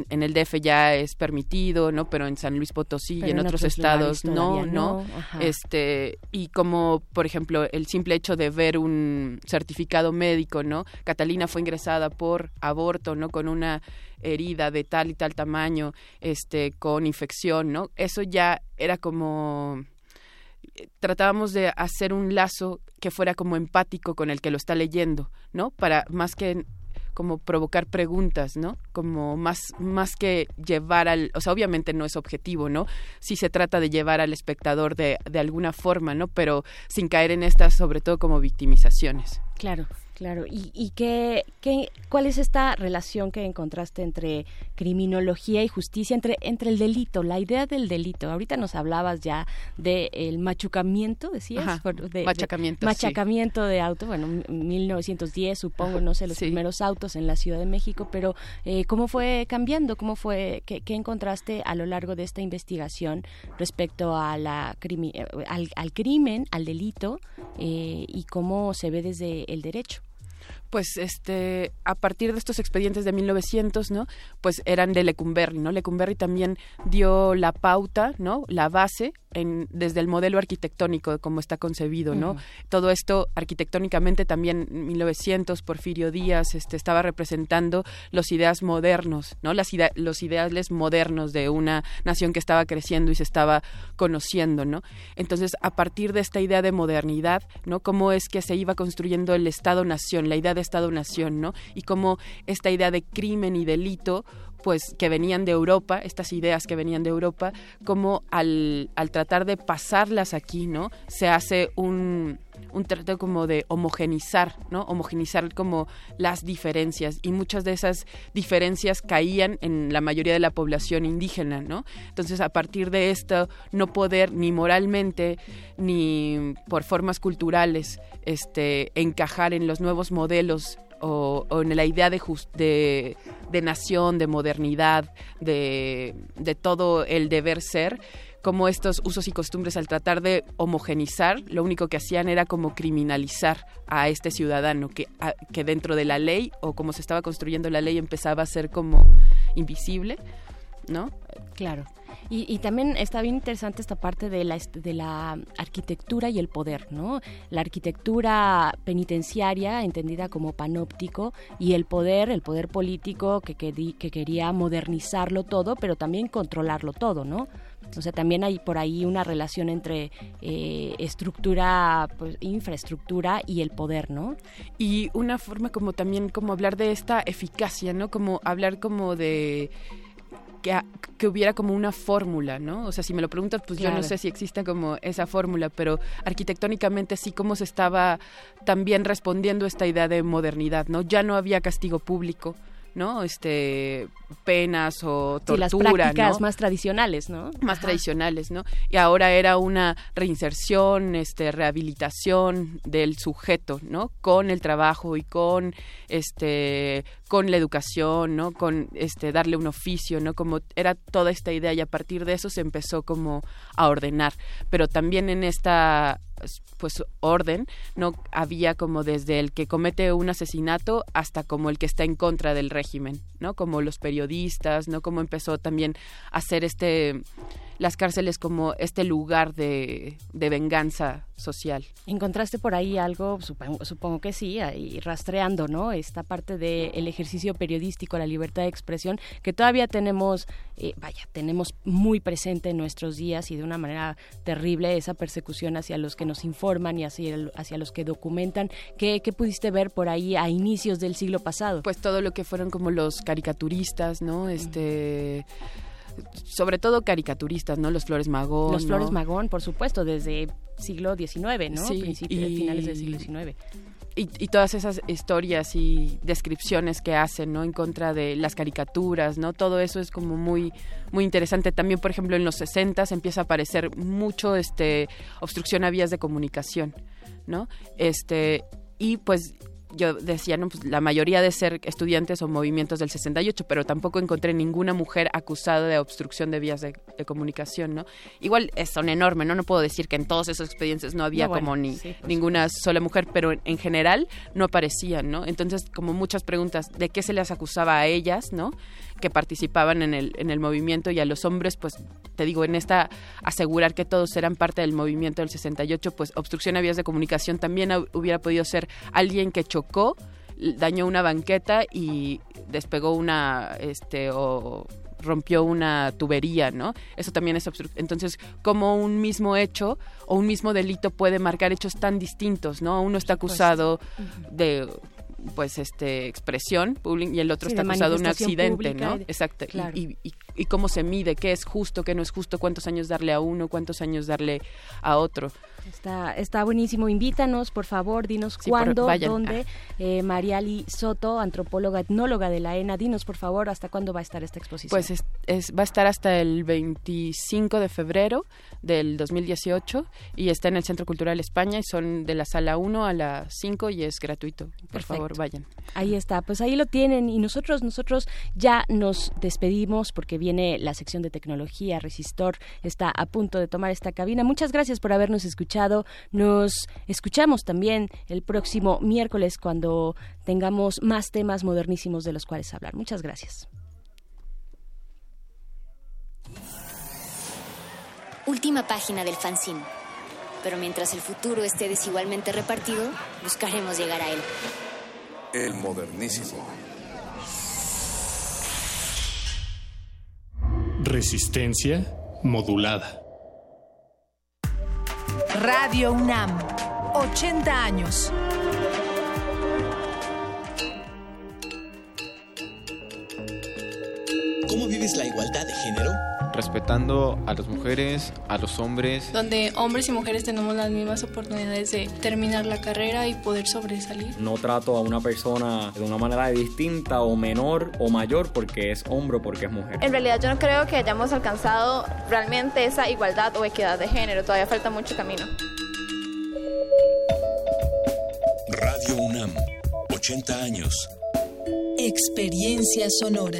Speaker 33: en, el DF ya es permitido, ¿no? Pero en San Luis Potosí
Speaker 26: Pero
Speaker 33: y en,
Speaker 26: en
Speaker 33: otros,
Speaker 26: otros
Speaker 33: estados no,
Speaker 26: no,
Speaker 33: ¿no? Este, y como, por ejemplo, el simple hecho de ver un certificado médico, ¿no? Catalina fue ingresada por aborto, ¿no? Con una herida de tal y tal tamaño, este, con infección, ¿no? Eso ya era como tratábamos de hacer un lazo que fuera como empático con el que lo está leyendo, ¿no? Para más que como provocar preguntas, ¿no? Como más, más que llevar al, o sea, obviamente no es objetivo, ¿no? Sí se trata de llevar al espectador de, de alguna forma, ¿no? Pero sin caer en estas, sobre todo como victimizaciones.
Speaker 26: Claro. Claro, ¿y, y qué, qué, cuál es esta relación que encontraste entre criminología y justicia, entre, entre el delito, la idea del delito? Ahorita nos hablabas ya del machucamiento, decías.
Speaker 33: Ajá,
Speaker 26: de,
Speaker 33: machacamiento,
Speaker 26: de,
Speaker 33: sí.
Speaker 26: machacamiento de auto, bueno, en 1910 supongo, no sé, los primeros autos en la Ciudad de México, pero eh, ¿cómo fue cambiando? ¿Cómo fue, qué, qué encontraste a lo largo de esta investigación respecto a la crimi- eh, al, al crimen, al delito eh, y cómo se ve desde el derecho?
Speaker 33: Pues este a partir de estos expedientes de 1900 no pues eran de Lecumberri no Lecumberri también dio la pauta no la base en, desde el modelo arquitectónico de cómo está concebido no todo esto arquitectónicamente también en 1900 Porfirio Díaz este estaba representando los ideas modernos no las ide- los ideales modernos de una nación que estaba creciendo y se estaba conociendo no entonces a partir de esta idea de modernidad no cómo es que se iba construyendo el Estado Nación la idea de Estado Nación no y cómo esta idea de crimen y delito pues que venían de Europa, estas ideas que venían de Europa, como al, al tratar de pasarlas aquí, ¿no? Se hace un, un trato como de homogenizar, ¿no? Homogenizar como las diferencias y muchas de esas diferencias caían en la mayoría de la población indígena, ¿no? Entonces, a partir de esto, no poder ni moralmente ni por formas culturales este encajar en los nuevos modelos o, o en la idea de, de, nación, de modernidad, de, de todo el deber ser, como estos usos y costumbres al tratar de homogenizar, lo único que hacían era como criminalizar a este ciudadano que, que dentro de la ley o como se estaba construyendo la ley empezaba a ser como invisible, ¿no?
Speaker 26: Claro. Y, también está bien interesante esta parte de la, de la arquitectura y el poder, ¿no? La arquitectura penitenciaria, entendida como panóptico, y el poder, el poder político que, quedi- que quería modernizarlo todo, pero también controlarlo todo, ¿no? O sea, también hay por ahí una relación entre eh, estructura, pues, infraestructura y el poder, ¿no?
Speaker 33: y una forma como también como hablar de esta eficacia, ¿no? Como hablar como de que, que hubiera como una fórmula, ¿no? O sea, si me lo preguntas, pues yo no sé si existe como esa fórmula, pero arquitectónicamente sí como se estaba también respondiendo esta idea de modernidad, ¿no? Ya no había castigo público, ¿no? Este penas o
Speaker 26: Sí, las
Speaker 33: tortura,
Speaker 26: prácticas
Speaker 33: ¿no?
Speaker 26: más tradicionales, ¿no?
Speaker 33: más tradicionales, ¿no? Y ahora era una reinserción, este, rehabilitación del sujeto, ¿no? Con el trabajo y con, este, con la educación, ¿no? Con, este, darle un oficio, ¿no? Como era toda esta idea y a partir de eso se empezó como a ordenar, pero también en esta pues orden no había como desde el que comete un asesinato hasta como el que está en contra del régimen no como los periodistas no como empezó también a hacer este las cárceles como este lugar de, de venganza social
Speaker 26: ¿Encontraste por ahí algo? Supongo, supongo que sí, ahí rastreando, ¿no? Esta parte del ejercicio periodístico, la libertad de expresión, que todavía tenemos, eh, vaya, tenemos muy presente en nuestros días y de una manera terrible esa persecución hacia los que nos informan y hacia, hacia los que documentan. ¿Qué, ¿Qué pudiste ver por ahí a inicios del siglo pasado?
Speaker 33: pues todo lo que fueron como los caricaturistas no este sobre todo caricaturistas no los Flores Magón
Speaker 26: Los Flores. Magón, por supuesto, desde siglo XIX, ¿no?
Speaker 33: Sí,
Speaker 26: Principios,
Speaker 33: y-
Speaker 26: finales del siglo XIX.
Speaker 33: y, y todas esas historias y descripciones que hacen no en contra de las caricaturas no todo eso es como muy muy interesante también por ejemplo en los 60 empieza a aparecer mucho este obstrucción a vías de comunicación no este y pues yo decía, no, pues la mayoría de ser estudiantes o movimientos del 68, pero tampoco encontré ninguna mujer acusada de obstrucción de vías de, de comunicación, ¿no? Igual eh, son enormes, ¿no? No puedo decir que en todos esos expedientes no había
Speaker 26: No, bueno,
Speaker 33: como ni
Speaker 26: sí,
Speaker 33: ninguna sola mujer, pero en, en general no aparecían, ¿no? Entonces, como muchas preguntas, ¿de qué se les acusaba a ellas, ¿no? Que participaban en el, en el movimiento y a los hombres, pues, te digo, en esta asegurar que todos eran parte del movimiento del 68, pues obstrucción a vías de comunicación también hubiera podido ser alguien que chocó, dañó una banqueta y despegó una, este, o rompió una tubería, ¿no? Eso también es obstru- Entonces, como un mismo hecho o un mismo delito puede marcar hechos tan distintos, ¿no? Uno está acusado de pues este expresión pública y el otro
Speaker 26: Sí,
Speaker 33: está acusado de un accidente, ¿no?
Speaker 26: de-
Speaker 33: Exacto.
Speaker 26: Claro.
Speaker 33: Y, y- y cómo se mide, qué es justo, qué no es justo, cuántos años darle a uno, cuántos años darle a otro.
Speaker 26: Está, está buenísimo. Invítanos, por favor, dinos
Speaker 33: Sí,
Speaker 26: cuándo, dónde. Eh, Mariali Soto, antropóloga, etnóloga de la ENA, dinos, por favor, hasta cuándo va a estar esta exposición.
Speaker 33: Pues es, es- va a estar hasta el 25 de febrero del 2018 y está en el Centro Cultural España y son de la sala 1 a la 5 y es gratuito. Por
Speaker 26: Perfecto.
Speaker 33: favor, vayan.
Speaker 26: Ahí está, pues ahí lo tienen y nosotros nosotros ya nos despedimos porque viene la sección de tecnología, Resistor está a punto de tomar esta cabina. Muchas gracias por habernos escuchado. Nos escuchamos también el próximo miércoles cuando tengamos más temas modernísimos de los cuales hablar. Muchas gracias.
Speaker 10: Última página del fanzine. Pero mientras el futuro esté desigualmente repartido, buscaremos llegar a él.
Speaker 7: El modernísimo.
Speaker 34: Resistencia modulada.
Speaker 20: Radio UNAM, 80 años.
Speaker 35: ¿Cómo vives la igualdad de género?
Speaker 36: Respetando a las mujeres, a los hombres.
Speaker 37: donde hombres y mujeres tenemos las mismas oportunidades de terminar la carrera y poder sobresalir.
Speaker 38: No trato a una persona de una manera distinta o menor o mayor porque es hombre o porque es mujer.
Speaker 39: En realidad yo no creo que hayamos alcanzado realmente esa igualdad o equidad de género, todavía falta mucho camino.
Speaker 6: Radio UNAM, 80 años.
Speaker 40: Experiencia sonora.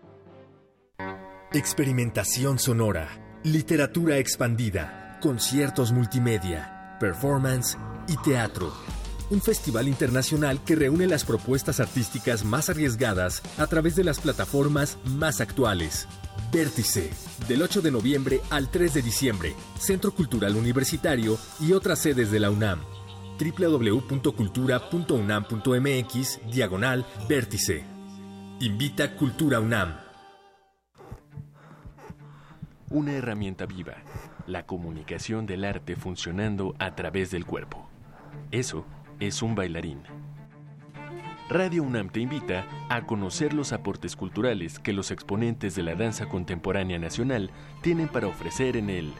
Speaker 41: Experimentación sonora, literatura expandida, conciertos multimedia, performance y teatro. Un festival internacional que reúne las propuestas artísticas más arriesgadas a través de las plataformas más actuales. Vértice, del 8 de noviembre al 3 de diciembre, Centro Cultural Universitario y otras sedes de la UNAM. www.cultura.unam.mx, diagonal, vértice. Invita Cultura UNAM.
Speaker 1: Una herramienta viva, la comunicación del arte funcionando a través del cuerpo. Eso es un bailarín. Radio UNAM te invita a conocer los aportes culturales que los exponentes de la danza contemporánea nacional tienen para ofrecer en el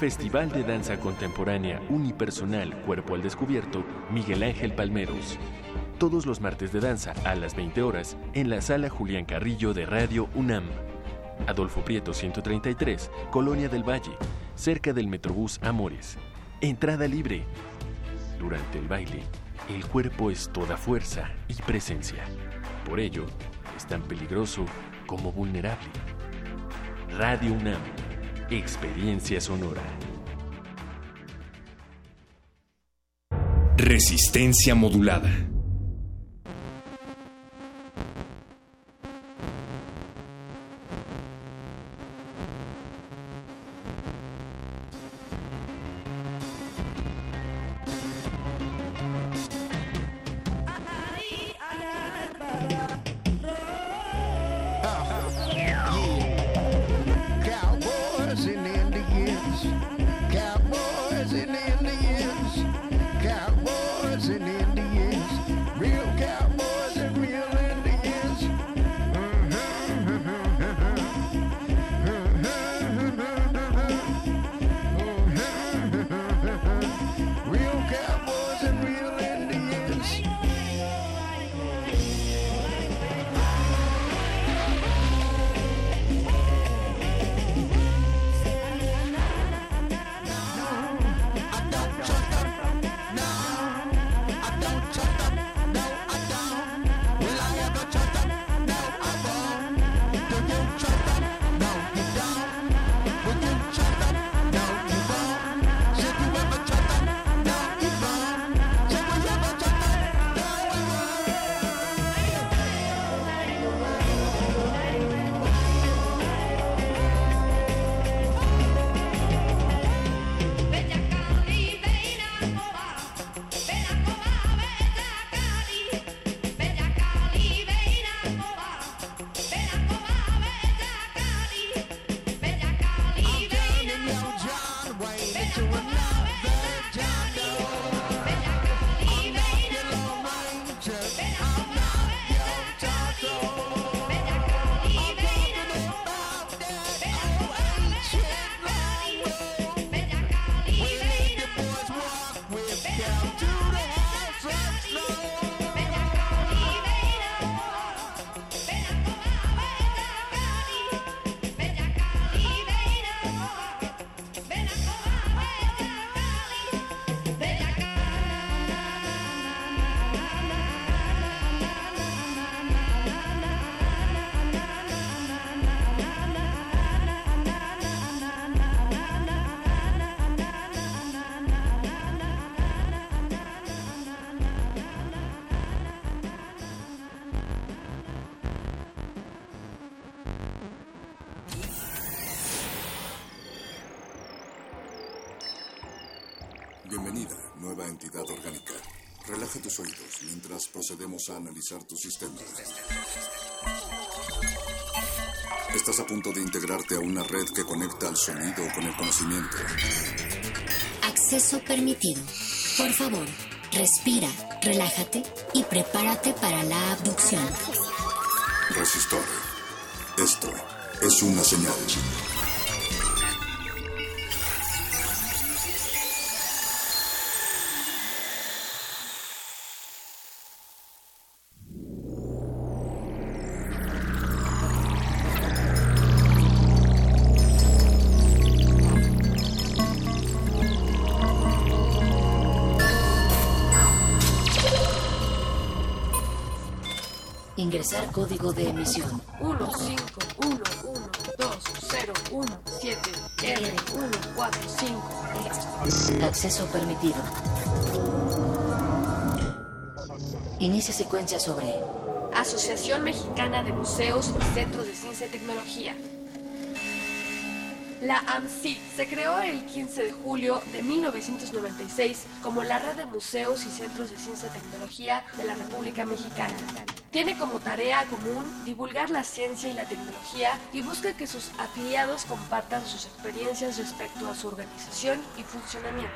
Speaker 1: Festival de Danza Contemporánea Unipersonal Cuerpo al Descubierto Miguel Ángel Palmeros. Todos los martes de danza a las 20 horas en la sala Julián Carrillo de Radio UNAM. Adolfo Prieto 133, Colonia del Valle, cerca del Metrobús Amores. Entrada libre. Durante el baile, el cuerpo es toda fuerza y presencia. Por ello, es tan peligroso como vulnerable. Radio UNAM, experiencia sonora.
Speaker 41: Resistencia modulada.
Speaker 7: Sonido con el conocimiento.
Speaker 25: Acceso permitido. Por favor, respira, relájate y prepárate para la abducción.
Speaker 7: Resistor. Esto es una señal.
Speaker 25: Ingresar código de emisión.
Speaker 42: 1 5 1 1 2 0 1 7 R 1 4 5
Speaker 25: Acceso permitido. Inicia secuencia sobre
Speaker 42: Asociación Mexicana de Museos y Centros de Ciencia y Tecnología. La AMSI se creó el 15 de julio de 1996 como la red de museos y centros de ciencia y tecnología de la República Mexicana. Tiene como tarea común divulgar la ciencia y la tecnología y busca que sus afiliados compartan sus experiencias respecto a su organización y funcionamiento.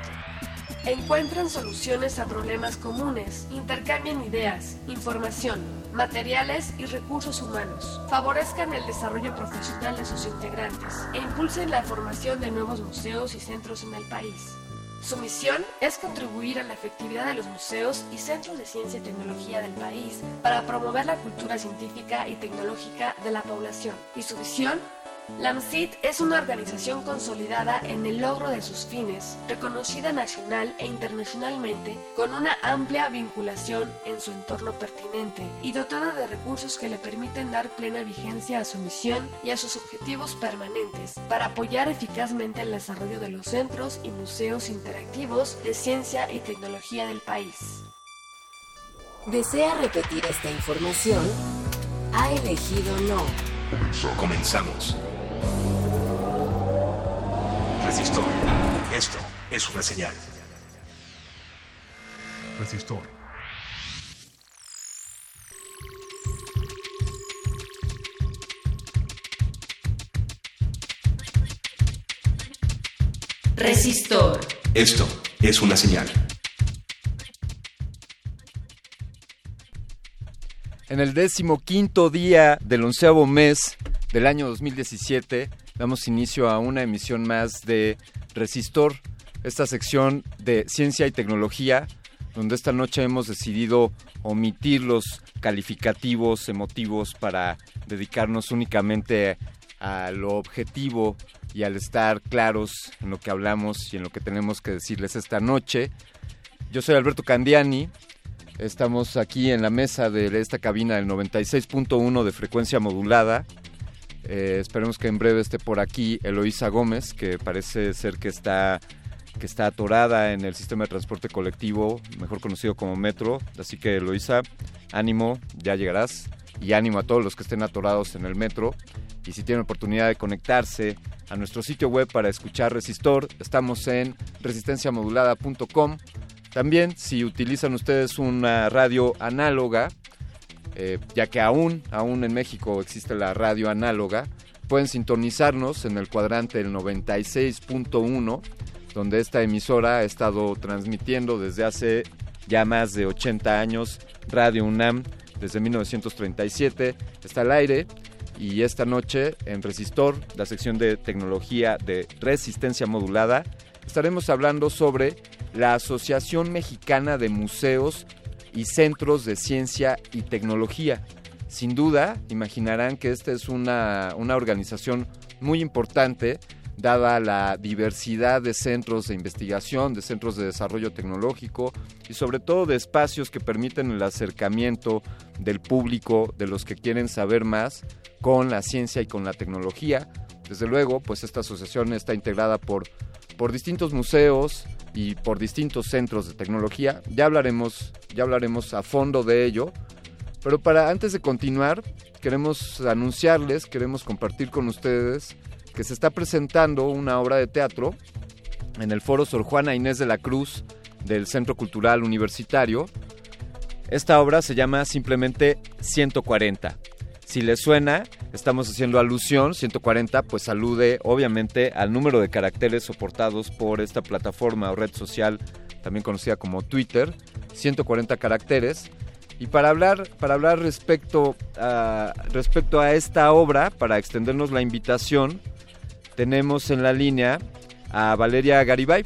Speaker 42: Encuentran soluciones a problemas comunes, intercambian ideas, información, materiales y recursos humanos, favorezcan el desarrollo profesional de sus integrantes e impulsen la formación de nuevos museos y centros en el país. Su misión es contribuir a la efectividad de los museos y centros de ciencia y tecnología del país para promover la cultura científica y tecnológica de la población. Y su visión la AMCIT es una organización consolidada en el logro de sus fines, reconocida nacional e internacionalmente, con una amplia vinculación en su entorno pertinente y dotada de recursos que le permiten dar plena vigencia a su misión y a sus objetivos permanentes, para apoyar eficazmente el desarrollo de los centros y museos interactivos de ciencia y tecnología del país.
Speaker 25: ¿Desea repetir esta información? Ha elegido no.
Speaker 43: Comenzamos. Resistor. Esto es una señal. Resistor.
Speaker 25: Resistor.
Speaker 43: Esto es una señal.
Speaker 44: En el decimoquinto día del onceavo mes del año 2017, damos inicio a una emisión más de Resistor, esta sección de ciencia y tecnología, donde esta noche hemos decidido omitir los calificativos emotivos para dedicarnos únicamente a lo objetivo y al estar claros en lo que hablamos y en lo que tenemos que decirles esta noche. Yo soy Alberto Candiani, estamos aquí en la mesa de esta cabina del 96.1 de frecuencia modulada. Eh, esperemos que en breve esté por aquí Eloísa Gómez, que parece ser que está, que está atorada en el sistema de transporte colectivo, mejor conocido como Metro. Así que Eloísa, ánimo, ya llegarás. Y ánimo a todos los que estén atorados en el metro. Y si tienen oportunidad de conectarse a nuestro sitio web para escuchar Resistor, estamos en resistenciamodulada.com. También si utilizan ustedes una radio análoga, eh, ya que aún, aún en México existe la radio análoga, pueden sintonizarnos en el cuadrante del 96.1, donde esta emisora ha estado transmitiendo desde hace ya más de 80 años Radio UNAM desde 1937. Está al aire y esta noche en Resistor, la sección de tecnología de resistencia modulada, estaremos hablando sobre la Asociación Mexicana de Museos y Centros de Ciencia y Tecnología. Sin duda, imaginarán que esta es una, una organización muy importante, dada la diversidad de centros de investigación, de centros de desarrollo tecnológico y sobre todo de espacios que permiten el acercamiento del público, de los que quieren saber más, con la ciencia y con la tecnología. Desde luego, pues esta asociación está integrada por, por distintos museos, y por distintos centros de tecnología. Ya hablaremos, ya hablaremos a fondo de ello. Pero para antes de continuar, queremos anunciarles, queremos compartir con ustedes que se está presentando una obra de teatro en el Foro Sor Juana Inés de la Cruz del Centro Cultural Universitario. Esta obra se llama simplemente 140. Si le suena, estamos haciendo alusión, 140, pues alude obviamente al número de caracteres soportados por esta plataforma o red social, también conocida como Twitter, 140 caracteres. Y para hablar, para hablar respecto, a, respecto a esta obra, para extendernos la invitación, tenemos en la línea a Valeria Garibay.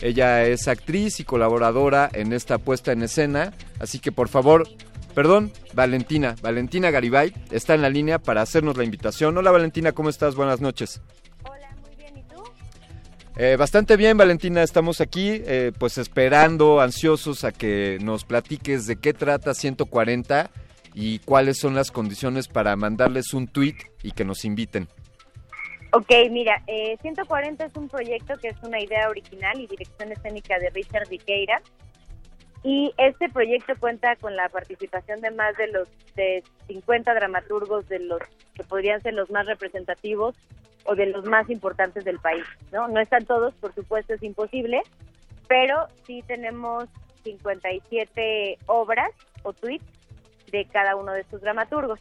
Speaker 44: Ella es actriz y colaboradora en esta puesta en escena, así que por favor, perdón, Valentina, Valentina Garibay está en la línea para hacernos la invitación. Hola Valentina, ¿cómo estás? Buenas noches.
Speaker 45: Hola, muy bien, ¿y tú?
Speaker 44: Eh, bastante bien, Valentina, estamos aquí eh, pues esperando, ansiosos a que nos platiques de qué trata 140 y cuáles son las condiciones para mandarles un tweet y que nos inviten.
Speaker 45: Ok, mira, eh, 140 es un proyecto que es una idea original y dirección escénica de Richard Viqueira. Y este proyecto cuenta con la participación de más de los de 50 dramaturgos de los que podrían ser los más representativos o de los más importantes del país, ¿no? No están todos, por supuesto, es imposible, pero sí tenemos 57 obras o tweets de cada uno de estos dramaturgos.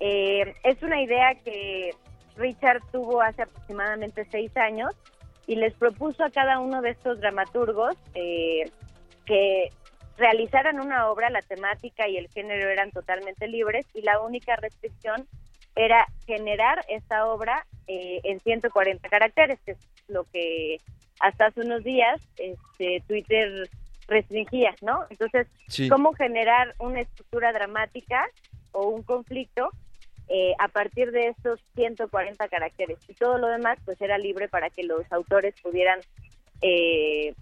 Speaker 45: Eh, es una idea que Richard tuvo hace aproximadamente seis años y les propuso a cada uno de estos dramaturgos eh, que realizaran una obra, la temática y el género eran totalmente libres y la única restricción era generar esta obra eh, en 140 caracteres, que es lo que hasta hace unos días este, Twitter restringía, ¿no? Entonces,
Speaker 46: Sí.
Speaker 45: ¿cómo generar una estructura dramática o un conflicto eh, a partir de estos 140 caracteres? Y todo lo demás, pues era libre para que los autores pudieran eh,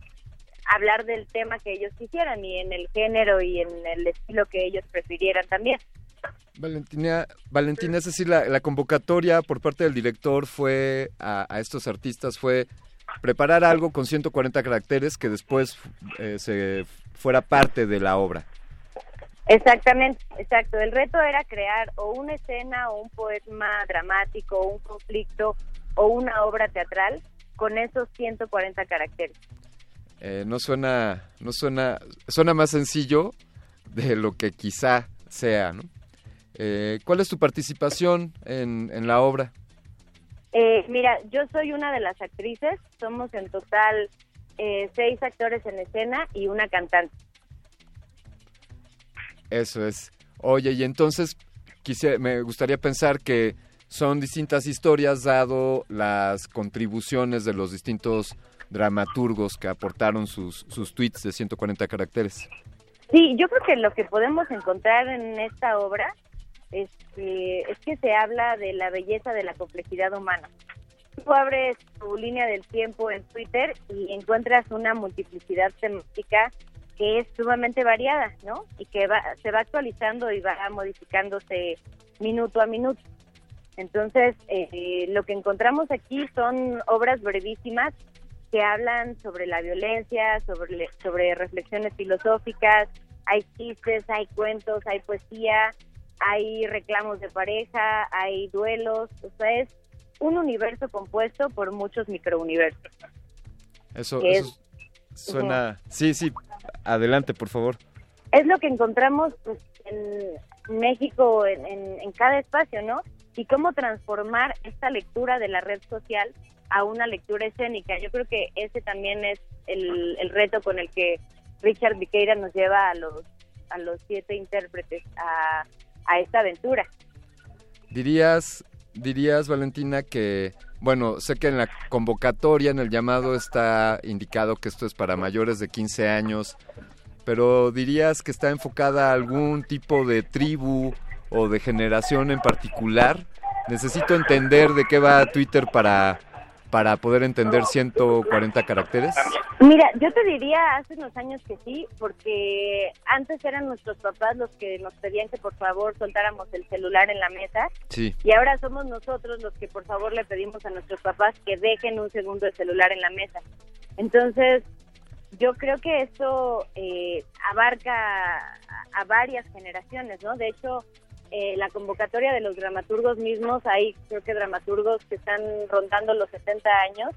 Speaker 45: hablar del tema que ellos quisieran y en el género y en el estilo que ellos prefirieran también.
Speaker 44: Valentina, Valentina, es decir, la, la convocatoria por parte del director fue a, a estos artistas fue preparar algo con 140 caracteres que después eh, se fuera parte de la obra.
Speaker 45: Exactamente, exacto. El reto era crear o una escena o un poema dramático o un conflicto o una obra teatral con esos 140 caracteres.
Speaker 44: Eh, no suena, no suena, suena más sencillo de lo que quizá sea, ¿no? Eh, ¿Cuál es tu participación en, en la obra?
Speaker 45: Eh, mira, yo soy una de las actrices, somos en total eh, seis actores en escena y una cantante.
Speaker 44: Eso es. Oye, y entonces quise- me gustaría pensar que son distintas historias dado las contribuciones de los distintos dramaturgos que aportaron sus, sus tweets de 140 caracteres.
Speaker 45: Sí, yo creo que lo que podemos encontrar en esta obra este, es que se habla de la belleza de la complejidad humana. Tú abres tu línea del tiempo en Twitter y encuentras una multiplicidad temática que es sumamente variada, ¿no? Y que va, se va actualizando y va modificándose minuto a minuto. Entonces, eh, lo que encontramos aquí son obras brevísimas que hablan sobre la violencia, sobre, sobre reflexiones filosóficas, hay chistes, hay cuentos, hay poesía, hay reclamos de pareja, hay duelos, o sea, es un universo compuesto por muchos microuniversos.
Speaker 44: Eso,
Speaker 45: Es-
Speaker 44: eso suena... Sí, sí, adelante, por favor.
Speaker 45: Es lo que encontramos pues, en México, en, en- en cada espacio, ¿no? Y cómo transformar esta lectura de la red social a una lectura escénica. Yo creo que ese también es el, el reto con el que Richard Viqueira nos lleva a los, a los siete intérpretes a, a esta aventura.
Speaker 44: Dirías, dirías, Valentina, que, bueno, sé que en la convocatoria, en el llamado, está indicado que esto es para mayores de 15 años, pero dirías que está enfocada a algún tipo de tribu o de generación en particular. Necesito entender de qué va Twitter para, para poder entender 140 caracteres.
Speaker 45: Mira, yo te diría hace unos años que sí, porque antes eran nuestros papás los que nos pedían que por favor soltáramos el celular en la mesa
Speaker 44: Sí.
Speaker 45: y ahora somos nosotros los que por favor le pedimos a nuestros papás que dejen un segundo el celular en la mesa. Entonces, yo creo que esto eh, abarca a, a varias generaciones, ¿no? De hecho, eh, la convocatoria de los dramaturgos mismos, hay creo que dramaturgos que están rondando los 70 años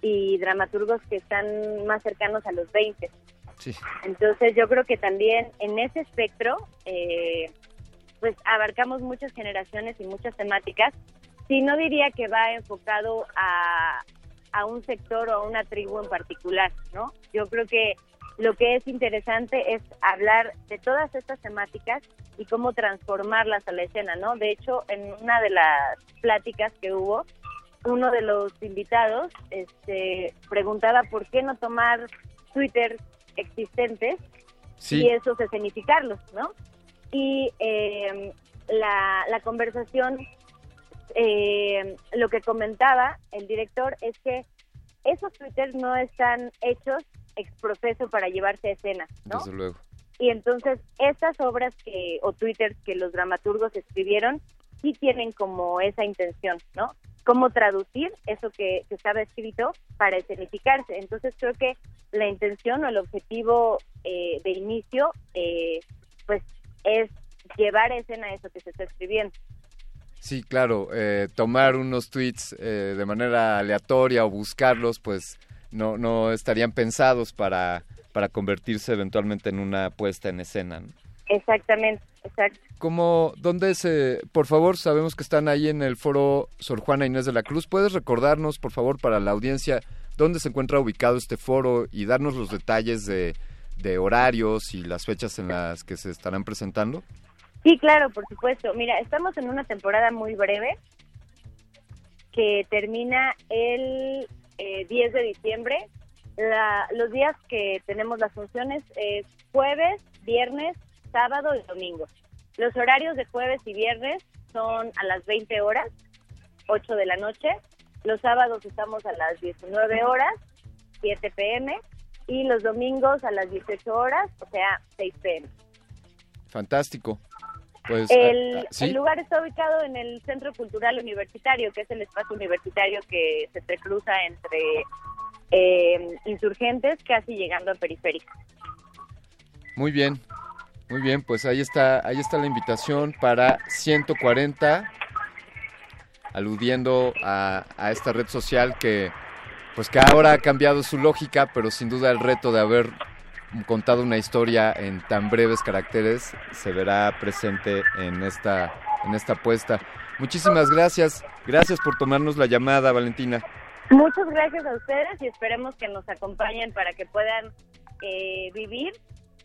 Speaker 45: y dramaturgos que están más cercanos a los 20.
Speaker 44: Sí.
Speaker 45: Entonces yo creo que también en ese espectro, eh, pues abarcamos muchas generaciones y muchas temáticas. Sí, no diría que va enfocado a, a un sector o a una tribu en particular, ¿no? Yo creo que lo que es interesante es hablar de todas estas temáticas y cómo transformarlas a la escena, ¿no? De hecho, en una de las pláticas que hubo, uno de los invitados este, preguntaba por qué no tomar Twitter existentes
Speaker 44: Sí.
Speaker 45: y esos escenificarlos, ¿no? Y eh, la, la conversación, eh, lo que comentaba el director es que esos Twitters no están hechos ex profeso para llevarse a escena, ¿no?
Speaker 44: Desde luego.
Speaker 45: Y entonces estas obras que o twitters que los dramaturgos escribieron sí tienen como esa intención, ¿no? Cómo traducir eso que, que estaba escrito para escenificarse. Entonces creo que la intención o el objetivo eh, de inicio, eh, pues es llevar a escena eso que se está escribiendo.
Speaker 44: Sí, claro, eh, tomar unos tweets eh, de manera aleatoria o buscarlos, pues no, no estarían pensados para, para convertirse eventualmente en una puesta en escena. ¿no?
Speaker 45: Exactamente, exacto.
Speaker 44: ¿Cómo, dónde se, por favor, sabemos que están ahí en el foro Sor Juana Inés de la Cruz, ¿puedes recordarnos, por favor, para la audiencia, dónde se encuentra ubicado este foro y darnos los detalles de, de horarios y las fechas en las que se estarán presentando?
Speaker 45: Sí, claro, por supuesto. Mira, estamos en una temporada muy breve que termina el eh, 10 de diciembre. La- los días que tenemos las funciones es jueves, viernes, sábado y domingo. Los horarios de jueves y viernes son a las 20 horas, 8 de la noche. Los sábados estamos a las 19 horas, 7 pm. Y los domingos a las 18 horas, o sea, 6 pm.
Speaker 44: Fantástico. Pues,
Speaker 45: El,
Speaker 44: ah, ¿sí?
Speaker 45: el lugar está ubicado en el Centro Cultural Universitario, que es el espacio universitario que se entrecruza entre eh, insurgentes, casi llegando a periférica.
Speaker 44: Muy bien, muy bien, pues ahí está, ahí está la invitación para 140, aludiendo a, a esta red social que, pues que ahora ha cambiado su lógica, pero sin duda el reto de haber contado una historia en tan breves caracteres se verá presente en esta, en esta apuesta. Muchísimas gracias, gracias por tomarnos la llamada, Valentina.
Speaker 45: Muchas gracias a ustedes y esperemos que nos acompañen para que puedan eh, vivir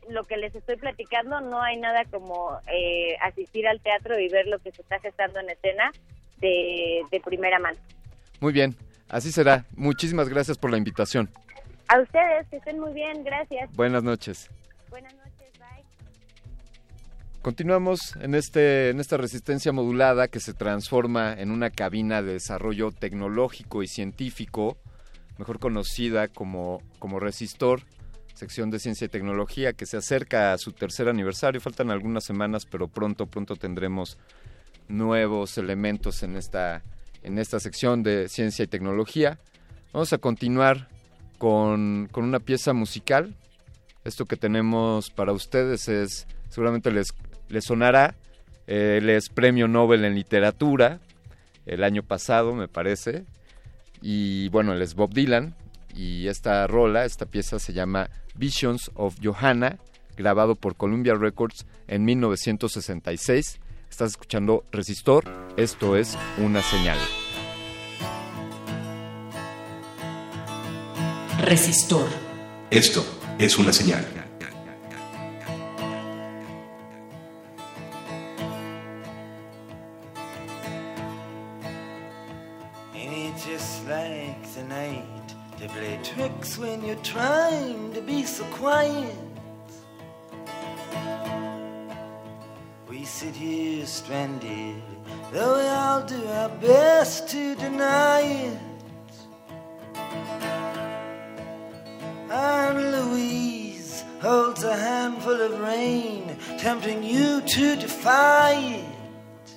Speaker 45: lo que les estoy platicando. No hay nada como eh, asistir al teatro y ver lo que se está gestando en escena de, de primera mano.
Speaker 44: Muy bien, así será. Muchísimas gracias por la invitación.
Speaker 45: A ustedes, que estén muy bien, gracias.
Speaker 44: Buenas noches.
Speaker 45: Buenas noches, bye.
Speaker 44: Continuamos en, este, en esta resistencia modulada que se transforma en una cabina de desarrollo tecnológico y científico, mejor conocida como, como Resistor, sección de ciencia y tecnología, que se acerca a su tercer aniversario. Faltan algunas semanas, pero pronto, pronto tendremos nuevos elementos en esta, en esta sección de ciencia y tecnología. Vamos a continuar con, una pieza musical. Esto que tenemos para ustedes es, seguramente les, les sonará, eh, él es premio Nobel en literatura, el año pasado me parece, y bueno, él es Bob Dylan, y esta rola, esta pieza se llama Visions of Johanna, grabado por Columbia Records en 1966. Estás escuchando Resistor, esto es una señal.
Speaker 10: Resistor.
Speaker 43: Esto es una señal.
Speaker 46: Ain't it just like the night to play tricks when you're trying to be so quiet? We sit here stranded, though we all do our best to deny it. And Louise holds a handful of rain, tempting you to defy it.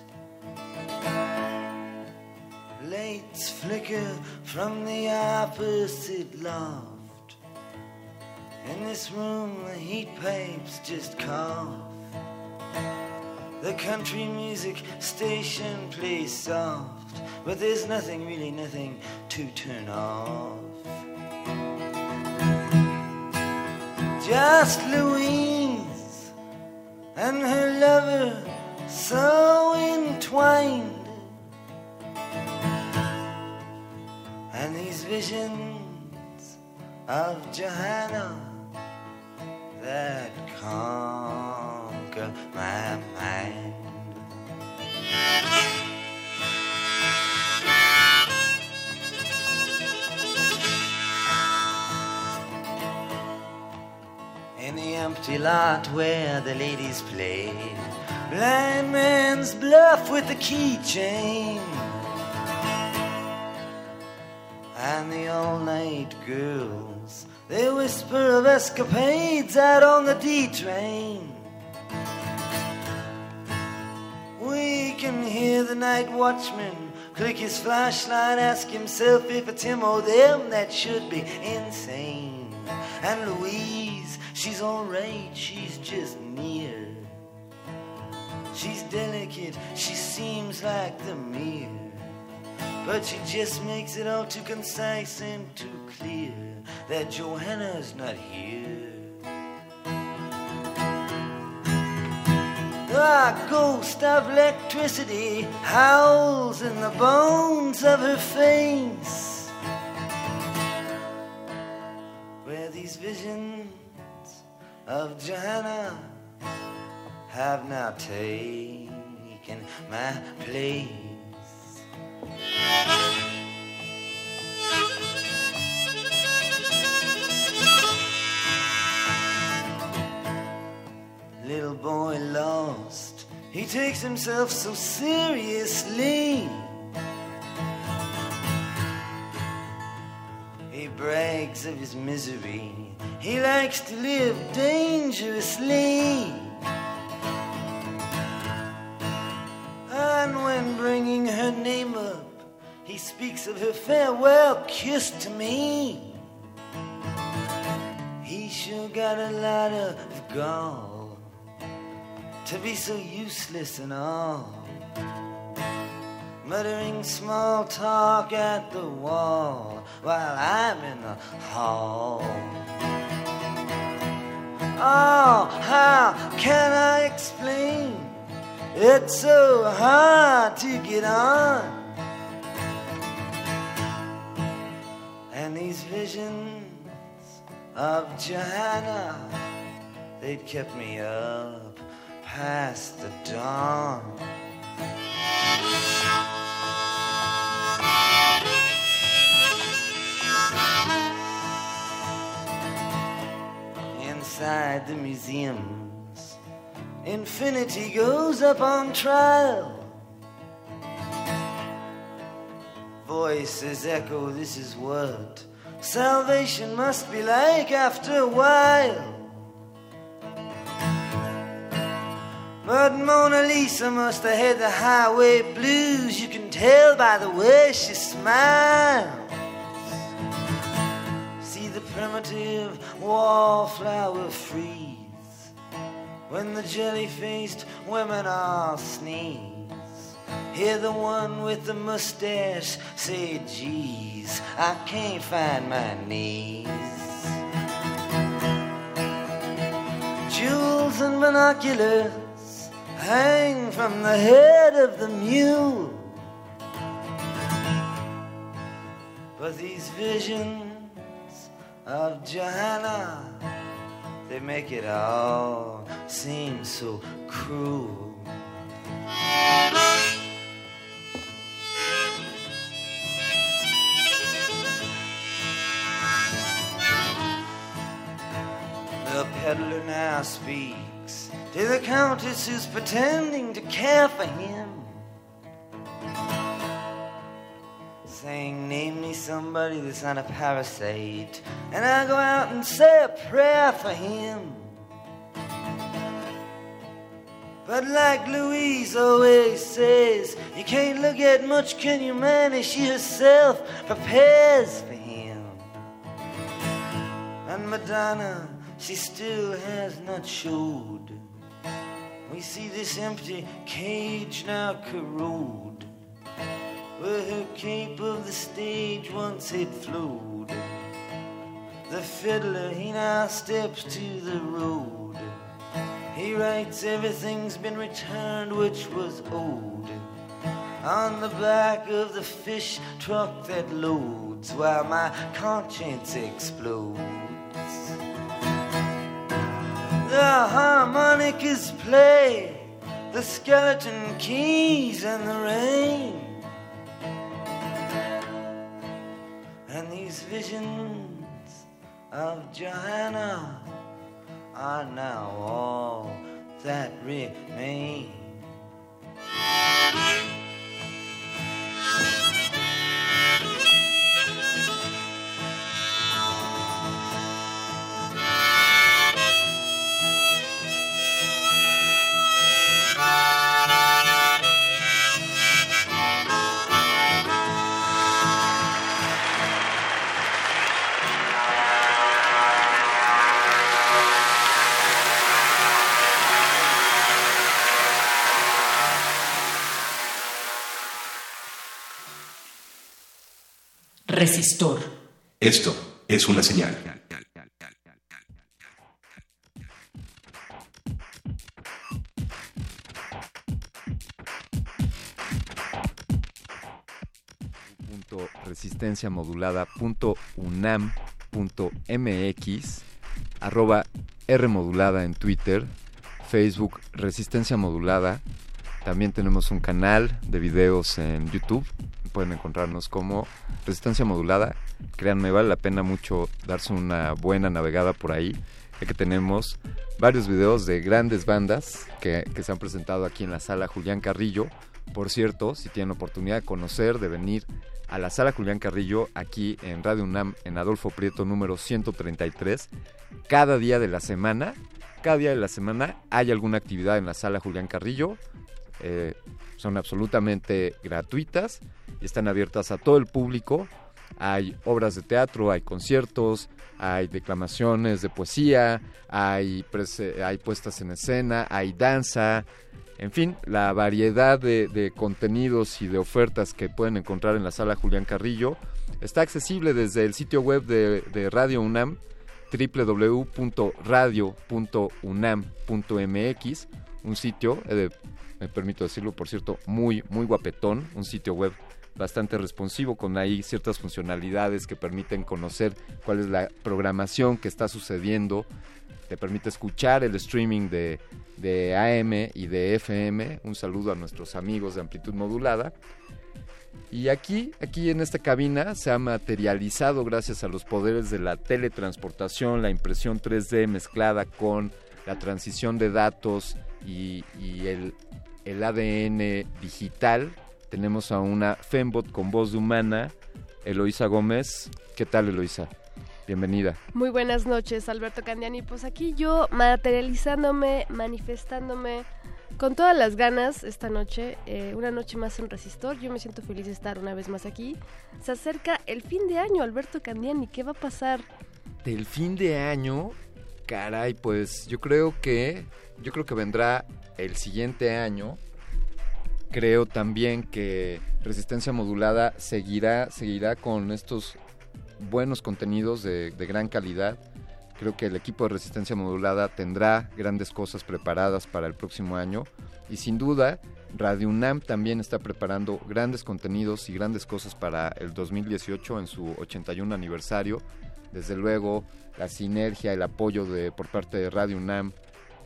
Speaker 46: Lights flicker from the opposite loft. In this room, the heat pipes just cough. The country music station plays soft, but there's nothing, really nothing to turn off. Just Louise and her lover so entwined. And these visions of Johanna that conquer my mind. The empty lot where the ladies play, blind man's bluff with the keychain. And the all night girls, they whisper of escapades out on the D train. We can hear the night watchman click his flashlight, ask himself if it's him or them that should be insane. And Louise, she's alright, she's just near. She's delicate, she seems like the mirror. But she just makes it all too concise and too clear that Johanna's not here. A ghost of electricity howls in the bones of her face. These visions of Johanna have now taken my place. Little boy lost, he takes himself so seriously. He brags of his misery, he likes to live dangerously. And when bringing her name up, he speaks of her farewell kiss to me. He sure got a lot of gall to be so useless and all. Muttering small talk at the wall while I'm in the hall. Oh, how can I explain? It's so hard to get on. And these visions of Johanna, they'd kept me up past the dawn. Inside the museums, infinity goes up on trial. Voices echo, this is what salvation must be like after a while. But Mona Lisa must have had the highway blues. You can tell by the way she smiles. Wallflower freeze when the jelly faced women all sneeze. Hear the one with the mustache say, Geez, I can't find my knees. Jewels and binoculars hang from the head of the mule. But these visions of Johanna, they make it all seem so cruel. The peddler now speaks to the countess who's pretending to care for him. Name me somebody that's not a parasite, and I go out and say a prayer for him. But like Louise always says, you can't look at much, can you, man? And she herself prepares for him. And Madonna, she still has not showed. We see this empty cage now corrode, where her cape of the stage once had flowed. The fiddler, he now steps to the road. He writes everything's been returned which was owed on the back of the fish truck that loads while my conscience explodes. The harmonicas play, the skeleton keys and the rain. These visions of Johanna are now all that remain.
Speaker 38: Resistor.
Speaker 43: Esto es una señal.
Speaker 44: punto resistencia modulada punto unam punto mx arroba R modulada en Twitter, Facebook Resistencia Modulada. También tenemos un canal de videos en YouTube. Pueden encontrarnos como Resistencia Modulada. Créanme, vale la pena mucho darse una buena navegada por ahí, ya que tenemos varios videos de grandes bandas que, que se han presentado aquí en la sala Julián Carrillo. Por cierto, si tienen oportunidad de conocer, de venir a la sala Julián Carrillo, aquí en Radio UNAM, en Adolfo Prieto número 133, cada día de la semana, cada día de la semana hay alguna actividad en la sala Julián Carrillo. Eh, son absolutamente gratuitas y están abiertas a todo el público. Hay obras de teatro, hay conciertos, hay declamaciones de poesía, hay, puestas en escena, hay danza, en fin, la variedad de, contenidos y de ofertas que pueden encontrar en la sala Julián Carrillo está accesible desde el sitio web de, Radio UNAM, www.radio.unam.mx, un sitio, de- me permito decirlo, por cierto, muy, muy guapetón, un sitio web bastante responsivo con ahí ciertas funcionalidades que permiten conocer cuál es la programación que está sucediendo, te permite escuchar el streaming de, de AM y de FM. Un saludo a nuestros amigos de amplitud modulada. Y aquí, aquí en esta cabina se ha materializado gracias a los poderes de la teletransportación, la impresión 3D mezclada con la transición de datos y, y el, el ADN digital. Tenemos a una Fembot con voz de humana, Eloisa Gómez. ¿Qué tal, Eloisa? Bienvenida.
Speaker 42: Muy buenas noches, Alberto Candiani. Pues aquí yo materializándome, manifestándome con todas las ganas esta noche, eh, una noche más en Resistor. Yo me siento feliz de estar una vez más aquí. Se acerca el fin de año, Alberto Candiani. ¿Qué va a pasar?
Speaker 44: Del fin de año, caray, pues yo creo que yo creo que vendrá el siguiente año. Creo también que Resistencia Modulada seguirá seguirá con estos buenos contenidos de, gran calidad. Creo que el equipo de Resistencia Modulada tendrá grandes cosas preparadas para el próximo año y sin duda Radio UNAM también está preparando grandes contenidos y grandes cosas para el 2018 en su 81 aniversario. Desde luego la sinergia, el apoyo de, por parte de Radio UNAM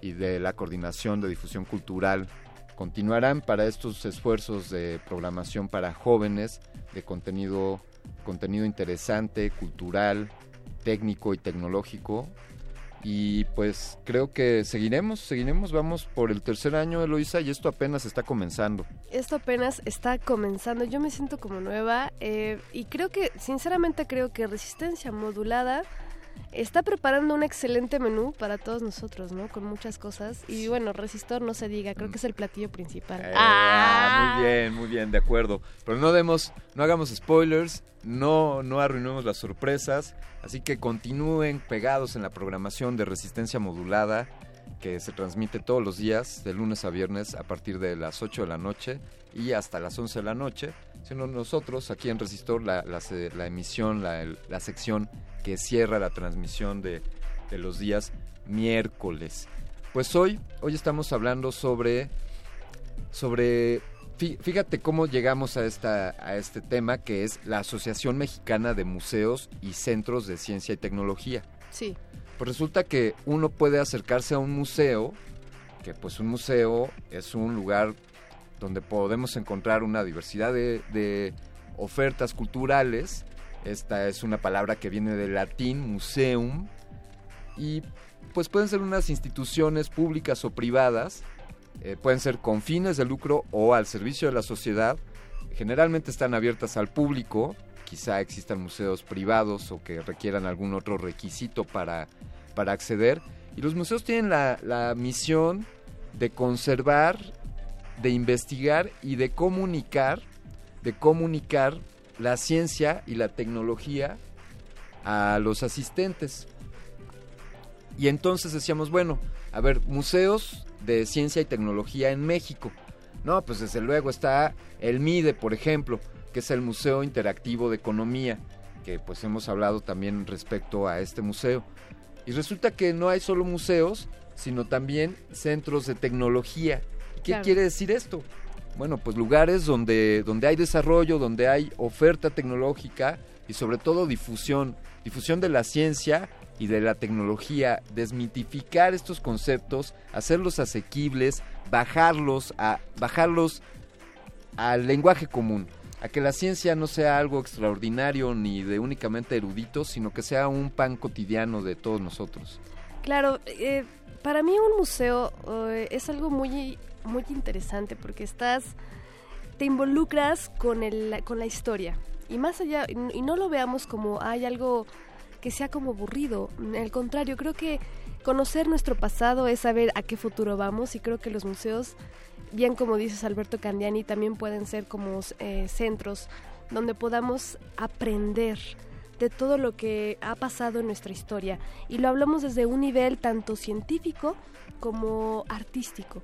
Speaker 44: y de la coordinación de difusión cultural continuarán para estos esfuerzos de programación para jóvenes de contenido contenido interesante, cultural, técnico y tecnológico. Y pues creo que seguiremos, seguiremos, vamos por el tercer año, Eloisa, y esto apenas está comenzando.
Speaker 42: Esto apenas está comenzando. Yo me siento como nueva eh, y creo que, sinceramente, creo que Resistencia Modulada está preparando un excelente menú para todos nosotros, ¿no? Con muchas cosas. Y bueno, Resistor no se diga, creo que es el platillo principal.
Speaker 44: Eh, ah, muy bien, muy bien, de acuerdo. Pero no demos, no hagamos spoilers, no, no arruinemos las sorpresas. Así que continúen pegados en la programación de Resistencia Modulada, que se transmite todos los días, de lunes a viernes, a partir de las 8 de la noche y hasta las 11 de la noche. Sino nosotros aquí en Resistor, la, la, la emisión, la, la sección que cierra la transmisión de, de los días miércoles. Pues hoy, hoy estamos hablando sobre, sobre, fí- fíjate cómo llegamos a, esta, a este tema que es la Asociación Mexicana de Museos y Centros de Ciencia y Tecnología.
Speaker 38: Sí.
Speaker 44: Pues resulta que uno puede acercarse a un museo, que pues un museo es un lugar donde podemos encontrar una diversidad de, ofertas culturales. Esta es una palabra que viene del latín museum y pues pueden ser unas instituciones públicas o privadas, eh, pueden ser con fines de lucro o al servicio de la sociedad. Generalmente están abiertas al público, quizá existan museos privados o que requieran algún otro requisito para, para acceder. Y los museos tienen la, la misión de conservar, de investigar y de comunicar, de comunicar la ciencia y la tecnología a los asistentes. Y entonces decíamos, bueno, a ver, museos de ciencia y tecnología en México. No, pues desde luego está el MIDE, por ejemplo, que es el Museo Interactivo de Economía, que pues hemos hablado también respecto a este museo. Y resulta que no hay solo museos, sino también centros de tecnología. ¿Y ¿Qué
Speaker 38: Claro.
Speaker 44: quiere decir esto? Bueno, pues lugares donde, donde hay desarrollo, donde hay oferta tecnológica y sobre todo difusión, difusión de la ciencia y de la tecnología, desmitificar estos conceptos, hacerlos asequibles, bajarlos a bajarlos al lenguaje común, a que la ciencia no sea algo extraordinario ni de únicamente eruditos, sino que sea un pan cotidiano de todos nosotros.
Speaker 38: Claro, eh, para mí un museo eh, es algo muy, muy interesante porque estás, te involucras con, el, con la historia y más allá, y no lo veamos como hay algo que sea como aburrido, al contrario, creo que conocer nuestro pasado es saber a qué futuro vamos y creo que los museos, bien como dices Alberto Candiani, también pueden ser como eh, centros donde podamos aprender de todo lo que ha pasado en nuestra historia. Y lo hablamos desde un nivel tanto científico como artístico.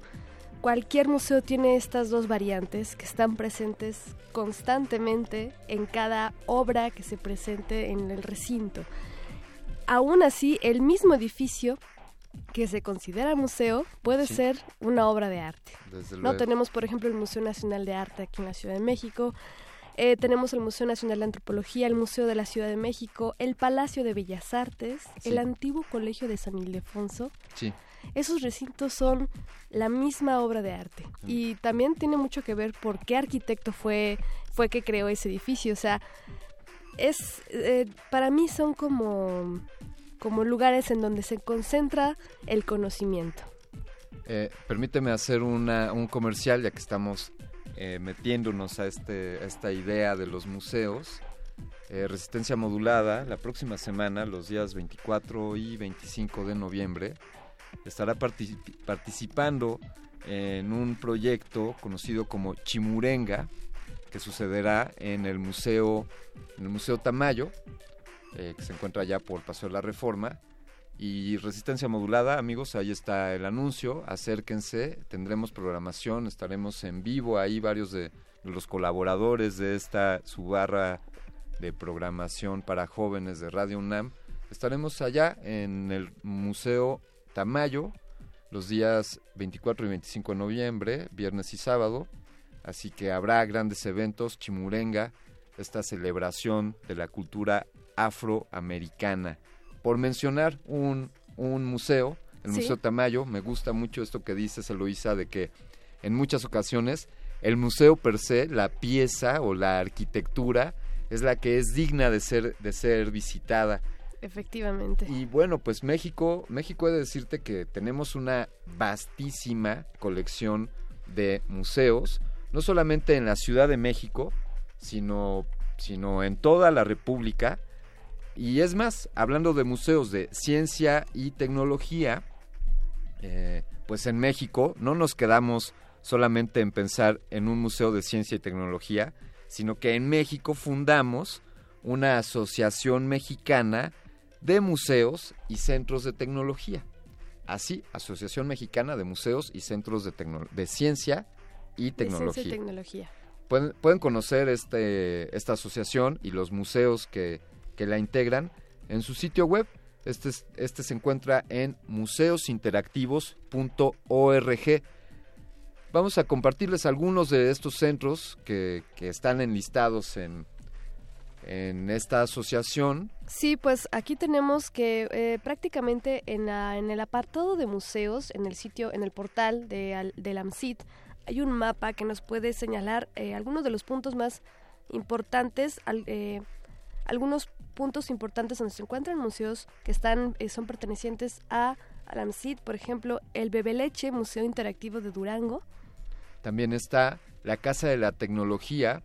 Speaker 38: Cualquier museo tiene estas dos variantes que están presentes constantemente en cada obra que se presente en el recinto. Aún así, el mismo edificio que se considera museo puede
Speaker 44: Sí.
Speaker 38: ser una obra de arte.
Speaker 44: Desde
Speaker 38: No tenemos, por ejemplo, el Museo Nacional de Arte aquí en la Ciudad de México. eh, tenemos el Museo Nacional de Antropología, el Museo de la Ciudad de México, el Palacio de Bellas Artes,
Speaker 44: Sí.
Speaker 38: el antiguo Colegio de San Ildefonso.
Speaker 44: Sí.
Speaker 38: Esos recintos son la misma obra de arte. Y también tiene mucho que ver por qué arquitecto fue, fue que creó ese edificio. O sea, es eh, para mí son como, como lugares en donde se concentra el conocimiento.
Speaker 44: Eh, permíteme hacer una, un comercial, ya que estamos eh, metiéndonos a, este, a esta idea de los museos. Eh, Resistencia Modulada, la próxima semana, los días 24 y 25 de noviembre, estará parti- participando en un proyecto conocido como Chimurenga, que sucederá en el Museo, en el Museo Tamayo, eh, que se encuentra allá por Paso de la Reforma. Y Resistencia Modulada, amigos, ahí está el anuncio, acérquense, tendremos programación, estaremos en vivo, ahí varios de los colaboradores de esta su barra de programación para jóvenes de Radio UNAM. Estaremos allá en el Museo Tamayo los días 24 y 25 de noviembre, viernes y sábado. Así que habrá grandes eventos, Chimurenga, esta celebración de la cultura afroamericana. Por mencionar un, un museo, el
Speaker 38: Sí.
Speaker 44: Museo Tamayo, me gusta mucho esto que dices, Eloisa, de que en muchas ocasiones el museo per se, la pieza o la arquitectura, es la que es digna de ser, de ser visitada.
Speaker 38: Efectivamente.
Speaker 44: Y bueno, pues México, México he de decirte que tenemos una vastísima colección de museos, no solamente en la Ciudad de México, sino, sino en toda la República. Y es más, hablando de museos de ciencia y tecnología, eh, pues en México no nos quedamos solamente en pensar en un museo de ciencia y tecnología, sino que en México fundamos una asociación mexicana de museos y centros de tecnología. Así, Asociación Mexicana de Museos y Centros de, Tecno- de Ciencia y
Speaker 38: De
Speaker 44: Tecnología.
Speaker 38: ciencia y tecnología.
Speaker 44: pueden, pueden conocer este, esta asociación y los museos que, que la integran en su sitio web. Este, es- este se encuentra en museosinteractivos.org. Vamos a compartirles algunos de estos centros que, que están enlistados en, en esta asociación.
Speaker 38: Sí, pues aquí tenemos que eh, prácticamente en, la- en el apartado de museos, en el sitio, en el portal de, al- del AMSIT, hay un mapa que nos puede señalar eh, algunos de los puntos más importantes, al- eh, algunos puntos importantes donde se encuentran museos que están eh, son pertenecientes a al AMSIT, por ejemplo, el Bebeleche, Museo Interactivo de Durango,
Speaker 44: También está la Casa de la Tecnología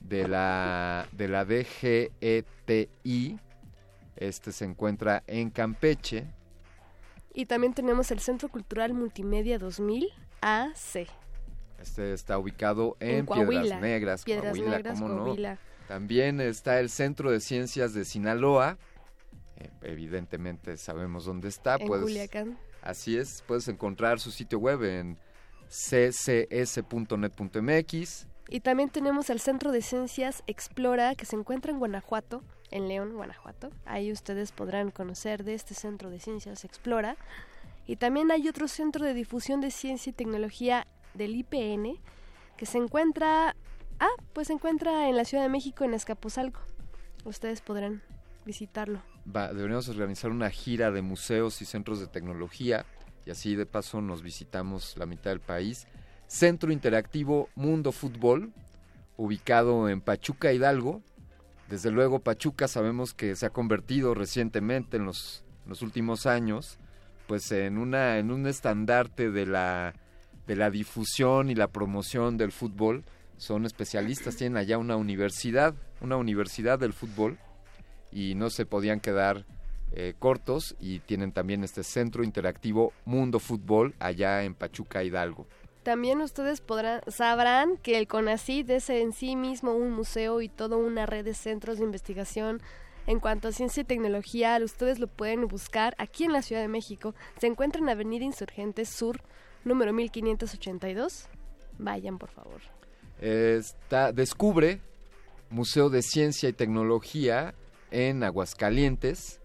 Speaker 44: de la, de la DGETI. Este se encuentra en Campeche.
Speaker 38: y también tenemos el Centro Cultural Multimedia 2000, AC.
Speaker 44: Este está ubicado en,
Speaker 38: En Coahuila.
Speaker 44: Piedras Negras,
Speaker 38: Piedras
Speaker 44: Coahuila,
Speaker 38: Negras,
Speaker 44: ¿cómo no?
Speaker 38: Coahuila.
Speaker 44: También está el Centro de Ciencias de Sinaloa. Eh, evidentemente sabemos dónde está.
Speaker 38: En
Speaker 44: puedes-
Speaker 38: Culiacán.
Speaker 44: Así es, puedes encontrar su sitio web en ccs.net.mx.
Speaker 38: Y también tenemos el Centro de Ciencias Explora, que se encuentra en Guanajuato, en León, Guanajuato. Ahí ustedes podrán conocer de este Centro de Ciencias Explora. Y también hay otro Centro de Difusión de Ciencia y Tecnología del IPN, que se encuentra... Ah, pues se encuentra en la Ciudad de México, en Escaposalco. Ustedes podrán visitarlo.
Speaker 44: Deberíamos organizar una gira de museos y centros de tecnología y así de paso nos visitamos la mitad del país. Centro Interactivo Mundo Fútbol, ubicado en Pachuca Hidalgo. Desde luego Pachuca sabemos que se ha convertido recientemente en los, últimos años pues en en un estandarte de la de la difusión y la promoción del fútbol. Son especialistas, tienen allá una universidad, una universidad del fútbol y no se podían quedar eh, cortos y tienen también este centro interactivo Mundo Fútbol allá en Pachuca Hidalgo.
Speaker 38: También ustedes podrán, sabrán que el CONACYT es en sí mismo un museo y toda una red de centros de investigación en cuanto a ciencia y tecnología. Ustedes lo pueden buscar aquí en la Ciudad de México. Se encuentra en Avenida Insurgentes Sur, número 1582. Vayan, por favor.
Speaker 44: Descubre Museo de Ciencia y Tecnología en Aguascalientes.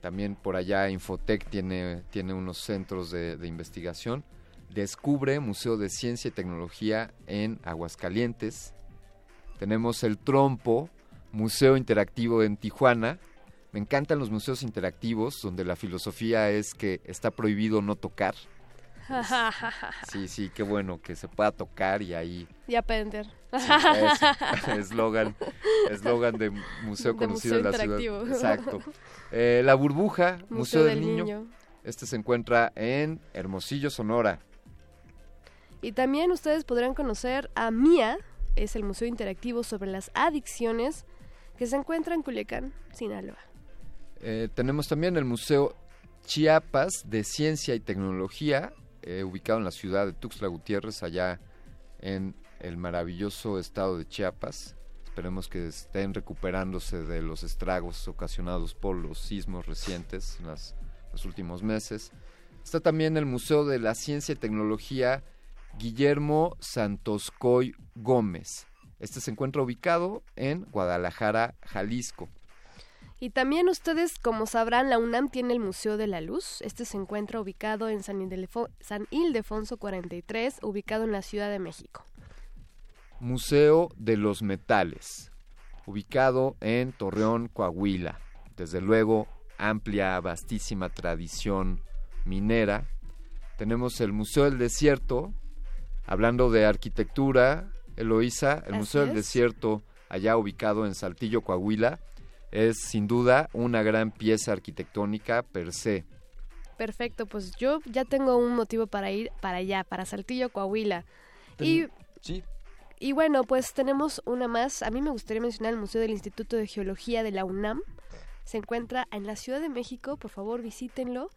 Speaker 44: También por allá Infotec tiene, tiene unos centros de investigación. Descubre Museo de Ciencia y Tecnología en Aguascalientes. Tenemos el Trompo, Museo Interactivo en Tijuana. Me encantan los museos interactivos donde la filosofía es que está prohibido no tocar. Sí, sí, qué bueno que se pueda tocar y ahí
Speaker 38: y aprender.
Speaker 44: Sí. Eslogan, eslogan de museo
Speaker 38: De
Speaker 44: conocido
Speaker 38: museo
Speaker 44: en la ciudad.
Speaker 38: interactivo.
Speaker 44: Exacto. Eh, la burbuja, Museo,
Speaker 38: Museo
Speaker 44: del,
Speaker 38: del
Speaker 44: niño.
Speaker 38: Niño.
Speaker 44: Este se encuentra en Hermosillo, Sonora.
Speaker 38: Y también ustedes podrán conocer a MIA, es el Museo Interactivo sobre las Adicciones, que se encuentra en Culiacán, Sinaloa.
Speaker 44: Eh, tenemos también el Museo Chiapas de Ciencia y Tecnología, eh, ubicado en la ciudad de Tuxtla Gutiérrez, allá en el maravilloso estado de Chiapas. Esperemos que estén recuperándose de los estragos ocasionados por los sismos recientes en las- los últimos meses. Está también el Museo de la Ciencia y Tecnología Guillermo Santoscoy Gómez. Este se encuentra ubicado en Guadalajara, Jalisco.
Speaker 38: Y también ustedes, como sabrán, la UNAM tiene el Museo de la Luz. Este se encuentra ubicado en San, Ildefonso, San Ildefonso 43, ubicado en la Ciudad de México.
Speaker 44: Museo de los Metales, ubicado en Torreón, Coahuila. Desde luego, amplia, vastísima tradición minera. Tenemos el Museo del Desierto, hablando de arquitectura, Eloísa, el
Speaker 38: Así
Speaker 44: Museo del
Speaker 38: es.
Speaker 44: Desierto, allá ubicado en Saltillo, Coahuila, es sin duda una gran pieza arquitectónica per se.
Speaker 38: Perfecto, pues yo ya tengo un motivo para ir para allá, para Saltillo, Coahuila. Y,
Speaker 44: sí.
Speaker 38: y bueno, pues tenemos una más. A mí me gustaría mencionar el Museo del Instituto de Geología de la UNAM. Se encuentra en la Ciudad de México, por favor visítenlo.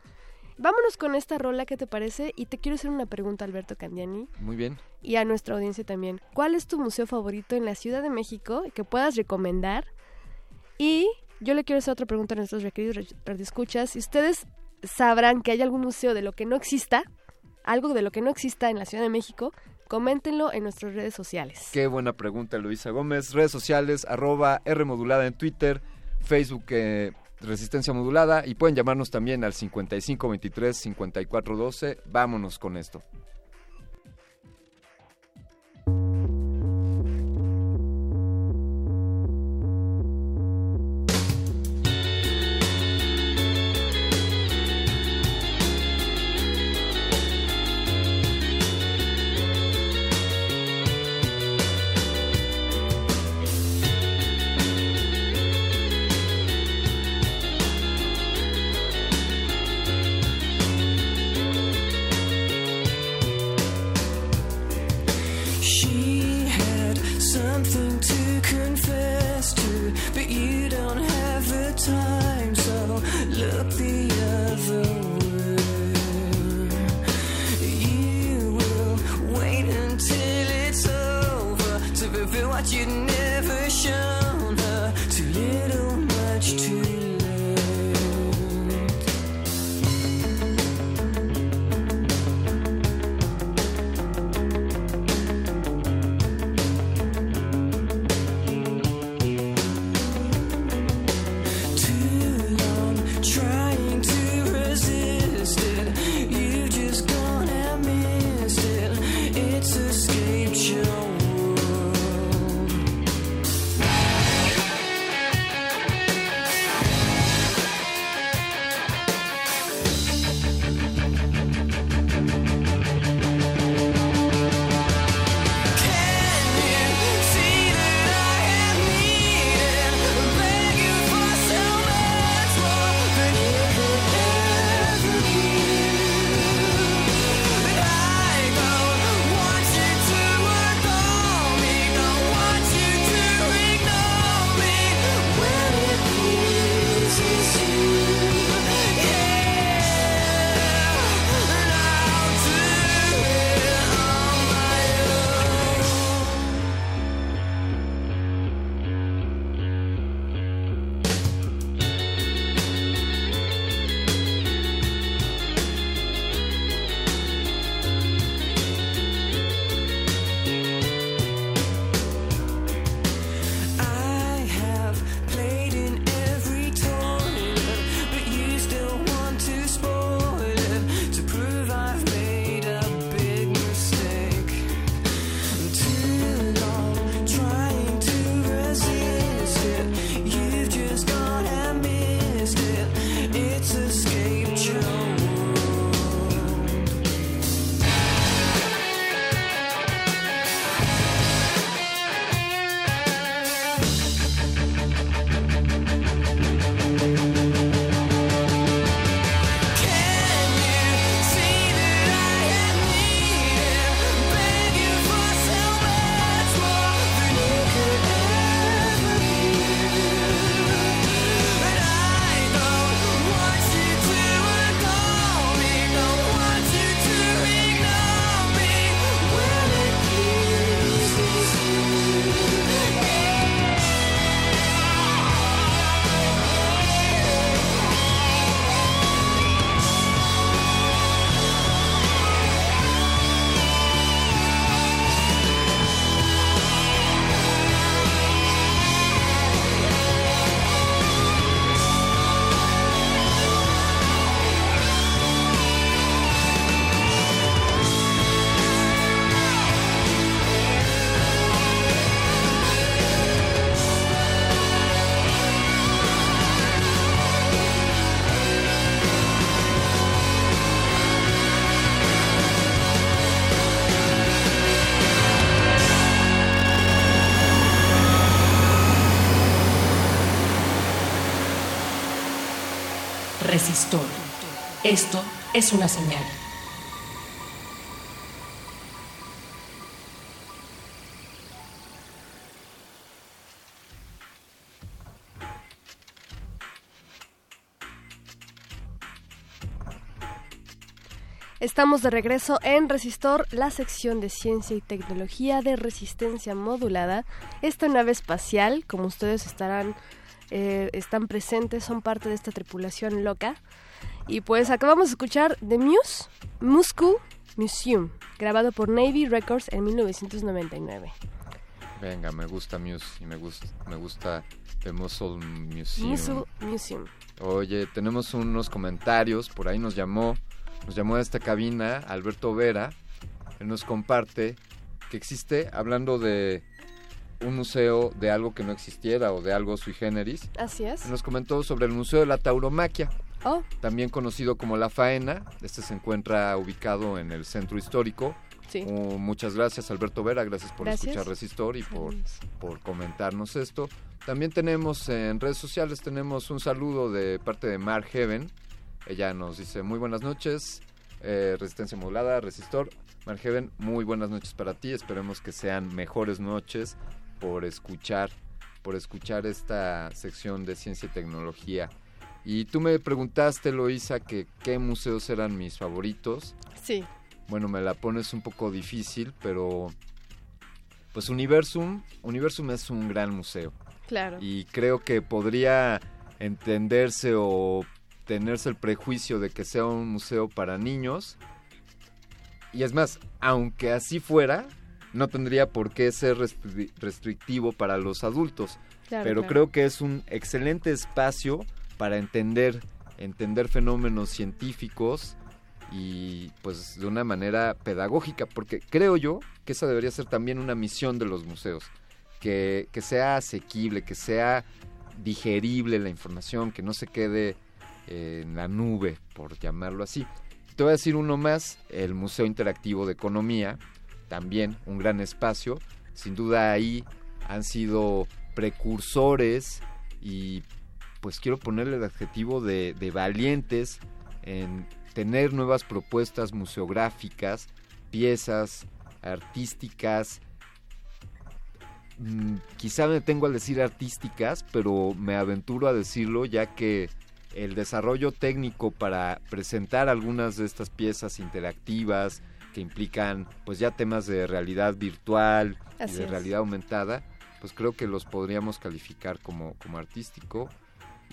Speaker 38: Vámonos con esta rola, ¿qué te parece? Y te quiero hacer una pregunta, Alberto Candiani.
Speaker 44: Muy bien.
Speaker 38: Y a nuestra audiencia también. ¿Cuál es tu museo favorito en la Ciudad de México que puedas recomendar? Y yo le quiero hacer otra pregunta a nuestros queridos radioescuchas. Si ustedes sabrán que hay algún museo de lo que no exista, algo de lo que no exista en la Ciudad de México, coméntenlo en nuestras redes sociales.
Speaker 47: Qué buena pregunta, Luisa Gómez. Redes sociales, arroba Rmodulada en Twitter, Facebook eh, resistencia modulada y pueden llamarnos también al 5523-5412. Vámonos con esto.
Speaker 48: Esto es una señal.
Speaker 38: Estamos de regreso en Resistor, la sección de ciencia y tecnología de resistencia modulada. Esta nave espacial, como ustedes estarán, eh, están presentes, son parte de esta tripulación loca y pues acabamos de escuchar The Muse, Moscow Museum, grabado por Navy Records en 1999.
Speaker 44: Venga, me gusta Muse y me gusta, me gusta The Museum.
Speaker 38: Muscle Museum.
Speaker 44: Oye, tenemos unos comentarios, por ahí nos llamó, nos llamó a esta cabina Alberto Vera, él nos comparte que existe, hablando de un museo de algo que no existiera o de algo sui generis.
Speaker 38: Así es.
Speaker 44: Nos comentó sobre el Museo de la Tauromaquia.
Speaker 38: Oh,
Speaker 44: también conocido como La Faena, este se encuentra ubicado en el centro histórico.
Speaker 38: Sí.
Speaker 44: Uh, muchas gracias Alberto Vera, gracias por
Speaker 38: Gracias.
Speaker 44: escuchar Resistor y por, por comentarnos esto. También tenemos en redes sociales, tenemos un saludo de parte de Mar Heaven. Ella nos dice muy buenas noches, eh, Resistencia Modulada, Resistor. Mar Heaven, muy buenas noches para ti, esperemos que sean mejores noches por escuchar, por escuchar esta sección de ciencia y tecnología. Y tú me preguntaste, Loisa, que qué museos eran mis favoritos.
Speaker 38: sí.
Speaker 44: Bueno, me la pones un poco difícil, pero pues Universum, Universum es un gran museo
Speaker 38: Claro.
Speaker 44: y creo que podría entenderse o tenerse el prejuicio de que sea un museo para niños. Y es más, aunque así fuera, no tendría por qué ser restri- restrictivo para los adultos.
Speaker 38: Claro,
Speaker 44: pero
Speaker 38: claro.
Speaker 44: creo que es un excelente espacio para entender, entender fenómenos científicos y pues de una manera pedagógica, porque creo yo que esa debería ser también una misión de los museos, que, que sea asequible, que sea digerible la información, que no se quede en la nube, por llamarlo así. Te voy a decir uno más, el Museo Interactivo de Economía, también un gran espacio, sin duda ahí han sido precursores y pues quiero ponerle el adjetivo de, de valientes en tener nuevas propuestas museográficas, piezas artísticas. Mm, quizá me tengo al decir artísticas, pero me aventuro a decirlo ya que el desarrollo técnico para presentar algunas de estas piezas interactivas que implican pues ya temas de realidad virtual y de
Speaker 38: es.
Speaker 44: realidad aumentada, pues creo que los podríamos calificar como, como artístico.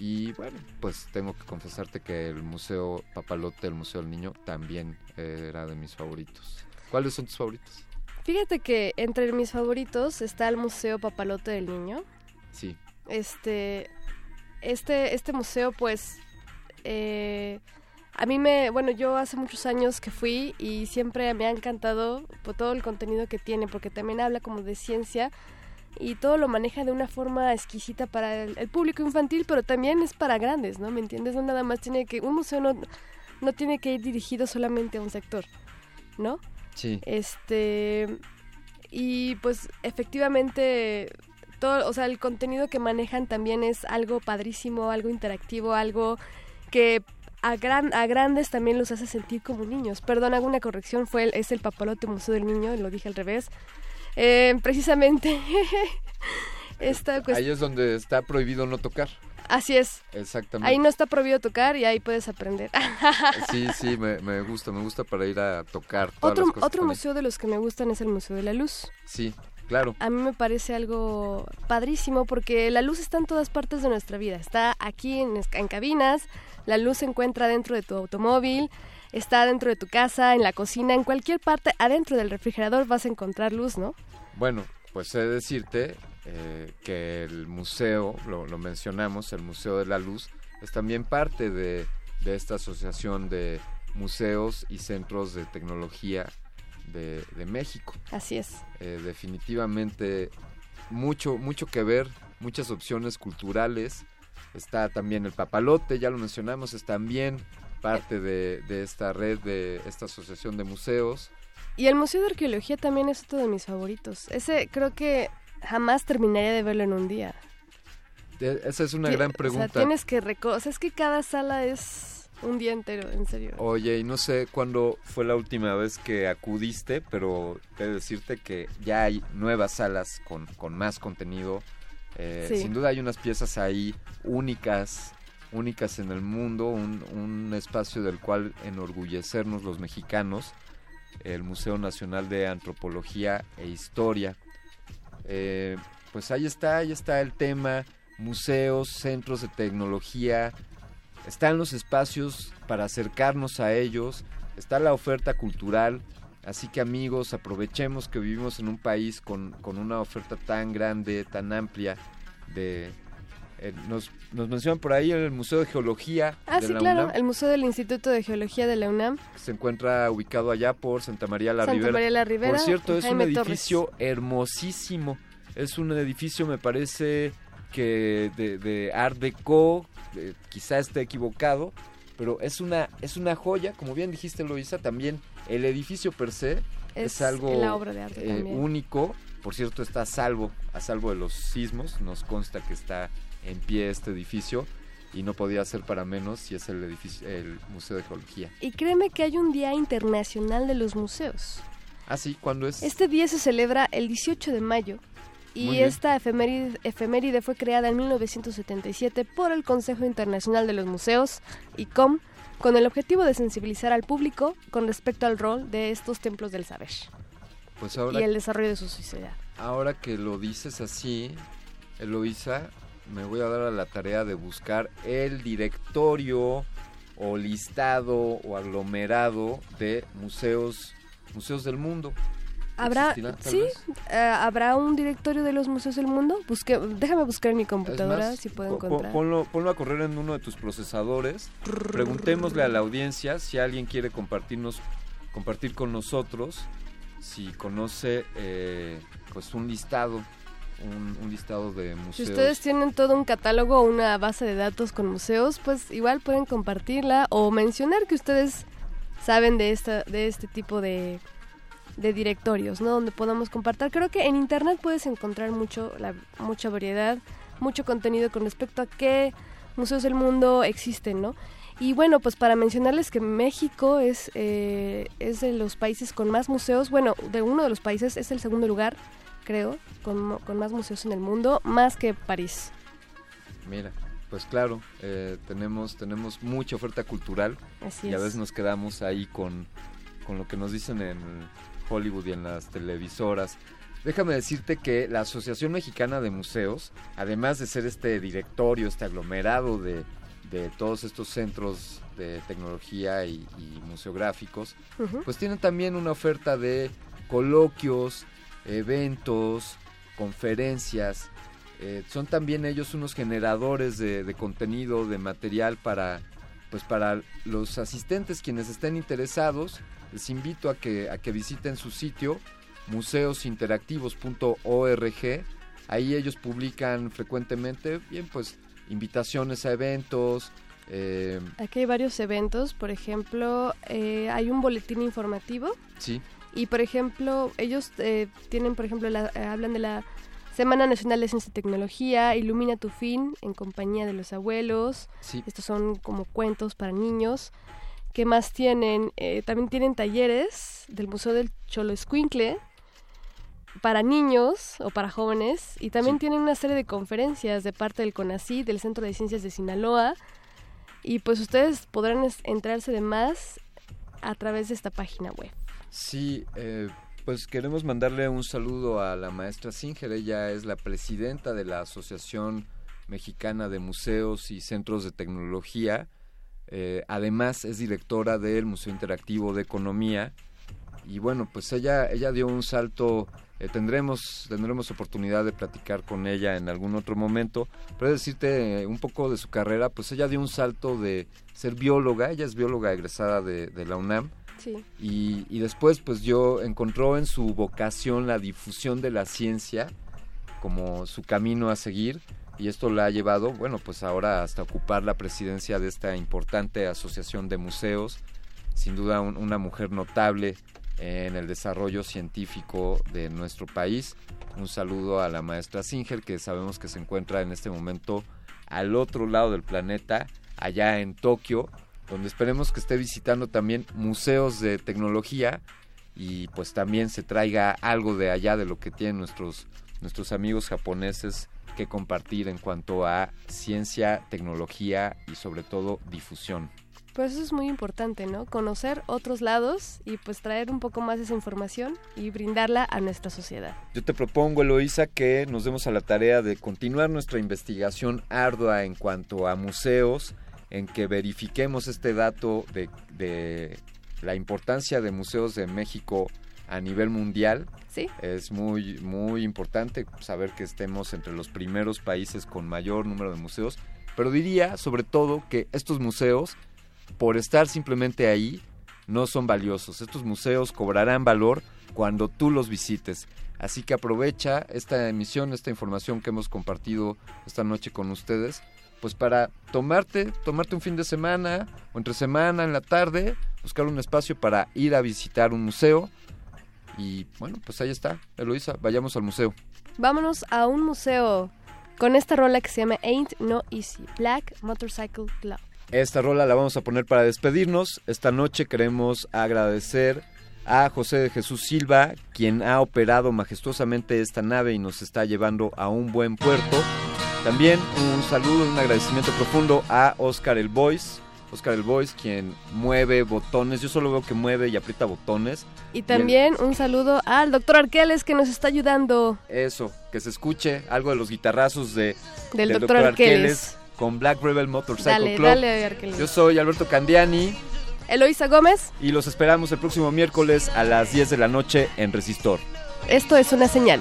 Speaker 44: Y bueno, pues tengo que confesarte que el Museo Papalote, el Museo del Niño, también era de mis favoritos. ¿Cuáles son tus favoritos?
Speaker 38: Fíjate que entre mis favoritos está el Museo Papalote del Niño.
Speaker 44: Sí.
Speaker 38: Este, este, este museo, pues, eh, a mí me, bueno, yo hace muchos años que fui y siempre me ha encantado por todo el contenido que tiene, porque también habla como de ciencia y todo lo maneja de una forma exquisita para el, el público infantil, pero también es para grandes, ¿no? ¿Me entiendes? No nada más tiene que, un museo no, no tiene que ir dirigido solamente a un sector, ¿no?
Speaker 44: Sí.
Speaker 38: Este y pues efectivamente todo, o sea, el contenido que manejan también es algo padrísimo, algo interactivo, algo que a gran a grandes también los hace sentir como niños. Perdón, hago una corrección, fue el, es el Papalote Museo del Niño, lo dije al revés. Eh, precisamente esta cuest-
Speaker 44: Ahí es donde está prohibido no tocar.
Speaker 38: así es.
Speaker 44: Exactamente.
Speaker 38: Ahí no está prohibido tocar y ahí puedes aprender.
Speaker 44: Sí, sí, me, me gusta, me gusta para ir a tocar todas
Speaker 38: otro
Speaker 44: las cosas
Speaker 38: otro museo de los que me gustan es el Museo de la Luz.
Speaker 44: Sí, claro.
Speaker 38: A mí me parece algo padrísimo porque la luz está en todas partes de nuestra vida. Está aquí en, en cabinas, la luz se encuentra dentro de tu automóvil, está dentro de tu casa, en la cocina, en cualquier parte, adentro del refrigerador vas a encontrar luz, ¿no?
Speaker 44: Bueno, pues he de decirte eh, que el museo, lo, lo mencionamos, el Museo de la Luz, es también parte de, de esta asociación de museos y centros de tecnología de, de México.
Speaker 38: Así es.
Speaker 44: Eh, definitivamente mucho, mucho que ver, muchas opciones culturales. Está también el papalote, ya lo mencionamos, es también parte de, de esta red, de esta asociación de museos.
Speaker 38: Y el Museo de Arqueología también es otro de mis favoritos. Ese creo que jamás terminaría de verlo en un día.
Speaker 44: Eh, Esa es una gran
Speaker 38: O
Speaker 44: pregunta.
Speaker 38: sea, tienes que o sea, es que cada sala es un día entero, en serio.
Speaker 44: Oye, y no sé cuándo fue la última vez que acudiste, pero he de decirte que ya hay nuevas salas con, con más contenido. Eh,
Speaker 38: Sí.
Speaker 44: Sin duda hay unas piezas ahí únicas, únicas en el mundo, un, un espacio del cual enorgullecernos los mexicanos, el Museo Nacional de Antropología e Historia. Eh, pues ahí está, ahí está el tema, museos, centros de tecnología, están los espacios para acercarnos a ellos, está la oferta cultural Así que amigos, aprovechemos que vivimos en un país con, con una oferta tan grande, tan amplia de... eh, nos, nos mencionan por ahí el Museo de Geología
Speaker 38: Ah,
Speaker 44: de
Speaker 38: sí,
Speaker 44: la
Speaker 38: claro,
Speaker 44: UNAM,
Speaker 38: el Museo del Instituto de Geología de la UNAM.
Speaker 44: se encuentra ubicado allá por Santa María la
Speaker 38: Santa
Speaker 44: Ribera.
Speaker 38: María la Ribera,
Speaker 44: Por cierto, es un edificio hermosísimo. Es un edificio, me parece que de, de Art Deco, eh, quizá esté equivocado, pero es una es una joya, como bien dijiste Loisa, también el edificio per se es,
Speaker 38: Es
Speaker 44: algo
Speaker 38: la obra de arte
Speaker 44: eh, único. Por cierto, está a salvo, a salvo de los sismos. Nos consta que está en pie este edificio y no podía ser para menos si es el edificio, el Museo de Geología.
Speaker 38: Y créeme que hay un Día Internacional de los Museos.
Speaker 44: Ah, sí, ¿cuándo es?
Speaker 38: Este día se celebra el 18 de mayo y esta efeméride, efeméride fue creada en 1977 por el Consejo Internacional de los Museos, ICOM, con el objetivo de sensibilizar al público con respecto al rol de estos templos del saber
Speaker 44: Pues ahora
Speaker 38: y el desarrollo de su sociedad.
Speaker 44: Ahora que lo dices así, Eloisa, me voy a dar a la tarea de buscar el directorio o listado o aglomerado de museos museos del mundo.
Speaker 38: ¿Habrá,
Speaker 44: ¿Existirá, tal
Speaker 38: sí, eh, ¿Habrá un directorio de los museos del mundo? Busque, déjame buscar en mi computadora
Speaker 44: más,
Speaker 38: si puedo encontrar.
Speaker 44: Ponlo, ponlo a correr en uno de tus procesadores. Preguntémosle a la audiencia si alguien quiere compartirnos, compartir con nosotros, si conoce eh, pues un listado, un, listado de
Speaker 38: Si
Speaker 44: museos.
Speaker 38: ustedes tienen todo un catálogo o una base de datos con museos, pues igual pueden compartirla o mencionar que ustedes saben de de este tipo de, de directorios, ¿no? Donde podamos compartir. Creo que en internet puedes encontrar mucho la, mucha variedad, mucho contenido con respecto a qué museos del mundo existen, ¿no? Y bueno, pues para mencionarles que México es, eh, es de los países con más museos, bueno, de uno de los países es el segundo lugar, creo, con, con más museos en el mundo, más que París.
Speaker 44: Mira, pues claro, eh, tenemos, tenemos mucha oferta cultural
Speaker 38: Así
Speaker 44: y a
Speaker 38: es.
Speaker 44: veces nos quedamos ahí con, con lo que nos dicen en Hollywood y en las televisoras. Déjame decirte que la Asociación Mexicana de Museos, además de ser este directorio, este aglomerado de, de todos estos centros de tecnología y, y museográficos, pues tienen también una oferta de coloquios, eventos, conferencias. Eh, son también ellos unos generadores de, de contenido, de material para, pues para los asistentes quienes estén interesados. Les invito a que, a que visiten su sitio museosinteractivos.org. Ahí ellos publican frecuentemente, bien, pues invitaciones a eventos. eh,
Speaker 38: Aquí hay varios eventos, por ejemplo, eh, hay un boletín informativo
Speaker 44: sí,
Speaker 38: y, por ejemplo, ellos eh, tienen, por ejemplo, la- eh, hablan de la Semana Nacional de Ciencia y Tecnología, Ilumina tu fin en compañía de los abuelos.
Speaker 44: Sí.
Speaker 38: Estos son como cuentos para niños. ¿Qué más tienen? Eh, también tienen talleres del Museo del Cholo Escuincle para niños o para jóvenes y también tienen una serie de conferencias de parte del CONACYT, del Centro de Ciencias de Sinaloa y pues ustedes podrán enterarse de más a través de esta página web.
Speaker 44: Sí, eh, pues queremos mandarle un saludo a la maestra Singer. Ella es la presidenta de la Asociación Mexicana de Museos y Centros de Tecnología. Eh, además es directora del Museo Interactivo de Economía. Y bueno, pues ella, ella dio un salto. eh, tendremos, tendremos oportunidad de platicar con ella en algún otro momento. Pero decirte eh, un poco de su carrera, pues ella dio un salto de ser bióloga. Ella es bióloga egresada de, de la UNAM. Y, después pues yo encontró en su vocación la difusión de la ciencia como su camino a seguir y esto la ha llevado, bueno, pues ahora hasta ocupar la presidencia de esta importante asociación de museos, sin duda un- una mujer notable en el desarrollo científico de nuestro país. Un saludo a la maestra Singer que sabemos que se encuentra en este momento al otro lado del planeta, allá en Tokio, donde esperemos que esté visitando también museos de tecnología y pues también se traiga algo de allá de lo que tienen nuestros nuestros amigos japoneses que compartir en cuanto a ciencia, tecnología y sobre todo difusión.
Speaker 38: Pues eso es muy importante, ¿no? Conocer otros lados y pues traer un poco más esa información y brindarla a nuestra sociedad.
Speaker 44: Yo te propongo, Eloisa, que nos demos a la tarea de continuar nuestra investigación ardua en cuanto a museos, en que verifiquemos este dato de, de la importancia de museos de México a nivel mundial.
Speaker 38: Sí.
Speaker 44: Es muy, muy importante saber que estemos entre los primeros países con mayor número de museos. Pero diría, sobre todo, que estos museos, por estar simplemente ahí, no son valiosos. Estos museos cobrarán valor cuando tú los visites. Así que aprovecha esta emisión, esta información que hemos compartido esta noche con ustedes, pues para tomarte, tomarte un fin de semana o entre semana en la tarde, buscar un espacio para ir a visitar un museo. Y bueno, pues ahí está, Eloisa, vayamos al museo.
Speaker 38: Vámonos a un museo con esta rola que se llama Ain't No Easy, Black Motorcycle Club.
Speaker 44: Esta rola la vamos a poner para despedirnos. Esta noche queremos agradecer a José de Jesús Silva, quien ha operado majestuosamente esta nave y nos está llevando a un buen puerto. También un saludo y un agradecimiento profundo a Oscar el Voice. Oscar el Voice, quien mueve botones. Yo solo veo que mueve y aprieta botones.
Speaker 38: Y también un saludo al doctor Arqueles que nos está ayudando.
Speaker 44: Eso, que se escuche algo de los guitarrazos de,
Speaker 38: Del Dr. Arqueles.
Speaker 44: con Black Rebel Motorcycle
Speaker 38: Dale,
Speaker 44: Club.
Speaker 38: dale, Arqueles.
Speaker 44: Yo soy Alberto Candiani
Speaker 38: Eloisa Gómez,
Speaker 44: y los esperamos el próximo miércoles a las 10 de la noche en Resistor.
Speaker 38: esto es una señal.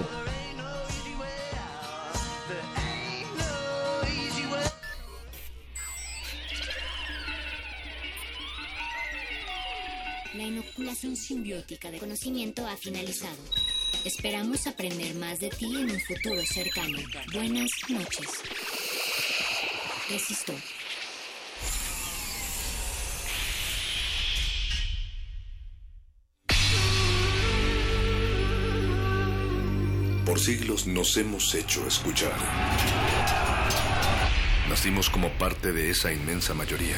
Speaker 10: Inoculación simbiótica de conocimiento ha finalizado. Esperamos aprender más de ti en un futuro cercano. Buenas noches. Resisto.
Speaker 7: Por siglos nos hemos hecho escuchar. Nacimos como parte de esa inmensa mayoría.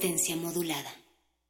Speaker 10: Resistencia modulada.